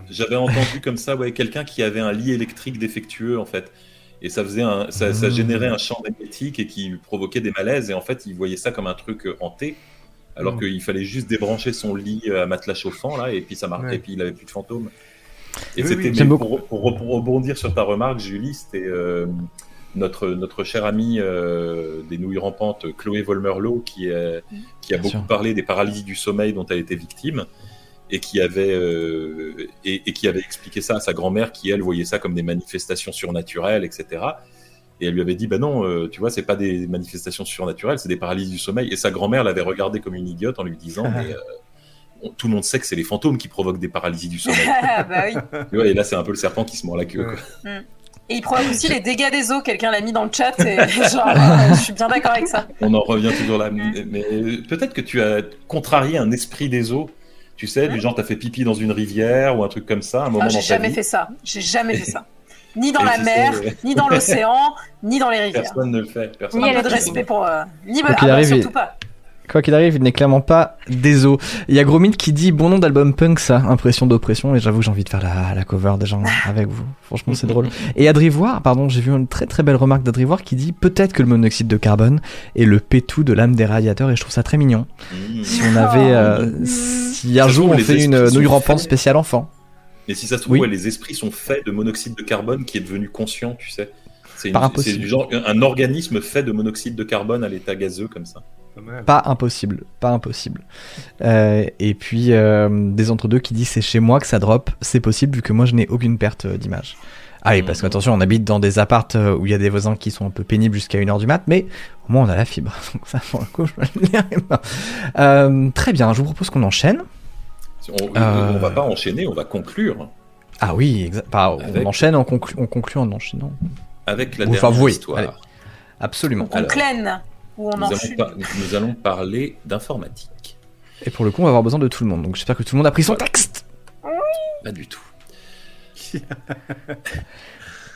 J'avais Oui. entendu comme ça, ouais, quelqu'un qui avait un lit électrique défectueux en fait, et ça faisait un, ça, ça Mmh. générait un champ magnétique et qui provoquait des malaises. Et en fait, il voyait ça comme un truc euh, hanté, alors Mmh. qu'il fallait juste débrancher son lit euh, à matelas chauffant là, et puis ça marchait, Ouais. et puis il avait plus de fantômes. Et Oui, c'était pour- pour rebondir sur ta remarque, Julie, c'était euh, notre notre chère amie euh, des nouilles rampantes, Chloé Volmerlo, qui est- qui a Bien beaucoup sûr. parlé des paralysies du sommeil dont elle était victime et qui avait euh, et, et qui avait expliqué ça à sa grand-mère qui elle voyait ça comme des manifestations surnaturelles etc et elle lui avait dit bah non euh, tu vois c'est pas des manifestations surnaturelles c'est des paralysies du sommeil et sa grand-mère l'avait regardé comme une idiote en lui disant mais euh, on- tout le monde sait que c'est les fantômes qui provoquent des paralysies du sommeil bah oui. Tu vois, et là c'est un peu le serpent qui se mord la queue quoi. Et il provoque aussi les dégâts des eaux. Quelqu'un l'a mis dans le chat et genre, euh, je suis bien d'accord avec ça. on en revient toujours là mais peut-être que tu as contrarié un esprit des eaux tu sais du genre t'as fait pipi dans une rivière ou un truc comme ça un moment Ah, j'ai dans ta jamais vie fait ça. J'ai jamais fait ça. Ni dans Et la mer, sais, ni dans l'océan, ni dans les rivières. Personne ne le fait. Personne Ni ne un le peu de respect pour. euh, ni ah bah, arrive, surtout pas. Quoi qu'il arrive, il n'est clairement pas des os. Il y a Gros Mythe qui dit bon nom d'album punk ça, impression d'oppression, et j'avoue que j'ai envie de faire la, la cover déjà avec vous. Franchement, c'est drôle. Et Adrivoire, pardon, j'ai vu une très très belle remarque d'Adrivoire qui dit peut-être que le monoxyde de carbone est le pétou de l'âme des radiateurs, et je trouve ça très mignon. Mmh. Si on avait, euh, Oh. si un Ça jour on fait une rampante faits. spéciale enfant. Et si ça se trouve, Oui. ouais, les esprits sont faits de monoxyde de carbone qui est devenu conscient, tu sais. C'est du genre un organisme fait de monoxyde de carbone à l'état gazeux comme ça. Pas impossible, pas impossible. Euh, et puis euh, des entre deux qui disent c'est chez moi que ça drop, c'est possible vu que moi je n'ai aucune perte euh, d'image. Ah oui, parce Mhm. qu'attention, on habite dans des appartes où il y a des voisins qui sont un peu pénibles jusqu'à 1h du mat, mais au moins on a la fibre. Donc ça, pour le coup, je. Euh, très bien, je vous propose qu'on enchaîne. On, Euh. on va pas enchaîner, on va conclure Ah oui, bah, on Avec- enchaîne, on conclut, on conclut en enchaînant. avec la dernière enfin, oui, histoire. allez. Absolument. On Alors, clène ou on Nous allons, par- nous allons parler d'informatique. Et pour le coup, on va avoir besoin de tout le monde. Donc j'espère que tout le monde a pris son texte. Pas du tout.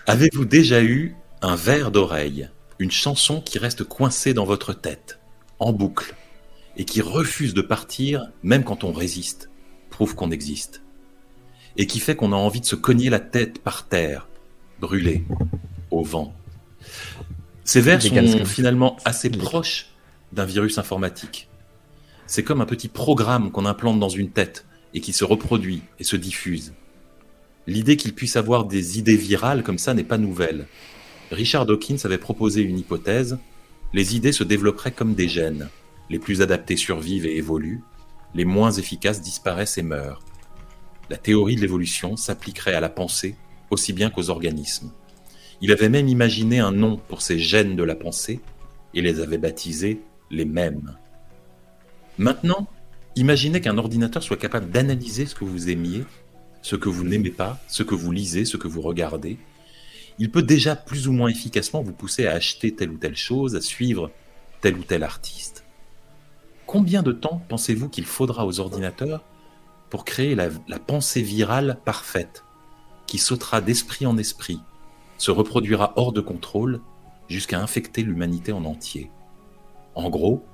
Avez-vous déjà eu un verre d'oreille, une chanson qui reste coincée dans votre tête, en boucle, et qui refuse de partir même quand on résiste, prouve qu'on existe, et qui fait qu'on a envie de se cogner la tête par terre, brûlée, au vent? Ces vers sont finalement assez proches d'un virus informatique. C'est comme un petit programme qu'on implante dans une tête et qui se reproduit et se diffuse. L'idée qu'il puisse avoir des idées virales comme ça n'est pas nouvelle. Richard Dawkins avait proposé une hypothèse. Les idées se développeraient comme des gènes. Les plus adaptés survivent et évoluent. Les moins efficaces disparaissent et meurent. La théorie de l'évolution s'appliquerait à la pensée aussi bien qu'aux organismes. Il avait même imaginé un nom pour ces gènes de la pensée et les avait baptisés les mêmes. Maintenant, imaginez qu'un ordinateur soit capable d'analyser ce que vous aimiez, ce que vous n'aimez pas, ce que vous lisez, ce que vous regardez. Il peut déjà plus ou moins efficacement vous pousser à acheter telle ou telle chose, à suivre tel ou tel artiste. Combien de temps pensez-vous qu'il faudra aux ordinateurs pour créer la, la pensée virale parfaite, qui sautera d'esprit en esprit, se reproduira hors de contrôle jusqu'à infecter l'humanité en entier En gros,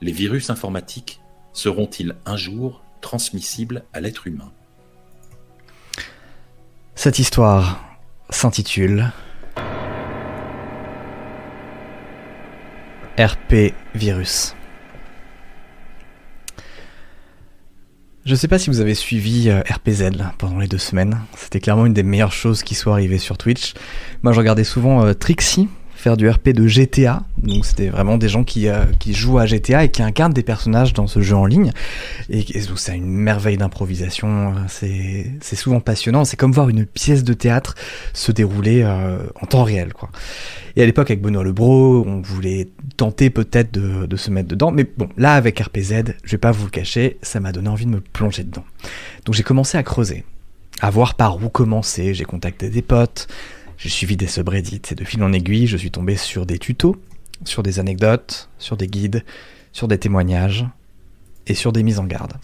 les virus informatiques seront-ils un jour transmissibles à l'être humain? Cette histoire s'intitule RP Virus. Je sais pas si vous avez suivi euh, RPZ pendant les deux semaines. C'était clairement une des meilleures choses qui soit arrivée sur Twitch. Moi, je regardais souvent euh, Trixie faire du RP de GTA. Donc, c'était vraiment des gens qui, euh, qui jouent à GTA et qui incarnent des personnages dans ce jeu en ligne. Et, et c'est une merveille d'improvisation. C'est c'est souvent passionnant. C'est comme voir une pièce de théâtre se dérouler euh, en temps réel, quoi. Et à l'époque, avec Benoît Lebro, on voulait tenter peut-être de, de se mettre dedans. Mais bon, là, avec RPZ, je vais pas vous le cacher, ça m'a donné envie de me plonger dedans. Donc j'ai commencé à creuser, à voir par où commencer. J'ai contacté des potes, j'ai suivi des subreddits. Et de fil en aiguille, je suis tombé sur des tutos, sur des anecdotes, sur des guides, sur des témoignages et sur des mises en garde.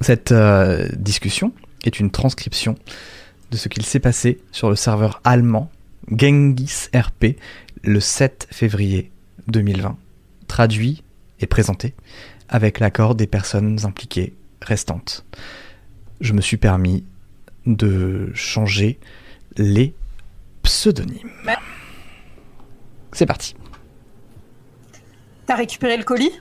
Cette euh, discussion est une transcription de ce qu'il s'est passé sur le serveur allemand Genghis RP le 7 février 2020, traduit et présenté avec l'accord des personnes impliquées restantes. Je me suis permis de changer les pseudonymes. C'est parti. T'as récupéré le colis?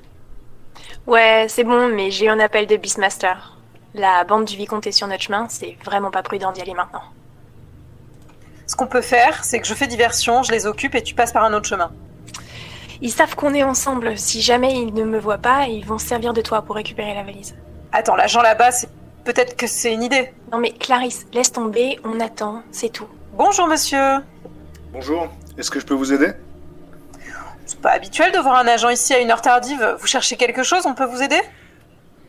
Ouais, c'est bon, mais j'ai eu un appel de Beastmaster. La bande du vicomte est sur notre chemin, c'est vraiment pas prudent d'y aller maintenant. Ce qu'on peut faire, c'est que je fais diversion, je les occupe et tu passes par un autre chemin. Ils savent qu'on est ensemble. Si jamais ils ne me voient pas, ils vont se servir de toi pour récupérer la valise. Attends, l'agent là-bas, c'est peut-être que c'est une idée. Non mais Clarisse, laisse tomber, on attend, c'est tout. Bonjour monsieur. Bonjour, est-ce que je peux vous aider? C'est pas habituel de voir un agent ici à une heure tardive. Vous cherchez quelque chose, on peut vous aider?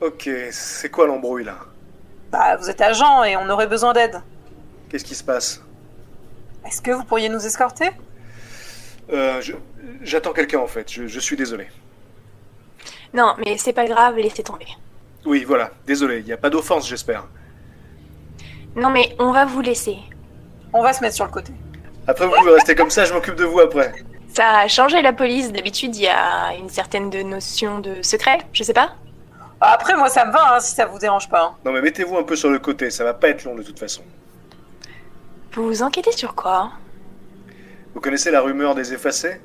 Ok, c'est quoi l'embrouille là? Bah, vous êtes agent et on aurait besoin d'aide. Qu'est-ce qui se passe? Est-ce que vous pourriez nous escorter? Euh, J'attends quelqu'un en fait, je, je suis désolé. Non, mais c'est pas grave, laissez tomber. Oui, voilà, désolé, il n'y a pas d'offense j'espère. Non mais on va vous laisser. On va se mettre sur le côté. Après vous pouvez rester comme ça, je m'occupe de vous après. Ça a changé la police, d'habitude il y a une certaine de notion de secret, je sais pas. Après, moi, ça me va, hein, si ça vous dérange pas. hein. Non mais mettez-vous un peu sur le côté, ça va pas être long de toute façon. Vous vous enquêtez sur quoi? Vous connaissez la rumeur des effacés?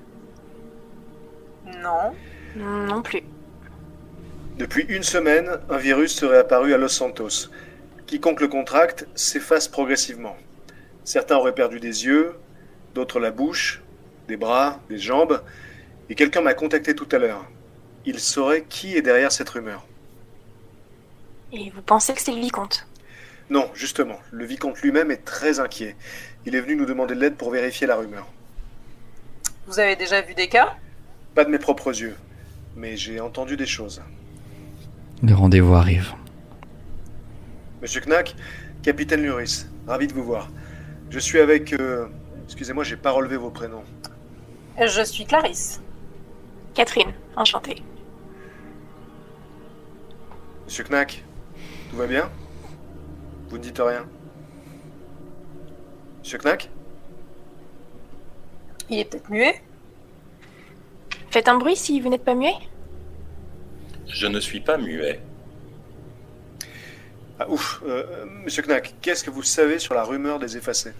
Non. Non plus. Depuis une semaine, un virus serait apparu à Los Santos. Quiconque le contracte s'efface progressivement. Certains auraient perdu des yeux, d'autres la bouche, des bras, des jambes, et quelqu'un m'a contacté tout à l'heure. Il saurait qui est derrière cette rumeur. Et vous pensez que c'est le vicomte? Non, justement, le vicomte lui-même est très inquiet. Il est venu nous demander de l'aide pour vérifier la rumeur. Vous avez déjà vu des cas? Pas de mes propres yeux, mais j'ai entendu des choses. Le rendez-vous arrive. Monsieur Knack, capitaine Luris, ravi de vous voir. Je suis avec. euh, Excusez-moi, j'ai pas relevé vos prénoms. Je suis Clarisse. Catherine, enchantée. Monsieur Knack, tout va bien? Vous ne dites rien Monsieur Knack? Il est peut-être muet Faites un bruit si vous n'êtes pas muet Je ne suis pas muet. Ah ouf, euh, euh, Monsieur Knack, qu'est-ce que vous savez sur la rumeur des effacés?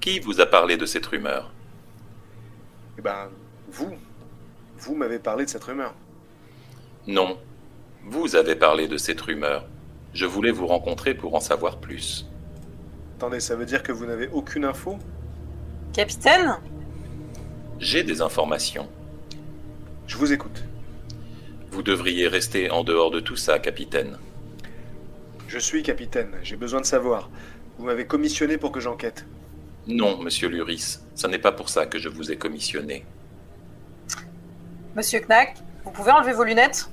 Qui vous a parlé de cette rumeur? Eh ben, vous. Vous m'avez parlé de cette rumeur. Non. Vous avez parlé de cette rumeur. Je voulais vous rencontrer pour en savoir plus. Attendez, ça veut dire que vous n'avez aucune info? Capitaine? J'ai des informations. Je vous écoute. Vous devriez rester en dehors de tout ça, capitaine. Je suis capitaine, j'ai besoin de savoir. Vous m'avez commissionné pour que j'enquête. Non, monsieur Luris, ce n'est pas pour ça que je vous ai commissionné. Monsieur Knack, vous pouvez enlever vos lunettes?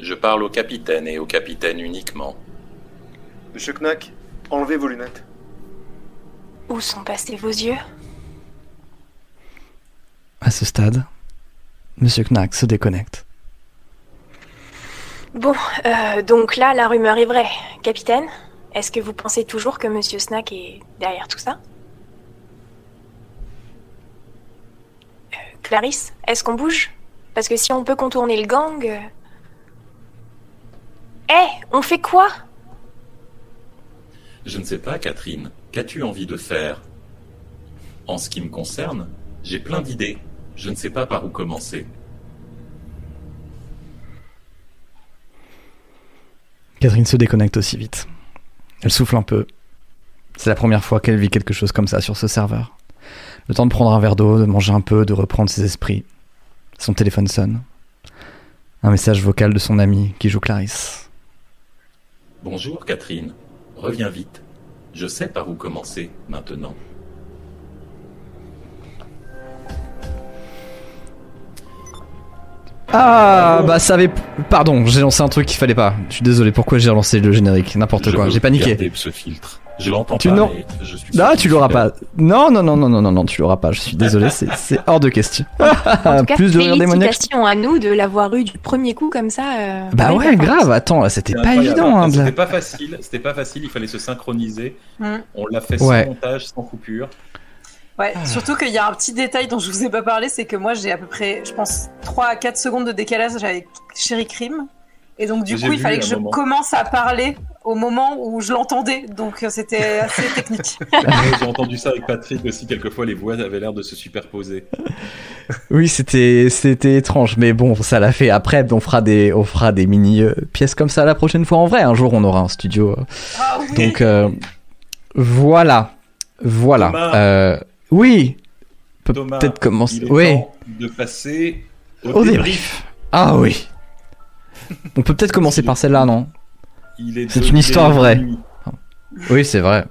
Je parle au capitaine et au capitaine uniquement. Monsieur Knack, enlevez vos lunettes. Où sont passés vos yeux? À ce stade, Monsieur Knack se déconnecte. Bon, euh, donc là, la rumeur est vraie. Capitaine, est-ce que vous pensez toujours que Monsieur Snack est derrière tout ça? Euh, Clarisse, est-ce qu'on bouge? Parce que si on peut contourner le gang... euh- Eh, on fait quoi? Je ne sais pas, Catherine. Qu'as-tu envie de faire? En ce qui me concerne, j'ai plein d'idées. Je ne sais pas par où commencer. Catherine se déconnecte aussi vite. Elle souffle un peu. C'est la première fois qu'elle vit quelque chose comme ça sur ce serveur. Le temps de prendre un verre d'eau, de manger un peu, de reprendre ses esprits. Son téléphone sonne. Un message vocal de son ami qui joue Clarisse. Bonjour, Catherine. Reviens vite. Je sais par où commencer maintenant. Ah, bah ça avait... Pardon, j'ai lancé un truc qu'il fallait pas. Je suis désolé, pourquoi j'ai lancé le générique? N'importe quoi, j'ai paniqué. ce filtre. Je l'entends Tu pas, n'auras- mais je suis Ah, tu l'auras pas. Non, non, non, non, non, non, non, tu l'auras pas. Je suis désolé, c'est- hors de question. En tout cas, Plus de rire démoniaque. félicitations à nous de l'avoir eu du premier coup comme ça. euh, Bah ouais, grave, attends, là, c'était pas évident. Hein, la- C'était pas facile. C'était pas facile. Il fallait se synchroniser. Hmm. On l'a fait Ouais. sans montage, sans coupure. Ouais, surtout qu'il y a un petit détail dont je vous ai pas parlé, c'est que moi j'ai à peu près, je pense, 3 à 4 secondes de décalage avec Chéri Crime. Et donc du coup, il fallait que je moment. commence à parler au moment où je l'entendais. Donc euh, c'était assez technique. J'ai entendu ça avec Patrick aussi. Quelquefois, les voix avaient l'air de se superposer. Oui, c'était c'était étrange, mais bon, ça l'a fait. Après, on fera des on fera des mini euh, pièces comme ça la prochaine fois en vrai. Un jour, on aura un studio. Ah oui. Donc euh, voilà, voilà. Euh, oui, peut peut-être commencer. Il est Oui, temps de passer au, au débrief. débrief. Ah oui. On peut peut-être commencer par celle-là, non? Il est C'est une histoire vraie. Oui, c'est vrai.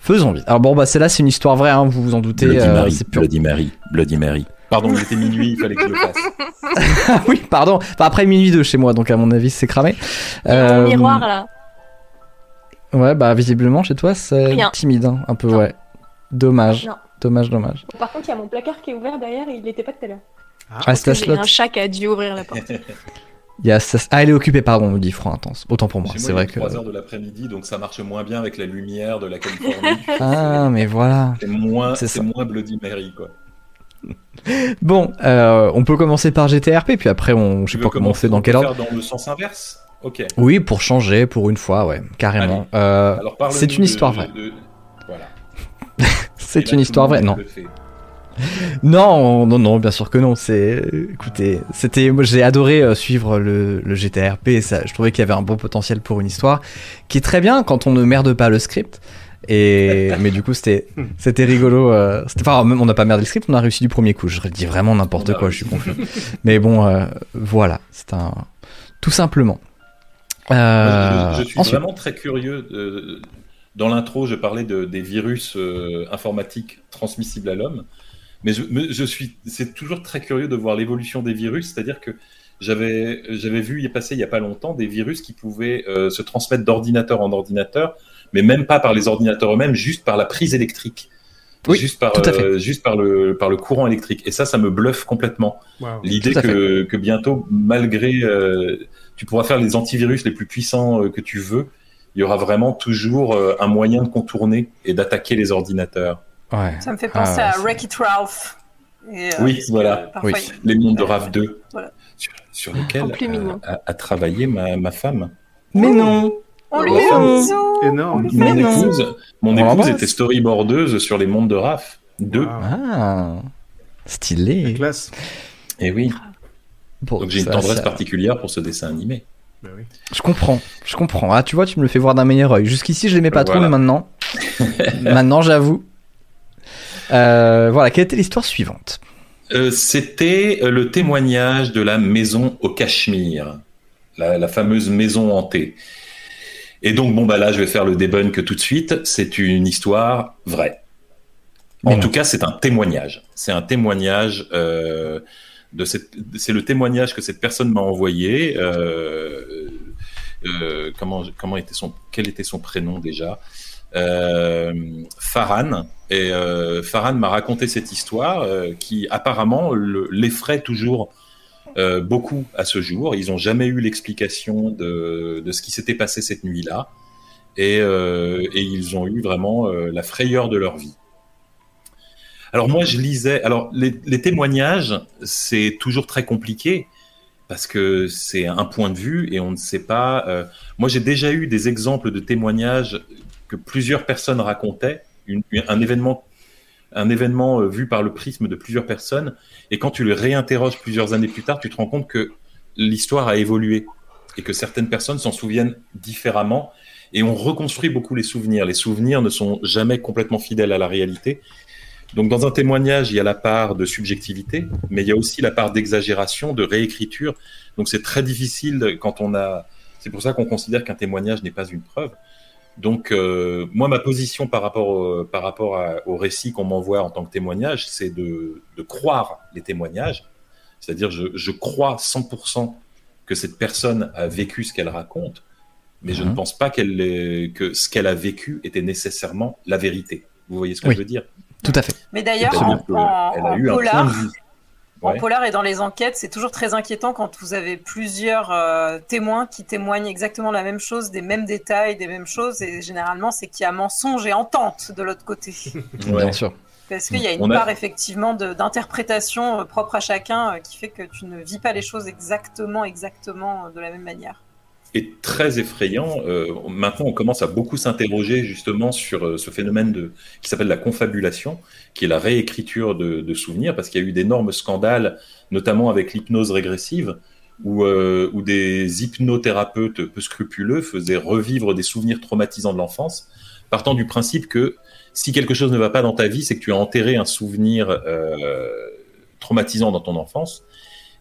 Faisons vite. Alors bon, bah celle-là, c'est une histoire vraie. Hein, vous vous en doutez. Bloody euh, Mary, c'est pur. Bloody Mary, Bloody Mary. Pardon, il était minuit, il fallait que je le fasse. Ah oui, pardon. Enfin, après minuit de chez moi, donc à mon avis, c'est cramé. Euh, miroir là. Ouais, bah visiblement chez toi c'est timide, hein, un peu, Non. ouais. Dommage. Non. Dommage, dommage. Par contre, il y a mon placard qui est ouvert derrière et il n'était pas tout à l'heure. Ah, slash J'ai lot. un chat qui a dû ouvrir la porte. Il y a ça- Ah, elle est occupée, pardon, nous dit Froid Intense. Autant pour moi, c'est vrai que. 3 heures de l'après-midi, donc ça marche moins bien avec la lumière de la Californie. Ah, mais voilà. C'est moins, C'est c'est Bloody Mary, quoi. Bon, euh, on peut commencer par GTRP, puis après, on... je sais pas comment on fait, dans quel ordre. faire dans le sens inverse? Ok. Oui, pour changer, pour une fois, ouais, carrément. Euh, Alors parle c'est une histoire vraie. Voilà. C'est une histoire vraie, non. Non, non, non, bien sûr que non. C'est, écoutez, c'était, j'ai adoré euh, suivre le, le GTRP. Ça, je trouvais qu'il y avait un bon potentiel pour une histoire qui est très bien quand on ne merde pas le script. Et mais du coup c'était, c'était rigolo. Euh, c'était, enfin, même on n'a pas merdé le script, on a réussi du premier coup. Je dis vraiment n'importe a quoi, je suis confus. mais bon, euh, voilà, c'est un, tout simplement. Euh, je, je suis ensuite, vraiment très curieux. de- dans l'intro, je parlais de, des virus euh, informatiques transmissibles à l'homme. Mais je, me- je suis, c'est toujours très curieux de voir l'évolution des virus. C'est-à-dire que j'avais, j'avais vu y passer il y a pas longtemps des virus qui pouvaient euh, se transmettre d'ordinateur en ordinateur, mais même pas par les ordinateurs eux-mêmes, juste par la prise électrique. Oui, juste par, tout à fait. euh, juste par le, par le courant électrique. Et ça, ça me bluffe complètement. L'idée que, que bientôt, malgré, euh, tu pourras faire les antivirus les plus puissants euh, que tu veux, il y aura vraiment toujours euh, un moyen de contourner et d'attaquer les ordinateurs. ouais. Ça me fait penser Ah, à Wreck-It Ralph. Et, euh, Oui, voilà. parfois, Oui. il- Les mondes de RAV 2, Voilà. sur, sur lequel a- travaillé ma, ma femme. Mais non. On lui Oh. fait un bisou Énorme. On lui fait un bisou. Épouse, mon On épouse était storyboardeuse sur les mondes de RAF 2. Waouh. Ah, La stylé. classe. Et oui, Bon, donc j'ai une tendresse ça- particulière pour ce dessin animé. Bah oui. Je comprends, je comprends. Ah, tu vois, tu me le fais voir d'un meilleur œil. Jusqu'ici, je l'aimais pas trop, Voilà. mais maintenant, maintenant, j'avoue. Euh, voilà, quelle était l'histoire suivante? Euh, C'était euh, le témoignage de la maison au Cachemire, la, la fameuse maison hantée. Et donc, bon, bah là, je vais faire le debunk tout de suite. C'est une histoire vraie. En tout cas, c'est un témoignage. C'est un témoignage euh, de. C'est le témoignage que cette personne m'a envoyé. Euh, euh, comment comment était son quel était son prénom déjà? Euh, Farhan et euh, m'a raconté cette histoire euh, qui apparemment l'effraie toujours euh, beaucoup à ce jour. Ils n'ont jamais eu l'explication de, de, ce qui s'était passé cette nuit-là et, et, ils ont eu vraiment la frayeur de leur vie. Alors moi, je lisais. Alors les, les témoignages, c'est toujours très compliqué parce que c'est un point de vue et on ne sait pas. Euh... Moi, j'ai déjà eu des exemples de témoignages que plusieurs personnes racontaient, un événement, un événement euh, vu par le prisme de plusieurs personnes, et quand tu le réinterroges plusieurs années plus tard, tu te rends compte que l'histoire a évolué et que certaines personnes s'en souviennent différemment. Et on reconstruit beaucoup les souvenirs. Les souvenirs ne sont jamais complètement fidèles à la réalité. Donc dans un témoignage, il y a la part de subjectivité, mais il y a aussi la part d'exagération, de réécriture. Donc c'est très difficile quand on a. C'est pour ça qu'on considère qu'un témoignage n'est pas une preuve. Donc euh, moi, ma position par rapport au, par rapport à, au récit qu'on m'envoie en tant que témoignage, c'est de, de, croire les témoignages. C'est-à-dire, je, je crois 100% que cette personne a vécu ce qu'elle raconte, mais mmh. je ne mhm. pense pas que ce qu'elle a vécu était nécessairement la vérité. Vous voyez ce que oui. je veux dire? Tout à fait. Mais d'ailleurs, en, en, en polar, en polar et dans les enquêtes, c'est toujours très inquiétant quand vous avez plusieurs euh, témoins qui témoignent exactement la même chose, des mêmes détails, des mêmes choses, et généralement, c'est qu'il y a mensonge et entente de l'autre côté. ouais. Bien sûr. Parce qu'il y a une On part a... effectivement d'interprétation euh, propre à chacun euh, qui fait que tu ne vis pas les choses exactement, exactement de la même manière est très effrayant. Euh, maintenant, on commence à beaucoup s'interroger justement sur euh, ce phénomène de, qui s'appelle la confabulation, qui est la réécriture de, souvenirs, parce qu'il y a eu d'énormes scandales, notamment avec l'hypnose régressive, où, euh, où, des hypnothérapeutes peu scrupuleux faisaient revivre des souvenirs traumatisants de l'enfance, partant du principe que si quelque chose ne va pas dans ta vie, c'est que tu as enterré un souvenir traumatisant dans ton enfance.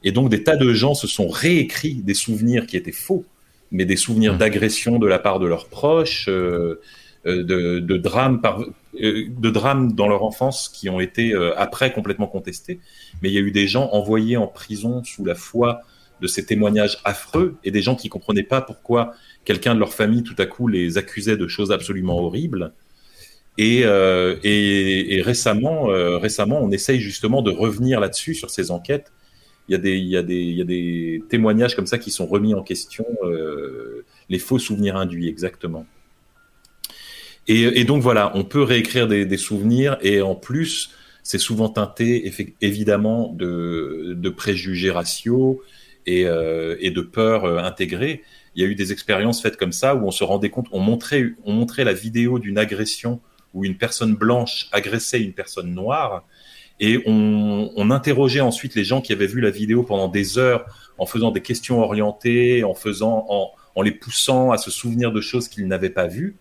Et donc, des tas de gens se sont réécrits des souvenirs qui étaient faux mais des souvenirs mmh. d'agression de la part de leurs proches, euh, euh de, de drames par, euh, de drames dans leur enfance qui ont été euh, après complètement contestés. Mais il y a eu des gens envoyés en prison sous la foi de ces témoignages affreux et des gens qui comprenaient pas pourquoi quelqu'un de leur famille tout à coup les accusait de choses absolument horribles. Et, et, et récemment, récemment, on essaye justement de revenir là-dessus sur ces enquêtes il y, a des, témoignages comme ça qui sont remis en question, euh, les faux souvenirs induits, exactement. Et, donc voilà, on peut réécrire des, souvenirs et en plus, c'est souvent teinté évidemment de, préjugés raciaux et, euh, de peurs euh, intégrées. Il y a eu des expériences faites comme ça où on se rendait compte, on montrait la vidéo d'une agression où une personne blanche agressait une personne noire et on, interrogeait ensuite les gens qui avaient vu la vidéo pendant des heures en faisant des questions orientées, en faisant, en, les poussant à se souvenir de choses qu'ils n'avaient pas vues.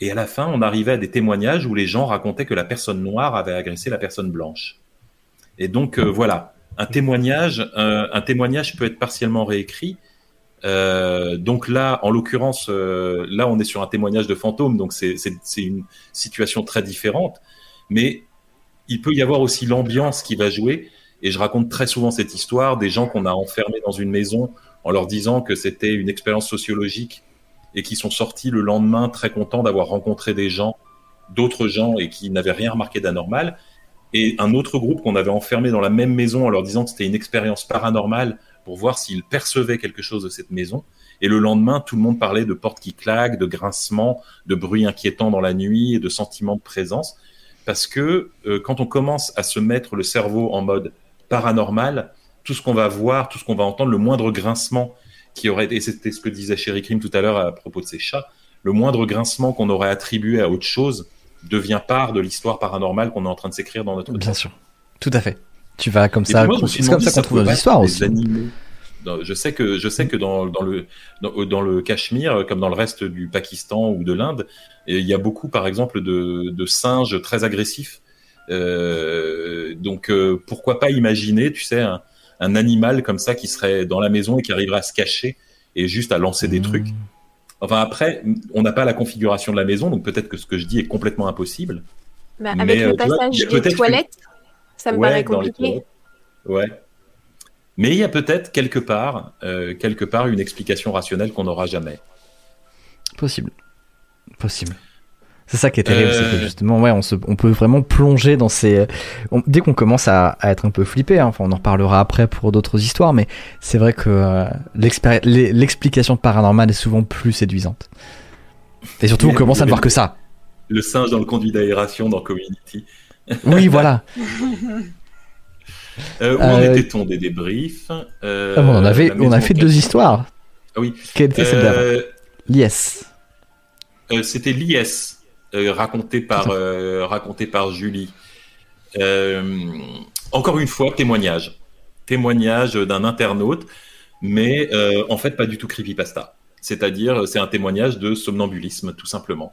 Et à la fin, on arrivait à des témoignages où les gens racontaient que la personne noire avait agressé la personne blanche. Et donc euh, voilà, un témoignage, euh, un témoignage peut être partiellement réécrit. Euh, donc là, en l'occurrence, là, on est sur un témoignage de fantôme, donc c'est une situation très différente. Mais il peut y avoir aussi l'ambiance qui va jouer. Et je raconte très souvent cette histoire des gens qu'on a enfermés dans une maison en leur disant que c'était une expérience sociologique et qui sont sortis le lendemain très contents d'avoir rencontré des gens, d'autres gens et qui n'avaient rien remarqué d'anormal. Et un autre groupe qu'on avait enfermé dans la même maison en leur disant que c'était une expérience paranormale pour voir s'ils percevaient quelque chose de cette maison. Et le lendemain, tout le monde parlait de portes qui claquent, de grincements, de bruits inquiétants dans la nuit et de sentiments de présence parce que euh, quand on commence à se mettre le cerveau en mode paranormal, tout ce qu'on va voir, tout ce qu'on va entendre, le moindre grincement qui aurait et c'était ce que disait Sherry Krim tout à l'heure à propos de ses chats, le moindre grincement qu'on aurait attribué à autre chose devient part de l'histoire paranormale qu'on est en train de s'écrire dans notre Bien sûr, tout à fait. Tu vas comme et ça, c'est comme ça qu'on trouve l'histoire aussi. Animaux je sais que je sais que dans, dans le dans, dans, le Cachemire, comme dans le reste du Pakistan ou de l'Inde, il y a beaucoup, par exemple, de, de singes très agressifs. Euh, donc euh, pourquoi pas imaginer, tu sais, un, un, animal comme ça qui serait dans la maison et qui arriverait à se cacher et juste à lancer des mmh. trucs. Enfin, après, on n'a pas la configuration de la maison, donc peut-être que ce que je dis est complètement impossible. Bah, Mais, avec euh, le vois, passage des toilettes, ça me Ouais, paraît compliqué. Ouais. Mais il y a peut-être quelque part, euh, quelque part, une explication rationnelle qu'on n'aura jamais. Possible. Possible. C'est ça qui est terrible, Euh. c'est que justement, ouais, on, se, on peut vraiment plonger dans ces. on- dès qu'on commence à, à être un peu flippé, hein, enfin, on en reparlera après pour d'autres histoires, mais c'est vrai que euh, l'explication paranormale est souvent plus séduisante. Et surtout, on commence à ne voir que ça. Le singe dans le conduit d'aération dans Community. Oui, voilà. Euh, où Euh, en était-on des débriefs Euh, Ah bon, on, avait, on a fait deux histoires. Ah oui. Quelle était celle Euh. Euh, C'était l'IS, euh, raconté par euh, raconté par Julie. Euh, encore une fois, témoignage, témoignage d'un internaute, mais euh, en fait pas du tout creepypasta. C'est-à-dire, c'est un témoignage de somnambulisme, tout simplement.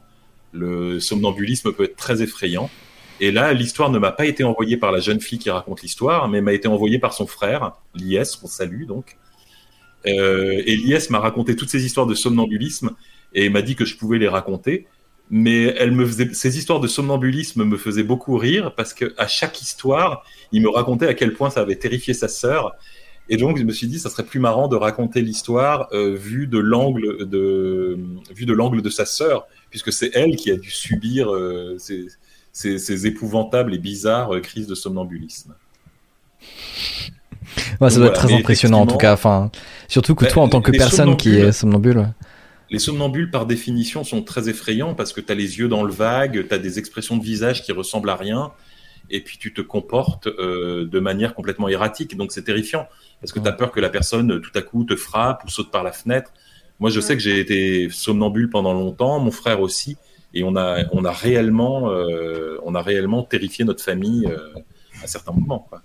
Le somnambulisme peut être très effrayant. Et là, l'histoire ne m'a pas été envoyée par la jeune fille qui raconte l'histoire, mais m'a été envoyée par son frère, l'IS, on salue donc. Euh, et l'IS m'a raconté toutes ces histoires de somnambulisme et m'a dit que je pouvais les raconter. Mais elle me faisait, ces histoires de somnambulisme me faisaient beaucoup rire parce que à chaque histoire, il me racontait à quel point ça avait terrifié sa sœur. Et donc, je me suis dit, ça serait plus marrant de raconter l'histoire euh, vue de l'angle de, de l'angle de sa sœur, puisque c'est elle qui a dû subir euh, ces, ces épouvantables et bizarres euh, crises de somnambulisme. Ouais, ça Donc doit voilà, être très mais impressionnant en tout cas. Enfin, surtout que Bah, toi, en tant que personne qui somnambules- est somnambule. ouais. Les somnambules, par définition, sont très effrayants parce que tu as les yeux dans le vague, tu as des expressions de visage qui ressemblent à rien, et puis tu te comportes euh, de manière complètement erratique. Donc c'est terrifiant parce que tu as peur que la personne, euh, tout à coup, te frappe ou saute par la fenêtre. Moi, je sais que j'ai été somnambule pendant longtemps, mon frère aussi, et on a, on a, réellement, euh, on a réellement terrifié notre famille euh, à certains moments. Quoi.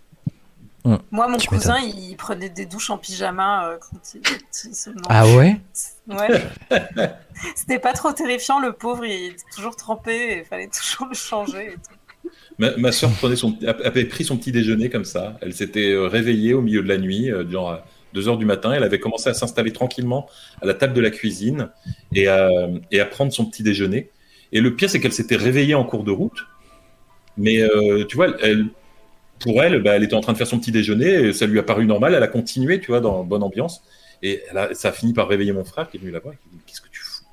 Moi, mon Tu cousin, il prenait des douches en pyjama euh, quand il était somnambule. Ah ouais? Ouais. C'était pas trop terrifiant, le pauvre, il était toujours trempé et il fallait toujours le changer. et tout. Ma, ma soeur prenait son, avait pris son petit déjeuner comme ça. Elle s'était réveillée au milieu de la nuit, euh, genre à 2 heures du matin. Elle avait commencé à s'installer tranquillement à la table de la cuisine et à, et à prendre son petit déjeuner. Et le pire, c'est qu'elle s'était réveillée en cours de route. Mais euh, tu vois, elle, pour elle, bah, elle était en train de faire son petit déjeuner. Et ça lui a paru normal. Elle a continué, tu vois, dans bonne ambiance. Et elle a- ça a fini par réveiller mon frère qui est venu la voir et qui dit Qu'est-ce que tu fous?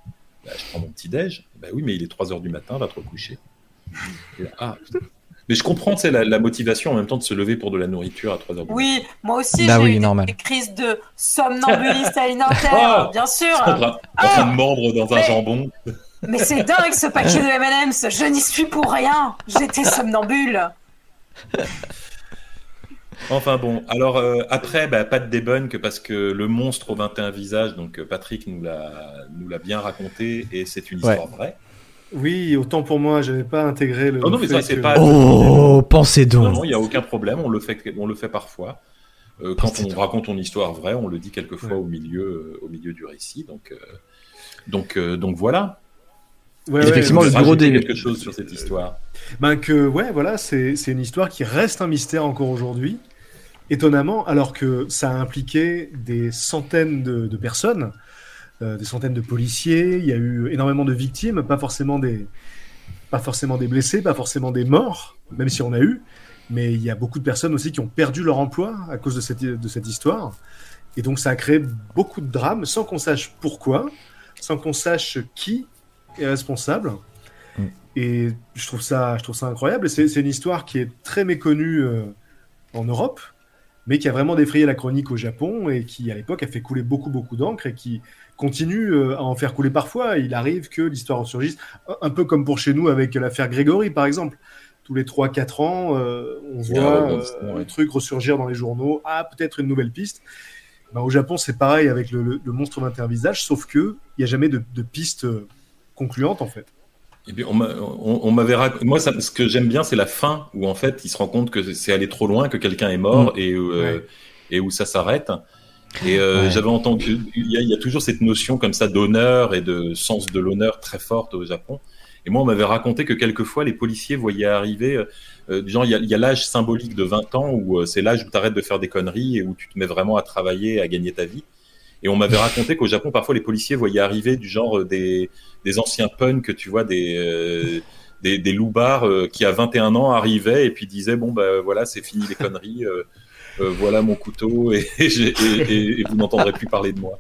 Bah, Je prends mon petit déj. Bah oui, mais il est 3 heures du matin, va te recoucher. Là, ah. Mais je comprends, sais, la, la motivation en même temps de se lever pour de la nourriture à 3 heures du matin. Oui, moi aussi, Bah j'ai oui, eu des- normal. des crises de somnambulisme alimentaire, Oh bien sûr. En train, en train de mordre dans un jambon. Mais c'est dingue ce paquet de M&M's. Je n'y suis pour rien. J'étais somnambule. Enfin bon, alors euh, après, bah, pas de débunk parce que le monstre aux 21 visages, donc euh, Patrick nous l'a bien raconté et c'est une histoire vraie. Oui, autant pour moi, j'avais pas intégré le. Oh non, mais ça, c'est que- pas- Oh, pensez Non, donc. non, il n'y a aucun problème, on le fait, on le fait parfois. Euh, quand on raconte une histoire vraie, on le dit quelquefois Ouais. au milieu, euh, au milieu du récit. Donc, euh, donc, euh, donc voilà. Ouais, ouais, effectivement, ouais, le Je bureau des- quelque chose sur cette histoire. Ben que ouais, voilà, c'est c'est une histoire qui reste un mystère encore aujourd'hui. Étonnamment, alors que ça a impliqué des centaines de, de personnes, euh, des centaines de policiers. Il y a eu énormément de victimes, pas forcément des, pas forcément des blessés, pas forcément des morts, même si on a eu. Mais il y a beaucoup de personnes aussi qui ont perdu leur emploi à cause de cette, de cette histoire. Et donc ça a créé beaucoup de drames sans qu'on sache pourquoi, sans qu'on sache qui est responsable. Et je trouve ça, je trouve ça incroyable. Et C'est une histoire qui est très méconnue euh, en Europe, mais qui a vraiment défrayé la chronique au Japon et qui, à l'époque, a fait couler beaucoup, beaucoup d'encre et qui continue euh, à en faire couler parfois. Il arrive que l'histoire ressurgisse, un- peu comme pour chez nous avec l'affaire Grégory, par exemple. Tous les 3-4 ans, euh, on un voit ouais. un truc ressurgir dans les journaux. Ah, peut-être une nouvelle piste. Ben, au Japon, c'est pareil avec le, le- le monstre 21 visages, sauf que il n'y a jamais de, de piste concluante, en fait. Et puis on m'a- on- on m'avait rac- moi ça- ce que j'aime bien c'est la fin où en fait il se rend compte que c'est allé trop loin que quelqu'un est mort et euh, Ouais. et où ça s'arrête et euh, Ouais. j'avais entendu il y, a, il y a toujours cette notion comme ça d'honneur et de sens de l'honneur très forte au Japon et moi on m'avait raconté que quelquefois les policiers voyaient arriver euh, euh, genre il y a, l'âge symbolique de 20 ans où euh, c'est l'âge où tu arrêtes de faire des conneries et où tu te mets vraiment à travailler à gagner ta vie Et on m'avait raconté qu'au Japon, parfois, les policiers voyaient arriver du genre des, des anciens punks, tu vois, des, des, des loupards qui, à 21 ans, arrivaient et puis disaient Bon, ben voilà, c'est fini les conneries, voilà mon couteau, et, et, et vous n'entendrez plus parler de moi.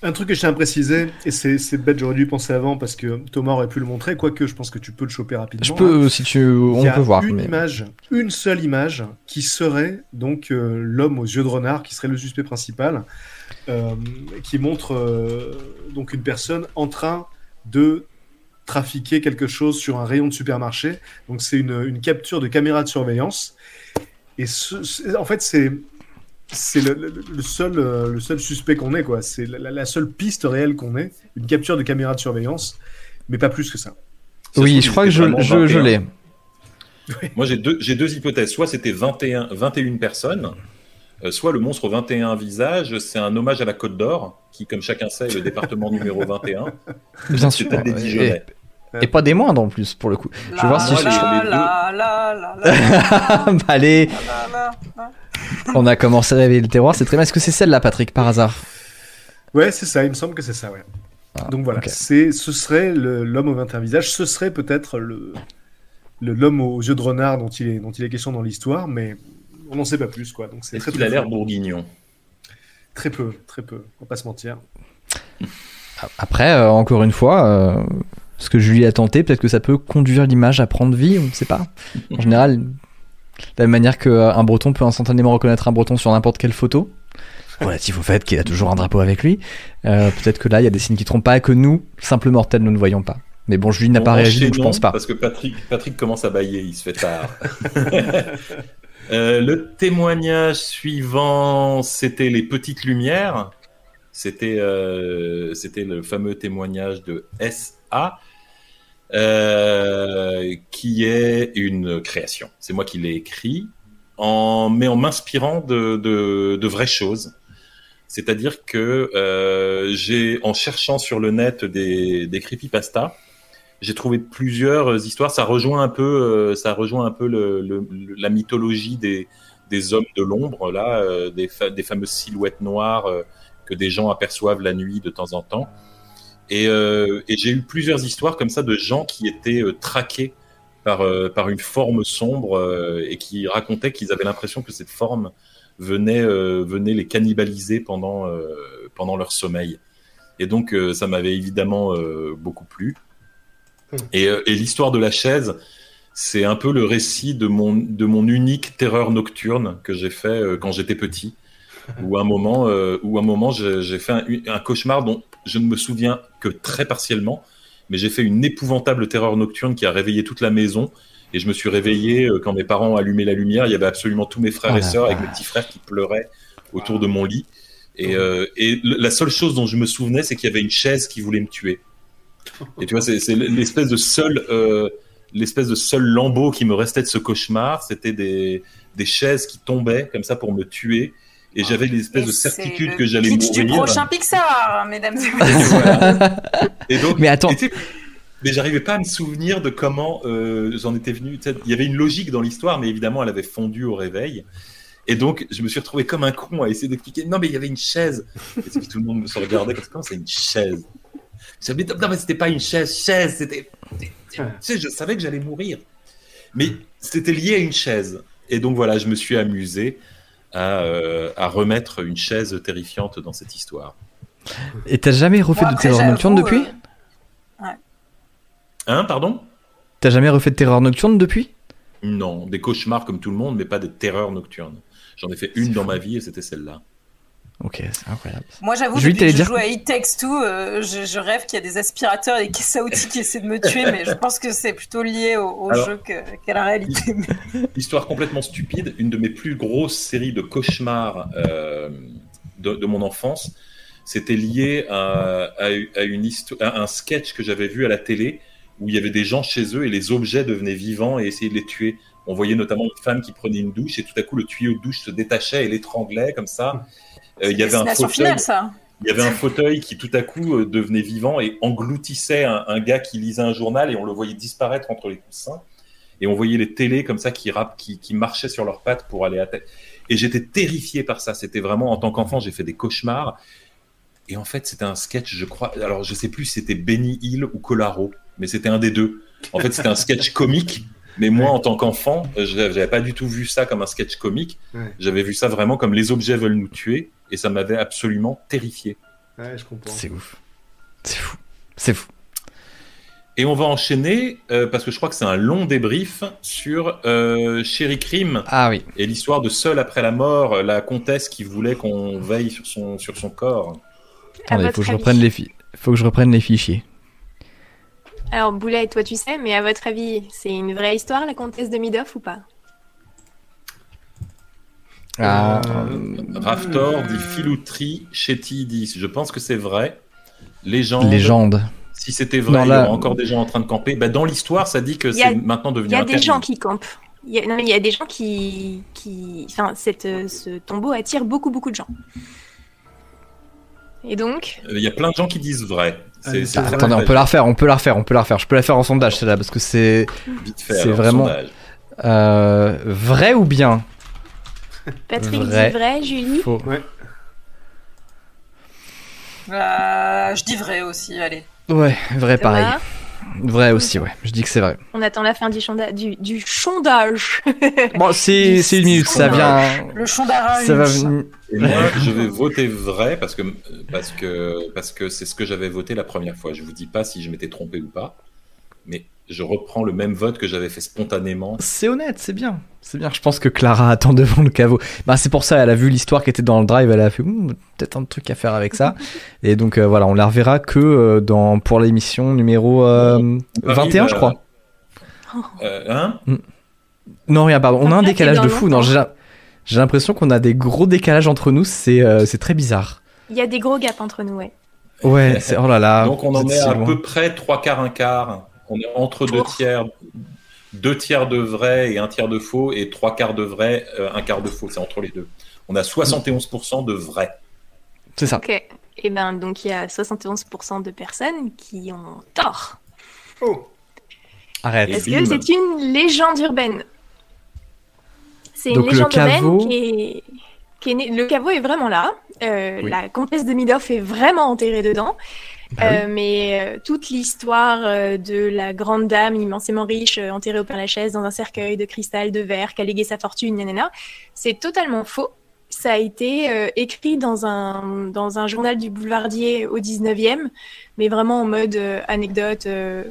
Un truc que je tiens à préciser, et c'est bête, j'aurais dû penser avant parce que Thomas aurait pu le montrer, quoique je pense que tu peux le choper rapidement. Je peux, hein. si tu, on peut voir. Une image, une seule image, qui serait donc euh, l'homme aux yeux de renard, qui serait le suspect principal, euh, qui montre euh, donc une personne en train de trafiquer quelque chose sur un rayon de supermarché. Donc c'est une, une, capture de caméra de surveillance. Et ce, en fait, c'est c'est le, seul, euh, le seul suspect qu'on ait, quoi. C'est la, seule piste réelle qu'on ait, une capture de caméra de surveillance, mais pas plus que ça. oui, je crois que je, je, l'ai. Moi, j'ai deux, deux hypothèses. Soit c'était 21, 21 personnes, euh, soit le monstre aux 21 visages, c'est un hommage à la Côte d'Or, qui, comme chacun sait, est le département numéro 21. Bien sûr. Des et, pas des moindres en plus, pour le coup. je vais voir si je. Allez. On a commencé à réveiller le terroir, c'est très bien. Est-ce que c'est celle-là, Patrick, par hasard? Ouais, c'est ça, il me semble que c'est ça, ouais. Ah, Donc voilà, c'est, ce serait l'homme au 21 visages, ce serait peut-être le, l'homme aux yeux de renard dont il est, dont il est question dans l'histoire, mais on n'en sait pas plus, quoi. Donc c'est très, il a l'air bourguignon? Très peu, très peu, on va pas se mentir. Après, euh, encore une fois, euh, ce que lui ai tenté, peut-être que ça peut conduire l'image à prendre vie, on ne sait pas. En général, de la même manière qu'un euh, breton peut instantanément reconnaître un breton sur n'importe quelle photo, relatif au fait qu'il a toujours un drapeau avec lui, euh, peut-être que là, il y a des signes qui trompent pas et que nous, simples mortels, nous ne voyons pas. Mais bon, Julie n'a pas réagi, donc je pense pas. Parce que Patrick, Patrick commence à bailler, il se fait tard. Euh, le témoignage suivant, c'était les petites lumières. C'était c'était le fameux témoignage de SA. Euh, qui est une création. C'est moi qui l'ai écrit, en, mais en m'inspirant de, de, de, vraies choses. C'est-à-dire que euh, j'ai, en cherchant sur le net des, des creepypasta, j'ai trouvé plusieurs histoires. Ça rejoint un peu, euh, ça rejoint un peu le, le, la mythologie des, des hommes de l'ombre, là, euh, des, des fameuses silhouettes noires que des gens aperçoivent la nuit de temps en temps. Et, euh, et j'ai eu plusieurs histoires comme ça de gens qui étaient euh, traqués par, euh, par une forme sombre euh, et qui racontaient qu'ils avaient l'impression que cette forme venait, venait les cannibaliser pendant, pendant leur sommeil. Et donc, ça m'avait évidemment beaucoup plu. Hmm. Et, et l'histoire de la chaise, c'est un peu le récit de mon, de mon unique terreur nocturne que j'ai fait quand j'étais petit. Où un moment, où un moment j'ai fait un, un, cauchemar dont je ne me souviens que très partiellement, mais j'ai fait une épouvantable terreur nocturne qui a réveillé toute la maison. Et je me suis réveillé euh, quand mes parents allumaient la lumière. Il y avait absolument tous mes frères et sœurs avec mes petits frères qui pleuraient autour de mon lit. Et, euh, et la seule chose dont je me souvenais, c'est qu'il y avait une chaise qui voulait me tuer. Et tu vois, c'est l'espèce de seul, euh, l'espèce de seul lambeau qui me restait de ce cauchemar. C'était des, des chaises qui tombaient comme ça pour me tuer et j'avais l'espèce de certitude que j'allais mourir. du prochain Pixar, mesdames et messieurs. et donc, mais attends. Mais j'arrivais pas à me souvenir de comment euh, j'en étais venu. Il y avait une logique dans l'histoire, mais évidemment, elle avait fondu au réveil. Et donc, je me suis retrouvé comme un con à essayer d'expliquer. Non, mais il y avait une chaise. Et tout le monde me regardait comme c'est une chaise? Non, mais c'était pas une chaise, chaise, c'était. Tu sais, je savais que j'allais mourir. Mais c'était lié à une chaise. Et donc voilà, je me suis amusé euh, à, remettre une chaise terrifiante dans cette histoire. Et t'as jamais refait de terreur nocturne depuis? euh, ouais. Hein, pardon? T'as jamais refait de terreur nocturne depuis? Non, des cauchemars comme tout le monde, mais pas de terreur nocturne. J'en ai fait une dans ma vie et c'était celle-là. Ok, c'est incroyable. Moi, j'avoue, depuis que je joue à It Takes Two, euh, je, rêve qu'il y a des aspirateurs et des caisses à outils qui essaient de me tuer, mais je pense que c'est plutôt lié au, jeu qu'à la réalité. Histoire complètement stupide, une de mes plus grosses séries de cauchemars euh, de, mon enfance, c'était lié à, une histoire, un sketch que j'avais vu à la télé où il y avait des gens chez eux et les objets devenaient vivants et essayaient de les tuer. On voyait notamment une femme qui prenait une douche et tout à coup le tuyau de douche se détachait et l'étranglait comme ça. Euh, il y avait un fauteuil. ça. Il y avait un fauteuil qui tout à coup euh, devenait vivant et engloutissait un, gars qui lisait un journal et on le voyait disparaître entre les coussins. Et on voyait les télés comme ça qui, qui, qui marchaient sur leurs pattes pour aller à tête. Et j'étais terrifié par ça. C'était vraiment, en tant qu'enfant, j'ai fait des cauchemars. Et en fait, c'était un sketch, je crois. Alors, je sais plus si c'était Benny Hill ou Colaro, mais c'était un des deux. En fait, c'était un sketch comique. Mais moi, en tant qu'enfant, euh, je j'avais pas du tout vu ça comme un sketch comique. Ouais. J'avais vu ça vraiment comme les objets veulent nous tuer, et ça m'avait absolument terrifié. Ouais, je comprends. C'est ouf. C'est fou. C'est fou. Et on va enchaîner, euh, parce que je crois que c'est un long débrief sur euh, Chéri Crime Ah oui. et l'histoire de Seul après la mort, la comtesse qui voulait qu'on veille sur son, sur son corps. Attendez, faut que je reprenne les fi- faut que je reprenne les fichiers. Alors, Boulet, toi tu sais, mais à votre avis, c'est une vraie histoire, la comtesse de Midoff ou pas? Ah, Euh, Raftor dit filouterie, Chetty dit je pense que c'est vrai. Légende. légende. Si c'était vrai, Non, il y aurait encore des gens en train de camper. Bah, dans l'histoire, ça dit que c'est maintenant devenu Il y a interdit. des gens qui campent. Il y a, non, mais il y a des gens qui, qui, enfin, cette, ce tombeau attire beaucoup, beaucoup de gens. Et donc, Il y a plein de gens qui disent vrai. Ah, Attendez, on peut la refaire, on peut la refaire, on peut la refaire. Je peux la faire en sondage celle-là parce que c'est Vite fait, c'est alors, vraiment- euh, vrai ou bien? Patrick Vrai. dit vrai, Julie? Faux. Euh, je dis vrai aussi, allez. Ouais, vrai pareil. Vrai aussi, ouais. Je dis que c'est vrai. on attend la fin du, sonda- du, du sondage. Bon, c'est une minute, ça vient. Le chondara Ça va venir. Et moi, je vais voter vrai parce que parce que parce que c'est ce que j'avais voté la première fois. Je vous dis pas si je m'étais trompé ou pas, mais je reprends le même vote que j'avais fait spontanément. C'est honnête, c'est bien. C'est bien. Je pense que Clara attend devant le caveau. Bah, c'est pour ça, elle a vu l'histoire qui était dans le drive, elle a fait peut-être un truc à faire avec ça. Et donc euh, voilà, on la reverra que euh, dans pour l'émission numéro euh, 21, je crois. Euh, hein? Non, rien, pardon. On a un décalage de fou. Non, j'ai j'ai l'impression qu'on a des gros décalages entre nous. C'est euh, c'est très bizarre. Il y a des gros gaps entre nous, ouais. Ouais, c'est oh là là. Donc on en est à loin. peu près trois quarts, un quart. On est entre deux tiers, deux tiers de vrai et un tiers de faux, et trois quarts de vrai, euh, un quart de faux. C'est entre les deux. On a 71% de vrai. C'est ça. Ok. Et ben donc il y a 71% de personnes qui ont tort. Oh, Arrête. Parce que c'est une légende urbaine? C'est une Donc, le légende caveau- urbaine qui est, qui est née- Le caveau est vraiment là. Euh, Oui. La comtesse de Midoff est vraiment enterrée dedans. Bah oui. Euh, mais euh, toute l'histoire euh, de la grande dame immensément riche enterrée au Père Lachaise dans un cercueil de cristal de verre qui a légué sa fortune, nanana, c'est totalement faux. Ça a été euh, écrit dans un, dans un journal du boulevardier au 19e, mais vraiment en mode euh, anecdote, euh,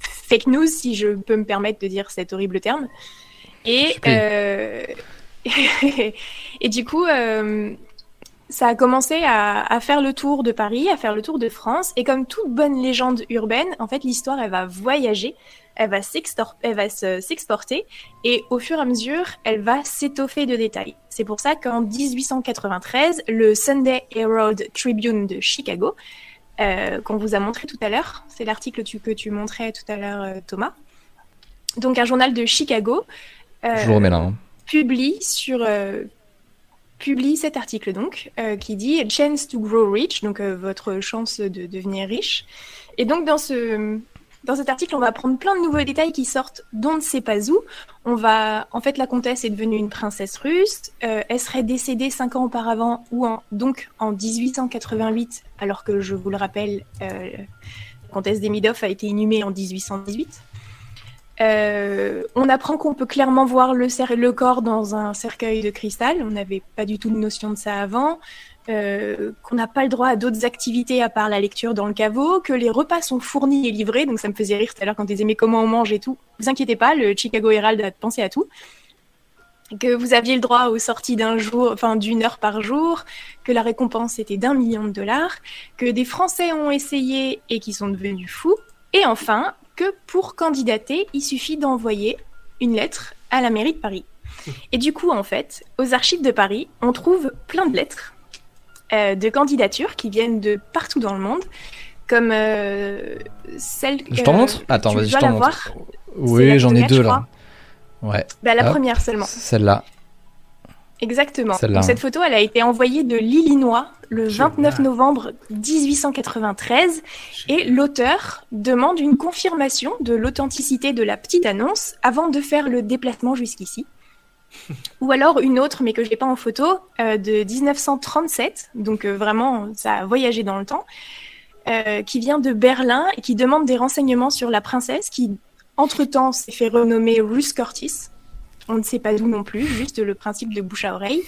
fake news, si je peux me permettre de dire cet horrible terme. Et, et du coup, ça a commencé à, à faire le tour de Paris, à faire le tour de France. Et comme toute bonne légende urbaine, en fait, l'histoire, elle va voyager, elle va s'exporter, et au fur et à mesure, elle va s'étoffer de détails. C'est pour ça qu'en 1893, le Sunday Herald Tribune de Chicago, euh, qu'on vous a montré tout à l'heure, c'est l'article que tu montrais tout à l'heure, euh, Thomas. Donc un journal de Chicago. euh, Je le remets là. hein. publie sur euh, publie cet article donc euh, qui dit chance to grow rich donc euh, votre chance de devenir riche. Et donc dans ce dans cet article on va prendre plein de nouveaux détails qui sortent d'on ne sait pas où. On va en fait la comtesse est devenue une princesse russe. Euh, elle serait décédée cinq ans auparavant ou en donc en 1888 alors que je vous le rappelle la comtesse d'Emidoff a été inhumée en 1818 euh, on apprend qu'on peut clairement voir le, corps dans un cercueil de cristal. On n'avait pas du tout de notion de ça avant. Euh, qu'on n'a pas le droit à d'autres activités à part la lecture dans le caveau, que les repas sont fournis et livrés, donc ça me faisait rire tout à l'heure quand ils aimaient comment on mange et tout. Vous inquiétez pas, le Chicago Herald a pensé à tout. Que vous aviez le droit aux sorties d'un jour, enfin d'une heure par jour, que la récompense était d'un million de dollars, que des Français ont essayé et qui sont devenus fous, et enfin que pour candidater, il suffit d'envoyer une lettre à la mairie de Paris. Et du coup, en fait, aux archives de Paris, on trouve plein de lettres euh, de candidatures qui viennent de partout dans le monde, comme euh, celle Je t'en montre? Attends, vas-y, je t'en montre. Oui, j'en ai deux là. Ouais, Bah, la Hop. première seulement. celle-là. Exactement. Donc, cette photo, elle a été envoyée de l'Illinois le Génial. 29 novembre 1893 et l'auteur demande une confirmation de l'authenticité de la petite annonce avant de faire le déplacement jusqu'ici. Ou alors une autre, mais que je n'ai pas en photo, euh, de 1937, donc euh, vraiment, ça a voyagé dans le temps, euh, qui vient de Berlin et qui demande des renseignements sur la princesse qui, entre-temps, s'est fait renommer Ruth Curtis. On ne sait pas d'où non plus, juste le principe de bouche à oreille.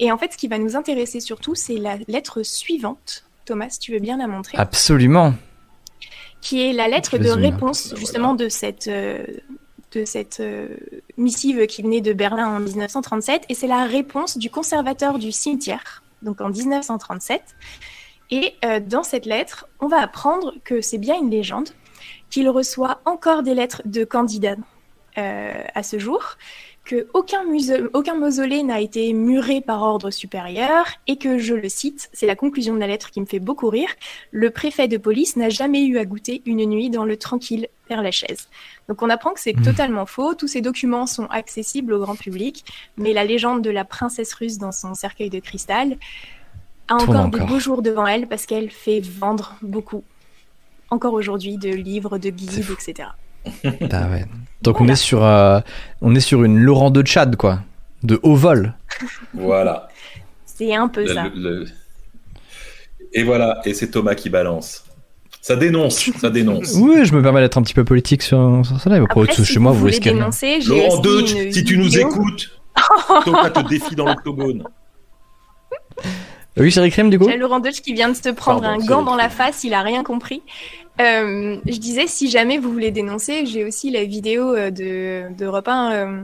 Et en fait, ce qui va nous intéresser surtout, c'est la lettre suivante. Thomas, si tu veux bien la montrer? Absolument. Qui est la lettre de réponse, Voilà. justement, de cette, euh, de cette euh, missive qui venait de Berlin en 1937. Et c'est la réponse du conservateur du cimetière, donc en 1937. Et euh, dans cette lettre, on va apprendre que c'est bien une légende, qu'il reçoit encore des lettres de candidats à ce jour, que aucun, mausolée n'a été muré par ordre supérieur et que, je le cite, c'est la conclusion de la lettre qui me fait beaucoup rire, le préfet de police n'a jamais eu à goûter une nuit dans le tranquille Père Lachaise. Donc on apprend que c'est Mhm. totalement faux, tous ces documents sont accessibles au grand public, mais la légende de la princesse russe dans son cercueil de cristal a encore, de encore. beaux jours devant elle parce qu'elle fait vendre beaucoup, encore aujourd'hui, de livres, de guides, etc. Ah ouais. Donc on est sur euh, on est sur une Laurent de Tchad quoi, de haut vol. Voilà. C'est un peu Le- ça. le- le- Et voilà, et c'est Thomas qui balance. Ça dénonce, ça dénonce. Oui, je me permets d'être un petit peu politique sur, sur ça là. Après, si chez moi, vous risquez rien. dénoncer, Laurent Deutsch, si tu nous écoutes, Thomas te défie dans l'octogone. Oui, Chéri Crème du coup. Laurent Deutsch qui vient de se prendre Pardon, un gant dans la face, il a rien compris. Euh, je disais, si jamais vous voulez dénoncer, j'ai aussi la vidéo euh, de, de 1, euh,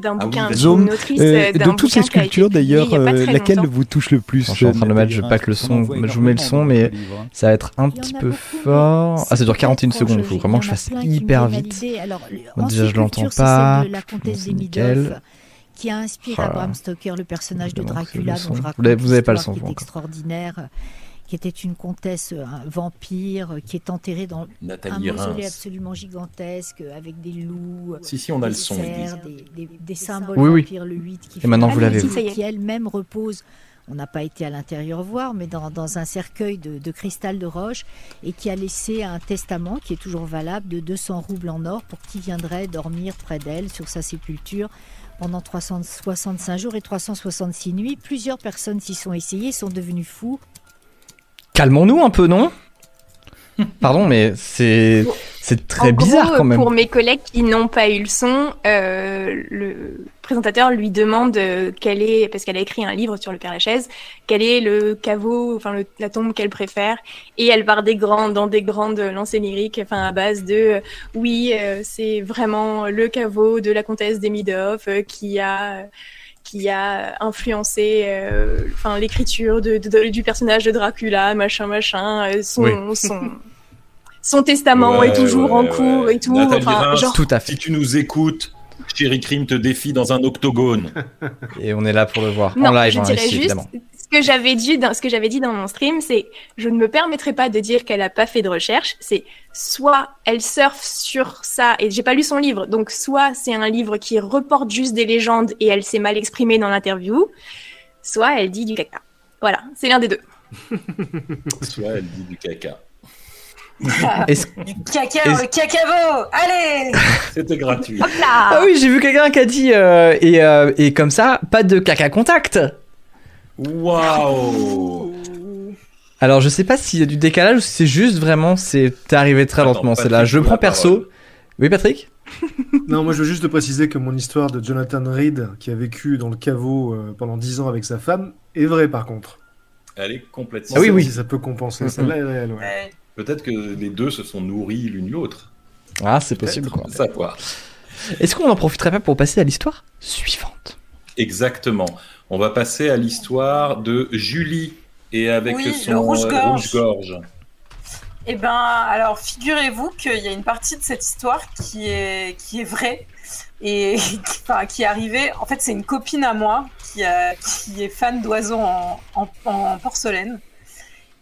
d'un Ah oui, bouquin vas-y. sur une autrice. Euh, d'un de toutes ces sculptures, d'ailleurs, laquelle longtemps. vous touche le plus Je suis en train de mettre, je pack le son, je vous mets le son, mais hein. ça va être un petit peu fort. Ah, ça dure 41 peut-être secondes, il faut vraiment que je fasse hyper vite. Bon, déjà, je l'entends pas. c'est nickel. Qui a inspiré Ah. Bram Stoker, le personnage de Dracula, le son. dont je Vous raconte vous avez pas le son, extraordinaire, qui était une comtesse, euh, un vampire, euh, qui est enterrée dans un mausolée absolument gigantesque, euh, avec des loups, Si, si, on a des le son. cerfs, des, des- des symboles Oui, oui. vampires, le 8 qui Et maintenant, vous fait- l'avez, qui- elle-même repose on n'a pas été à l'intérieur voir, mais dans, dans un cercueil de, de cristal de roche, et qui a laissé un testament qui est toujours valable de 200 roubles en or pour qui viendrait dormir près d'elle sur sa sépulture pendant 365 jours et 366 nuits. Plusieurs personnes s'y sont essayées, sont devenues fous. Calmons-nous un peu, non? Pardon, mais c'est c'est très En gros, bizarre quand même. Pour mes collègues qui n'ont pas eu le son, euh, le présentateur lui demande euh, quel est, parce qu'elle a écrit un livre sur le Père Lachaise, quel est le caveau, enfin le- la tombe qu'elle préfère, et elle part des grandes, dans des grandes lancées lyriques, enfin à base de, euh, oui, euh, c'est vraiment le caveau de la comtesse d'Emidoff euh, qui a qui a influencé euh, enfin l'écriture de, de- du personnage de Dracula, machin, machin, euh, son, son, son testament Ouais, est toujours ouais, en cours ouais. et tout. Nathalie enfin, Reims. genre, Tout à Si tu nous écoutes, Chéri Crime te défie dans un octogone. Et on est là pour le voir non, en live, je hein, dirais ici, juste évidemment. Ce que j'avais dit dans ce que j'avais dit dans mon stream, c'est je ne me permettrai pas de dire qu'elle a pas fait de recherche. C'est soit elle surfe sur ça et j'ai pas lu son livre, donc soit c'est un livre qui reporte juste des légendes et elle s'est mal exprimée dans l'interview, soit elle dit du caca. Voilà, c'est l'un des deux. Soit elle dit du caca. Du caca, le cacavo Allez C'était gratuit. Hop là Ah oui, j'ai vu quelqu'un qui a dit euh, et, euh, et comme ça, pas de caca contact. Waouh Alors je sais pas s'il y a du décalage ou si c'est juste vraiment c'est t'es arrivé très Attends, lentement. C'est là, je le prends perso. parole. Oui Patrick? Non, moi je veux juste te préciser que mon histoire de Jonathan Reed, qui a vécu dans le caveau euh, pendant 10 ans avec sa femme, est vraie par contre. Elle est complètement. Ah oui, oui. Si ça peut compenser, Mhm. celle-là est réelle. ouais. Peut-être que les deux se sont nourris l'une l'autre. Ah c'est possible quoi. Savoir. Est-ce qu'on en profiterait pas pour passer à l'histoire suivante? Exactement. On va passer à l'histoire de Julie et avec Oui, son rouge-gorge. euh, rouge-gorge. Eh ben, alors figurez-vous qu'il y a une partie de cette histoire qui est qui est vraie et qui, enfin, qui est arrivée. En fait, c'est une copine à moi qui a, qui est fan d'oiseaux en, en, en porcelaine.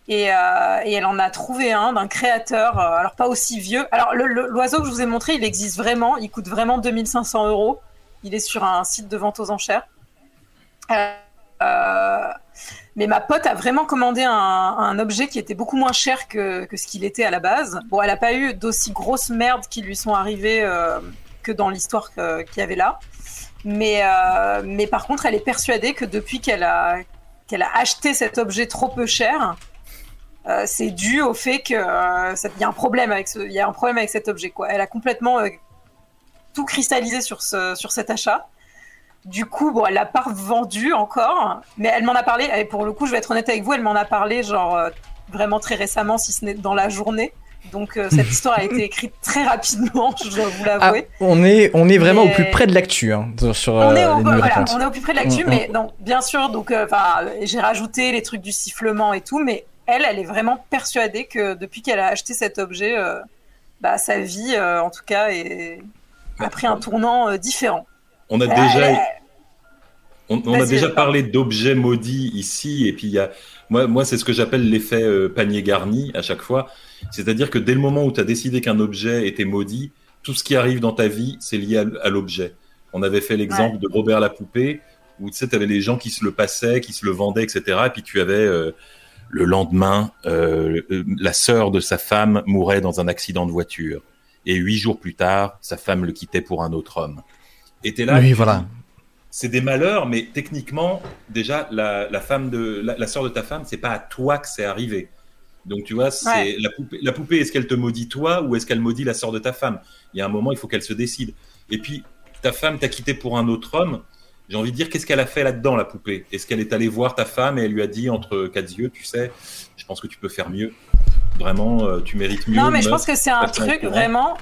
Et, euh, et elle en a trouvé un d'un créateur, euh, alors pas aussi vieux. Alors l'oiseau que je vous ai montré, il existe vraiment, il coûte vraiment 2500 euros. Il est sur un site de vente aux enchères. Euh, euh, mais ma pote a vraiment commandé un, objet qui était beaucoup moins cher que, ce qu'il était à la base. Bon, elle n'a pas eu d'aussi grosses merdes qui lui sont arrivées euh, que dans l'histoire que- qu'il y avait là. Mais, euh, par contre, elle est persuadée que depuis qu'elle a, acheté cet objet trop peu cher, euh, c'est dû au fait que euh, ça- il y a un problème avec y a un problème avec cet objet. Elle a complètement euh, tout cristallisé sur cet achat. Du coup, bon, elle l'a pas vendu encore, mais elle m'en a parlé. Et pour le coup, je vais être honnête avec vous, elle m'en a parlé genre euh, vraiment très récemment, si ce n'est dans la journée. Donc euh, cette histoire a été écrite très rapidement, je dois vous Ah, l'avouer. on est, on est vraiment au plus près de l'actu hein, sur- on, est euh, au, les voilà, on est au plus près de l'actu, Mm, mais non, bien sûr. Donc, enfin, j'ai rajouté les trucs du sifflement et tout, mais elle, elle est vraiment persuadée que depuis qu'elle a acheté cet objet, bah, sa vie, euh, en tout cas, est... a pris un tournant différent. On a déjà, elle- on, on a déjà parlé d'objets maudits ici, et puis il y a, moi, moi c'est ce que j'appelle l'effet euh, panier garni à chaque fois. C'est-à-dire que dès le moment où tu as décidé qu'un objet était maudit, tout ce qui arrive dans ta vie, c'est lié à, à l'objet. On avait fait l'exemple de Robert la poupée, où tu sais, tu avais les gens qui se le passaient, qui se le vendaient, etc. Et puis tu avais euh, le lendemain, euh, euh, la sœur de sa femme mourait dans un accident de voiture. Et huit jours plus tard, sa femme le quittait pour un autre homme. Et t'es là, Oui, tu voilà. c'est des malheurs, mais techniquement, déjà, la, la femme de la, la sœur de ta femme, c'est pas à toi que c'est arrivé. Donc tu vois, c'est Ouais. la poupée. La poupée, est-ce qu'elle te maudit toi ou est-ce qu'elle maudit la sœur de ta femme? Il y a un moment, il faut qu'elle se décide. Et puis, ta femme t'a quitté pour un autre homme. J'ai envie de dire, qu'est-ce qu'elle a fait là-dedans, la poupée? Est-ce qu'elle est allée voir ta femme et elle lui a dit entre quatre yeux, tu sais, je pense que tu peux faire mieux. Vraiment, euh, tu mérites mieux. Non, mais je pense que c'est un truc vraiment.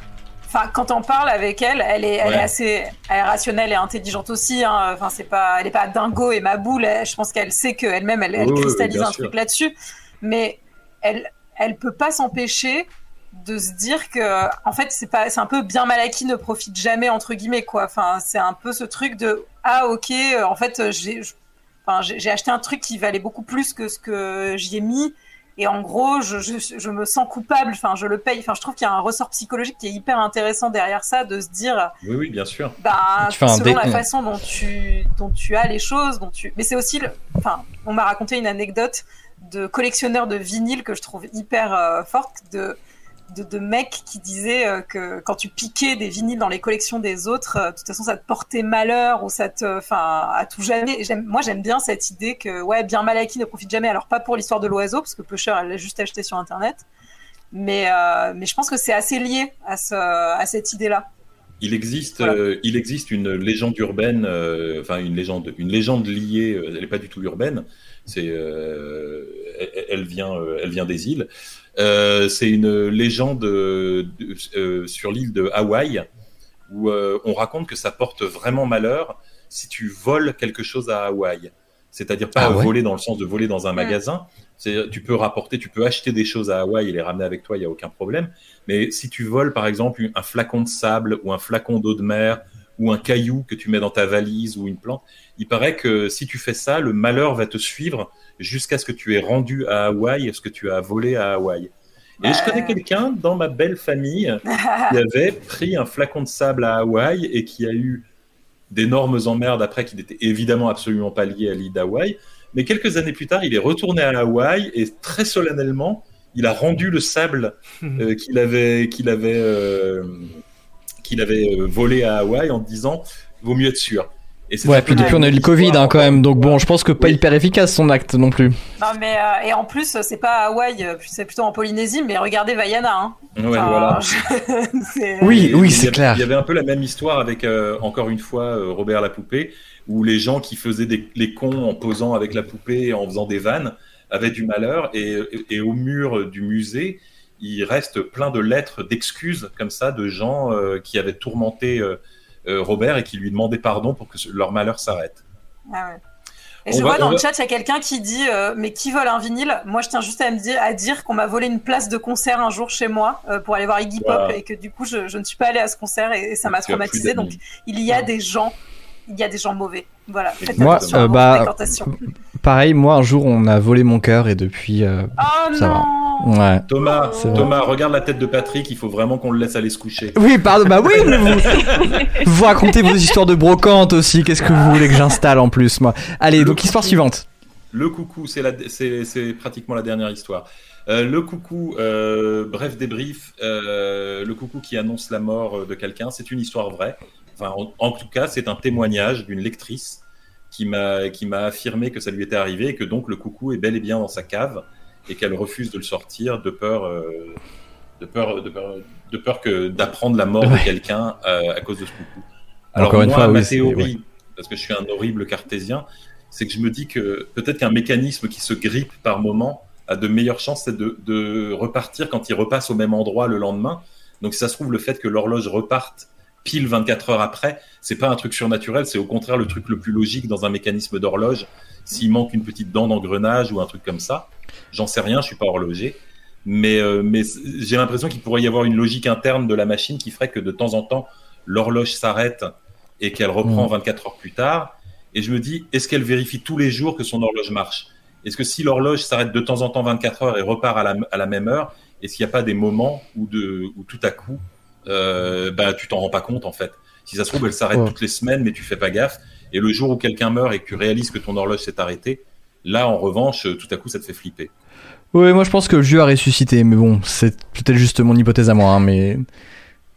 Enfin, quand on parle avec elle, elle est, elle Ouais. est assez elle est rationnelle et intelligente aussi. Hein. Enfin, c'est pas, elle est pas dingo et ma boule. Je pense qu'elle sait qu'elle-même, elle, elle Oui, oui, cristallise un sûr. truc là-dessus. Mais elle, elle peut pas s'empêcher de se dire que, en fait, c'est pas, c'est un peu bien mal acquis, ne profite jamais entre guillemets quoi. Enfin, c'est un peu ce truc de ah ok, euh, en fait, j'ai, je- enfin, j'ai j'ai acheté un truc qui valait beaucoup plus que ce que j'y ai mis. Et en gros, je, je, je me sens coupable, enfin, je le paye. Enfin, je trouve qu'il y a un ressort psychologique qui est hyper intéressant derrière ça, de se dire, Oui, oui, bien sûr. bah, Tu fais un selon dé- la façon dont tu, dont tu as les choses, dont tu. Mais c'est aussi, le... enfin, on m'a raconté une anecdote de collectionneur de vinyle que je trouve hyper euh, forte, de, de, de mecs qui disaient euh, que quand tu piquais des vinyles dans les collections des autres, euh, de toute façon, ça te portait malheur ou ça te, enfin, à tout jamais. Moi, j'aime bien cette idée que, ouais, bien mal acquis ne profite jamais. Alors, pas pour l'histoire de l'oiseau, parce que Pusher, elle l'a juste acheté sur Internet. Mais, euh, mais je pense que c'est assez lié à, ce, à cette idée-là. Il existe, Voilà. euh, il existe une légende urbaine, euh, enfin une légende, une légende liée. elle n'est pas du tout urbaine. C'est, euh, elle, elle vient, euh, elle vient des îles. Euh, c'est une légende de- sur l'île de Hawaï où euh, on raconte que ça porte vraiment malheur si tu voles quelque chose à Hawaï. C'est-à-dire pas Ah ouais voler dans le sens de voler dans un magasin. Tu peux rapporter, tu peux acheter des choses à Hawaï et les ramener avec toi, il y a aucun problème. Mais si tu voles, par exemple, un flacon de sable ou un flacon d'eau de mer ou un caillou que tu mets dans ta valise ou une plante, il paraît que si tu fais ça, le malheur va te suivre jusqu'à ce que tu aies rendu à Hawaï ce que tu as volé à Hawaï. Et je connais quelqu'un dans ma belle famille qui avait pris un flacon de sable à Hawaï et qui a eu d'énormes emmerdes après, qui n'étaient évidemment absolument pas liés à l'île d'Hawaï. Mais quelques années plus tard, il est retourné à Hawaï et très solennellement, il a rendu le sable euh, qu'il avait, qu'il avait, euh, qu'il avait euh, volé à Hawaï en disant vaut mieux être sûr. Et c'est Ouais, puis depuis on a eu le Covid hein, quand même, donc bon, je pense que pas Oui. hyper efficace son acte non plus. Non, mais euh, et en plus, c'est pas à Hawaï, euh, c'est plutôt en Polynésie, mais regardez Vaiana. Hein. Ouais, Enfin, voilà. je- c'est- Oui, Et oui, c'est clair. Il y avait un peu la même histoire avec, euh, encore une fois, euh, Robert la poupée, où les gens qui faisaient des, les cons en posant avec la poupée et en faisant des vannes avaient du malheur. Et, et- et au mur du musée, il reste plein de lettres d'excuses comme ça de gens euh, qui avaient tourmenté euh, euh, Robert et qui lui demandaient pardon pour que leur malheur s'arrête. Ah ouais. Et On je va- vois dans le chat, il y a quelqu'un qui dit euh, Mais qui vole un vinyle? Moi, je tiens juste à me dire, à dire qu'on m'a volé une place de concert un jour chez moi euh, pour aller voir Iggy Pop et que du coup, je, je ne suis pas allée à ce concert et, et ça m'a traumatisée. Donc, il y a des gens, il y a des gens mauvais. Voilà. Faites Moi, euh, bah. Pareil, moi un jour on a volé mon cœur et depuis, euh, Oh ça va. Ouais. Thomas, C'est vrai. Thomas, regarde la tête de Patrick, il faut vraiment qu'on le laisse aller se coucher. Oui, pardon, bah oui, mais vous, vous racontez vos histoires de brocante aussi, qu'est-ce que vous voulez que j'installe en plus, moi Allez, donc histoire suivante. Le coucou, c'est la- c'est- c'est pratiquement la dernière histoire. Euh, le coucou, euh, bref débrief, euh, le coucou qui annonce la mort de quelqu'un, c'est une histoire vraie. Enfin, en, en tout cas, c'est un témoignage d'une lectrice qui m'a qui m'a affirmé que ça lui était arrivé et que donc le coucou est bel et bien dans sa cave et qu'elle refuse de le sortir de peur euh, de peur de peur de peur que d'apprendre la mort de quelqu'un euh, à cause de ce coucou. Alors Encore une moi, fois, ma oui, théorie, ouais. parce que je suis un horrible cartésien, c'est que je me dis que peut-être qu'un mécanisme qui se grippe par moment a de meilleures chances de, de repartir quand il repasse au même endroit le lendemain. Donc si ça se trouve, le fait que l'horloge reparte pile 24 heures après, c'est pas un truc surnaturel, c'est au contraire le truc le plus logique dans un mécanisme d'horloge. S'il manque une petite dent d'engrenage ou un truc comme ça, j'en sais rien, je suis pas horloger. Mais, euh, mais j'ai l'impression qu'il pourrait y avoir une logique interne de la machine qui ferait que de temps en temps, l'horloge s'arrête et qu'elle reprend Mm. 24 heures plus tard. Et je me dis, est-ce qu'elle vérifie tous les jours que son horloge marche? Est-ce que si l'horloge s'arrête de temps en temps 24 heures et repart à la, à la même heure, est-ce qu'il n'y a pas des moments où, de, où tout à coup, euh, bah, tu t'en rends pas compte en fait? Si ça se trouve, elle s'arrête Ouais. toutes les semaines, mais tu fais pas gaffe. Et le jour où quelqu'un meurt et que tu réalises que ton horloge s'est arrêtée, là, en revanche, tout à coup, ça te fait flipper. Oui, moi je pense que le vieux a ressuscité, mais bon, c'est peut-être juste mon hypothèse à moi, hein, mais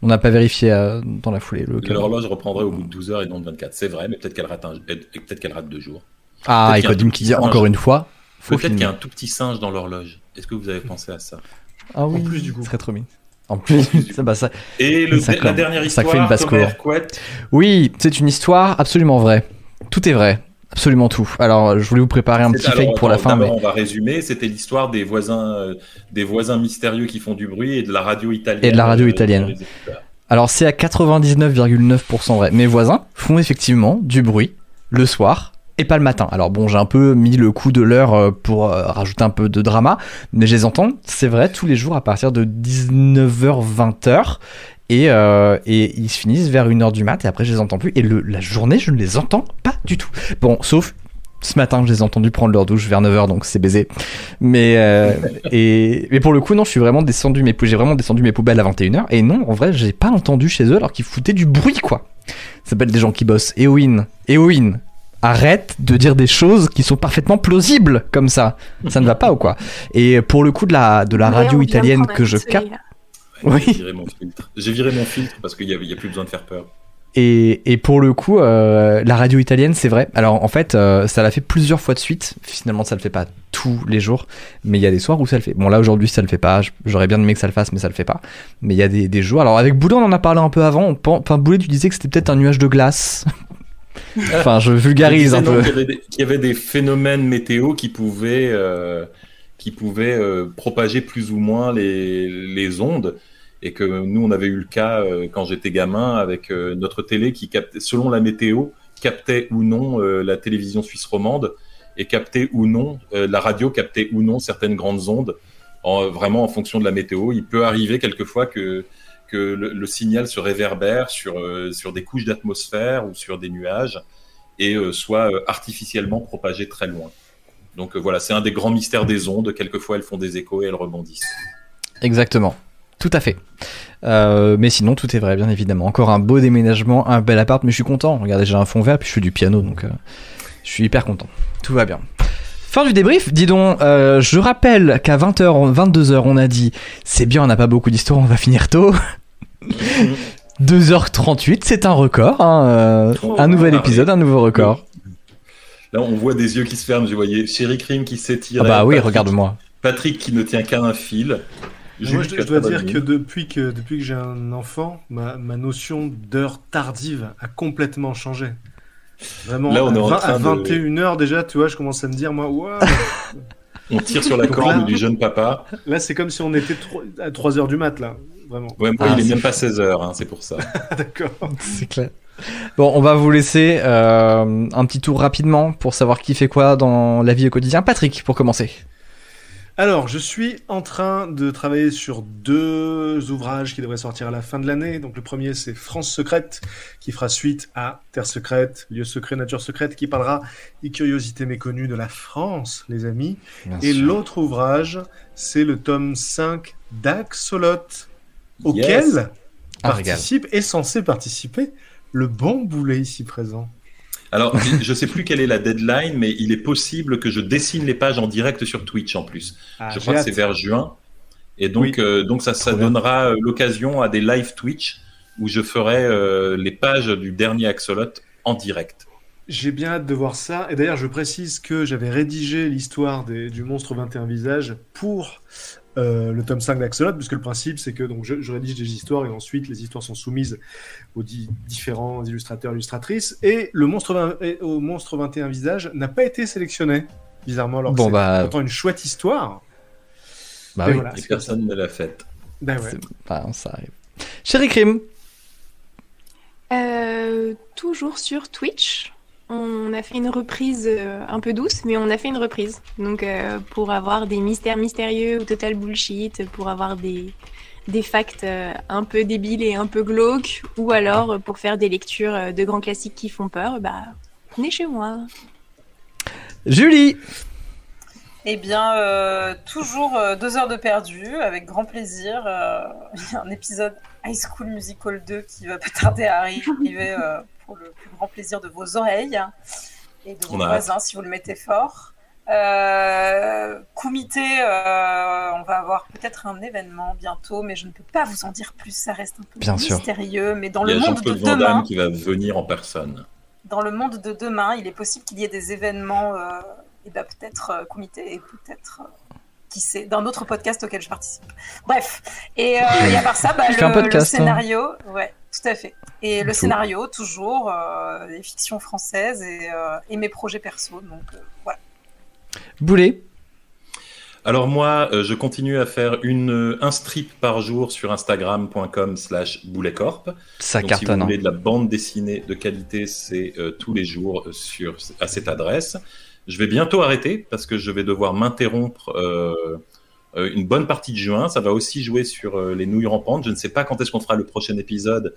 on n'a pas vérifié euh, dans la foulée. Le cas. L'horloge reprendrait au bout de 12 heures et non de 24. C'est vrai, mais peut-être qu'elle rate, un... et peut-être qu'elle rate deux jours. Ah, et Codim qui dit encore une fois, faut Peut-être qu'il y a un tout petit singe dans l'horloge. Est-ce que vous avez pensé à ça? Ah oui, En plus, du coup. ce serait trop mignon. En plus, ça, bah, ça... Et le, Ça la dernière ça histoire, fait une basse cour. Oui, c'est une histoire absolument vraie. Tout est vrai. Absolument tout. Alors, je voulais vous préparer un petit alors, fake pour la fin, mais on va résumer. C'était l'histoire des voisins, euh, des voisins mystérieux qui font du bruit et de la radio italienne. Et de la radio euh, italienne. Alors c'est à 99,9% vrai. Mes voisins font effectivement du bruit le soir et pas le matin. Alors bon, j'ai un peu mis le coup de l'heure euh, pour euh, rajouter un peu de drama, mais je les entends, c'est vrai, tous les jours à partir de 19h-20h. Et, euh, et ils se finissent vers 1h du mat et après je les entends plus. Et la journée, je ne les entends pas du tout. Bon, sauf ce matin, je les ai entendus prendre leur douche vers 9h, donc c'est baisé. Mais, et, pour le coup, non, je suis vraiment descendu mes, j'ai vraiment descendu mes poubelles à 21h. Et non, en vrai, j'ai pas entendu chez eux alors qu'ils foutaient du bruit, quoi. Ça s'appelle des gens qui bossent. Eowyn, Eowyn, arrête de dire des choses qui sont parfaitement plausibles comme ça. Ça ne va pas ou quoi? Et pour le coup de la, de la Ouais, radio italienne que je capte. Ouais, Oui. J'ai viré mon filtre. J'ai viré mon filtre parce qu'il n'y a, il y a plus besoin de faire peur. Et, et pour le coup, euh, la radio italienne, c'est vrai. Alors en fait, euh, ça l'a fait plusieurs fois de suite. Finalement, ça le fait pas tous les jours, mais il y a des soirs où ça le fait. Bon là aujourd'hui, ça le fait pas. J'aurais bien aimé que ça le fasse, mais ça le fait pas. Mais il y a des, des jours. Alors avec Boulet, on en a parlé un peu avant. On Enfin, Boulet, tu disais que c'était peut-être un nuage de glace. enfin, je vulgarise un peu. qu'il y avait des- Qu'il y avait des phénomènes météo qui pouvaient, euh, qui pouvaient euh, propager plus ou moins les, les ondes. Et que nous, on avait eu le cas euh, quand j'étais gamin avec notre télé qui captait, selon la météo, captait ou non la télévision suisse romande et captait ou non, la radio captait ou non certaines grandes ondes, en, vraiment en fonction de la météo. Il peut arriver quelquefois que, que le, signal se réverbère sur, euh, sur des couches d'atmosphère ou sur des nuages et euh, soit euh, artificiellement propagé très loin. Donc voilà, c'est un des grands mystères des ondes. Quelquefois, elles font des échos et elles rebondissent. Exactement. Tout à fait. Mais sinon, tout est vrai, bien évidemment. Encore un beau déménagement, un bel appart, mais je suis content. Regardez, j'ai un fond vert, puis je fais du piano, donc je suis hyper content. Tout va bien. Fin du débrief, dis donc, je rappelle qu'à 20h, 22h, on a dit, c'est bien, on n'a pas beaucoup d'histoires, on va finir tôt. 2h38, c'est un record, hein, euh, Oh, un nouvel épisode, un nouveau record. Là, on voit des yeux qui se ferment. Je voyais Chéri Crime qui s'étire. Ah bah oui, Patrick- regarde-moi. Patrick qui ne tient qu'à un fil. Moi, je, dois dire que depuis que, depuis que j'ai un enfant, ma, ma notion d'heure tardive a complètement changé. Vraiment, Là, on est en à, train de- 21h déjà, tu vois, je commence à me dire, moi, waouh on tire sur la corde là- du jeune papa. Là, c'est comme si on était à 3h du mat, là. Vraiment. Ouais, moi, Ah, il est c'est même pas 16 heures, hein, c'est pour ça. D'accord. C'est clair. Bon, on va vous laisser euh, un petit tour rapidement pour savoir qui fait quoi dans la vie au quotidien. Patrick, pour commencer. Alors, je suis en train de travailler sur deux ouvrages qui devraient sortir à la fin de l'année. Donc, le premier, c'est France secrète, qui fera suite à Terre secrète, lieu secret, nature secrète, qui parlera des curiosités méconnues de la France, les amis. Et l'autre ouvrage, c'est le tome 5 d'Axolot, auquel Yes. Ah, participe, est censé participer le bon boulet ici présent. Alors, je sais plus quelle est la deadline, mais il est possible que je dessine les pages en direct sur Twitch en plus. Ah, je crois que c'est vers juin. Et donc, Oui. euh, donc ça, ça donnera euh, l'occasion à des live Twitch où je ferai euh, les pages du dernier Axolot en direct. J'ai bien hâte de voir ça. Et d'ailleurs, je précise que j'avais rédigé l'histoire des- du monstre 21 visages pour euh, le tome 5 d'Axolot, puisque le principe, c'est que donc, je, je rédige des histoires et ensuite les histoires sont soumises aux di- différents illustrateurs illustratrices. Et le monstre, 20 et au monstre 21 visages n'a pas été sélectionné, bizarrement. Alors que Bon, c'est bah- pourtant une chouette histoire. Bah oui, voilà, Et personne ne l'a faite. Ben ouais. bah, ça arrive. Chéri Crime, Euh, toujours sur Twitch. On a fait une reprise euh, un peu douce, mais on a fait une reprise. Donc euh, pour avoir des mystères mystérieux ou total bullshit, pour avoir des, des facts euh, un peu débiles et un peu glauques, ou alors pour faire des lectures de grands classiques qui font peur, bah venez chez moi. Julie, Eh bien, euh, toujours euh, deux heures de perdu, avec grand plaisir. Il y a un épisode High School Musical 2 qui va pas tarder à arriver euh, pour le plus grand plaisir de vos oreilles et de vos a voisins si vous le mettez fort. Euh, Kumite, euh, on va avoir peut-être un événement bientôt, mais je ne peux pas vous en dire plus. Ça reste un peu Bien sûr. mystérieux, mais dans Il y le a monde de demain, qui va venir en personne. dans le monde de demain, il est possible qu'il y ait des événements, euh, et ben peut-être euh, comité et peut-être euh, qui sait, d'un autre podcast auquel je participe. Bref, et, euh, et à part ça, bah, podcast, le hein. scénario, ouais, tout à fait. Et le Tout. scénario, toujours, euh, les fictions françaises et, euh, et mes projets perso, donc euh, voilà. Boulet, Alors moi, euh, je continue à faire une, un strip par jour sur instagram.com slash bouletcorp. ça Donc, si vous cartonne. hein. voulez de la bande dessinée de qualité, c'est euh, tous les jours sur, à cette adresse. Je vais bientôt arrêter parce que je vais devoir m'interrompre une bonne partie de juin. Ça va aussi jouer sur euh, les nouilles rampantes. Je ne sais pas quand est-ce qu'on fera le prochain épisode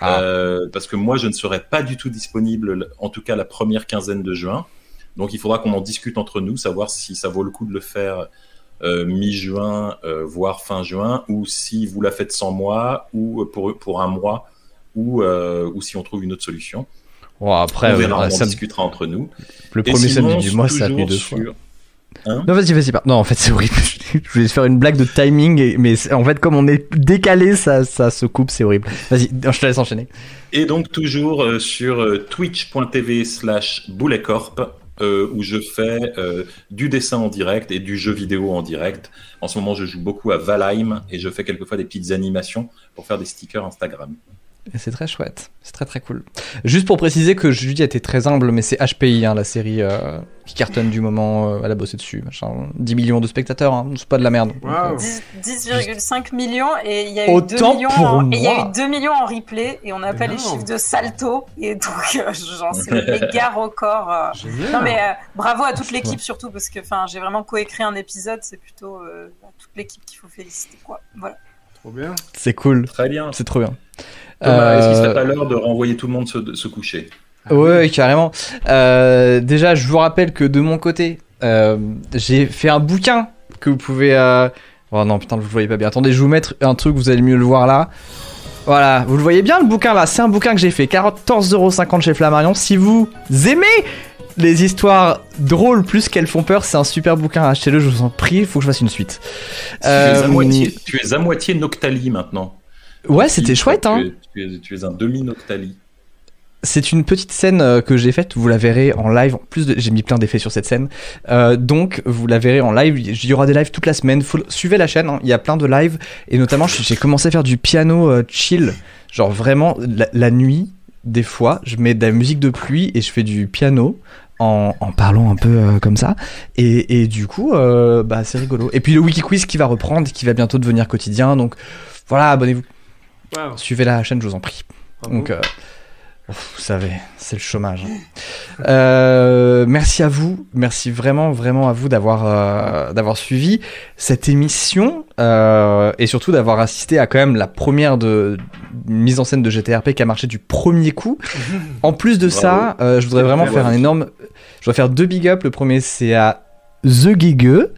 Ah. euh, parce que moi, je ne serai pas du tout disponible, en tout cas la première quinzaine de juin. Donc il faudra qu'on en discute entre nous, savoir si ça vaut le coup de le faire euh, mi-juin, euh, voire fin juin, ou si vous la faites sans moi, ou pour, pour un mois, ou, euh, ou si on trouve une autre solution. Après, on verra, euh, on en ça- discutera entre nous. le Et premier sinon, samedi du mois, ça a deux fois. sur- Non, vas-y, vas-y. par- Non, en fait, c'est horrible. Je voulais faire une blague de timing, mais en fait, comme on est décalé, ça, ça se coupe, c'est horrible. Vas-y, je te laisse enchaîner. Et donc toujours euh, sur euh, twitch.tv slash bouletcorp, euh, où je fais euh, du dessin en direct et du jeu vidéo en direct. En ce moment, je joue beaucoup à Valheim et je fais quelquefois des petites animations pour faire des stickers Instagram. Et c'est très chouette. C'est très très cool. Juste pour préciser que Julie a été très humble, mais c'est HPI, hein, la série euh, qui cartonne du moment. euh, elle a bossé dessus. Machin. 10 millions de spectateurs, hein, c'est pas de la merde. 10 10,5 millions et il y a eu Autant 2 millions, en, et il y a moi. eu 2 millions en replay et on n'a pas les chiffres de Salto et donc euh, genre c'est méga record. euh. Non mais euh, bravo à toute l'équipe surtout parce que enfin j'ai vraiment coécrit un épisode, c'est plutôt euh, toute l'équipe qu'il faut féliciter quoi. Voilà. Trop bien. c'est cool. Très bien. C'est trop bien. Thomas, est-ce qu'il Euh, serait pas l'heure de renvoyer tout le monde se, se coucher? Ouais, carrément. Euh, déjà, je vous rappelle que de mon côté, euh, j'ai fait un bouquin que vous pouvez. euh, Oh non, putain, vous le voyez pas bien. Attendez, je vais vous mettre un truc, vous allez mieux le voir là. Voilà, vous le voyez bien le bouquin là. C'est un bouquin que j'ai fait 14,50€ chez Flammarion. Si vous aimez les histoires drôles plus qu'elles font peur, c'est un super bouquin. Achetez-le, je vous en prie. Il faut que je fasse une suite. tu, es Euh, à moitié, tu es à moitié Noctali maintenant. Ouais, c'était chouette, hein. Tu es, tu es- tu es un demi-Noctali. C'est une petite scène euh, que j'ai faite, vous la verrez en live. En plus, de- j'ai mis plein d'effets sur cette scène. Euh, donc, vous la verrez en live. Il y aura des lives toute la semaine. Faut... Suivez la chaîne, hein. il y a plein de lives. Et notamment, j'ai commencé à faire du piano euh, chill. Genre vraiment, la, la nuit, des fois, je mets de la musique de pluie et je fais du piano. En, en parlant un peu euh, comme ça et, et du coup bah c'est rigolo et puis le wiki quiz qui va reprendre qui va bientôt devenir quotidien donc voilà abonnez-vous Suivez la chaîne je vous en prie donc, euh, vous savez, c'est le chômage. Euh, merci à vous, merci vraiment, vraiment à vous d'avoir euh, d'avoir suivi cette émission euh, et surtout d'avoir assisté à quand même la première de mise en scène de GTRP qui a marché du premier coup. En plus de ça, je voudrais vraiment faire un énorme, je voudrais faire deux big up. Le premier c'est à The Gigue.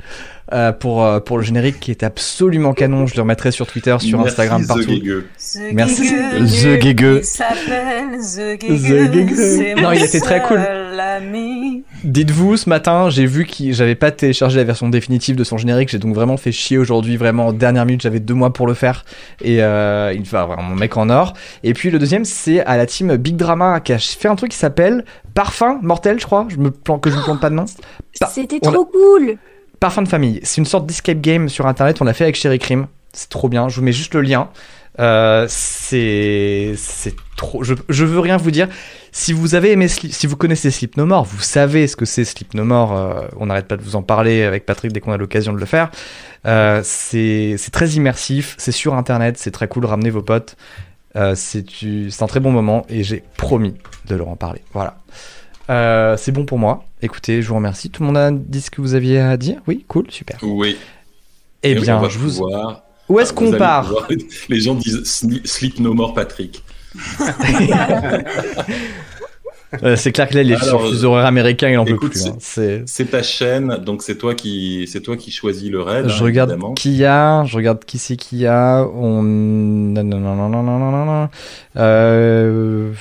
Euh, pour, euh, pour le générique qui est absolument canon. Je le remettrai sur Twitter, sur Merci, Instagram, The partout. Guégueux. Merci. The The Guégueux. Il s'appelle The The Non, il était très cool. Dites-vous, ce matin, j'ai vu que j'avais pas téléchargé la version définitive de son générique. J'ai donc vraiment fait chier aujourd'hui, vraiment en dernière minute. J'avais deux mois pour le faire. Et euh, il va vraiment mon mec en or. Et puis le deuxième, c'est à la team Big Drama qui a fait un truc qui s'appelle Parfum Mortel, je crois. Je me plante que je me plante pas de nom. C'était trop cool. Parfum de famille. C'est une sorte d'escape game sur internet. On l'a fait avec Cherry Cream. C'est trop bien. Je vous mets juste le lien. Euh, c'est trop. Je, je veux rien vous dire. Si vous avez aimé, si vous connaissez Sleep No More, vous savez ce que c'est Sleep No More. euh, on n'arrête pas de vous en parler avec Patrick dès qu'on a l'occasion de le faire. Euh, c'est très immersif. C'est sur internet. C'est très cool. Ramenez vos potes. C'est un très bon moment et j'ai promis de leur en parler. Voilà. C'est bon pour moi. Écoutez, je vous remercie. Tout le monde a dit ce que vous aviez à dire? Oui, cool, super. Oui. Eh Et bien, je vous. pouvoir- Où est-ce vous qu'on part? pouvoir- Les gens disent Sleep No More Patrick. Euh, C'est clair que là, il est Alors, sur fuseau horaire américain, il en peut plus. hein. C'est. C'est ta chaîne, donc c'est toi qui, c'est toi qui choisis le raid. Je hein, regarde évidemment. qui y a, je regarde qui c'est qui y a. On. Non, non, non, non, non, non, non. Euh...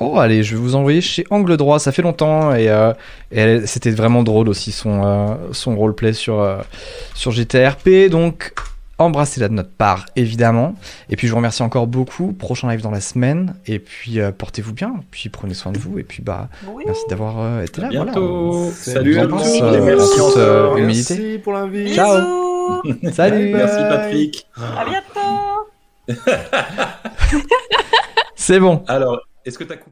Oh, allez, je vais vous envoyer chez Angle Droit. Ça fait longtemps et, euh, et c'était vraiment drôle aussi son, euh, son roleplay sur, euh, sur GTRP. Donc, embrassez-la de notre part, évidemment. Et puis, je vous remercie encore beaucoup. Prochain live dans la semaine. Et puis, euh, portez-vous bien. Puis, prenez soin de vous. Et puis, bah, Oui. merci d'avoir euh, été À là. bientôt. Voilà. Salut à tous. euh, merci en toute, euh. Merci pour l'invite. Ciao. Salut. Merci. Patrick. À bientôt. C'est bon. Alors, est-ce que tu as coupé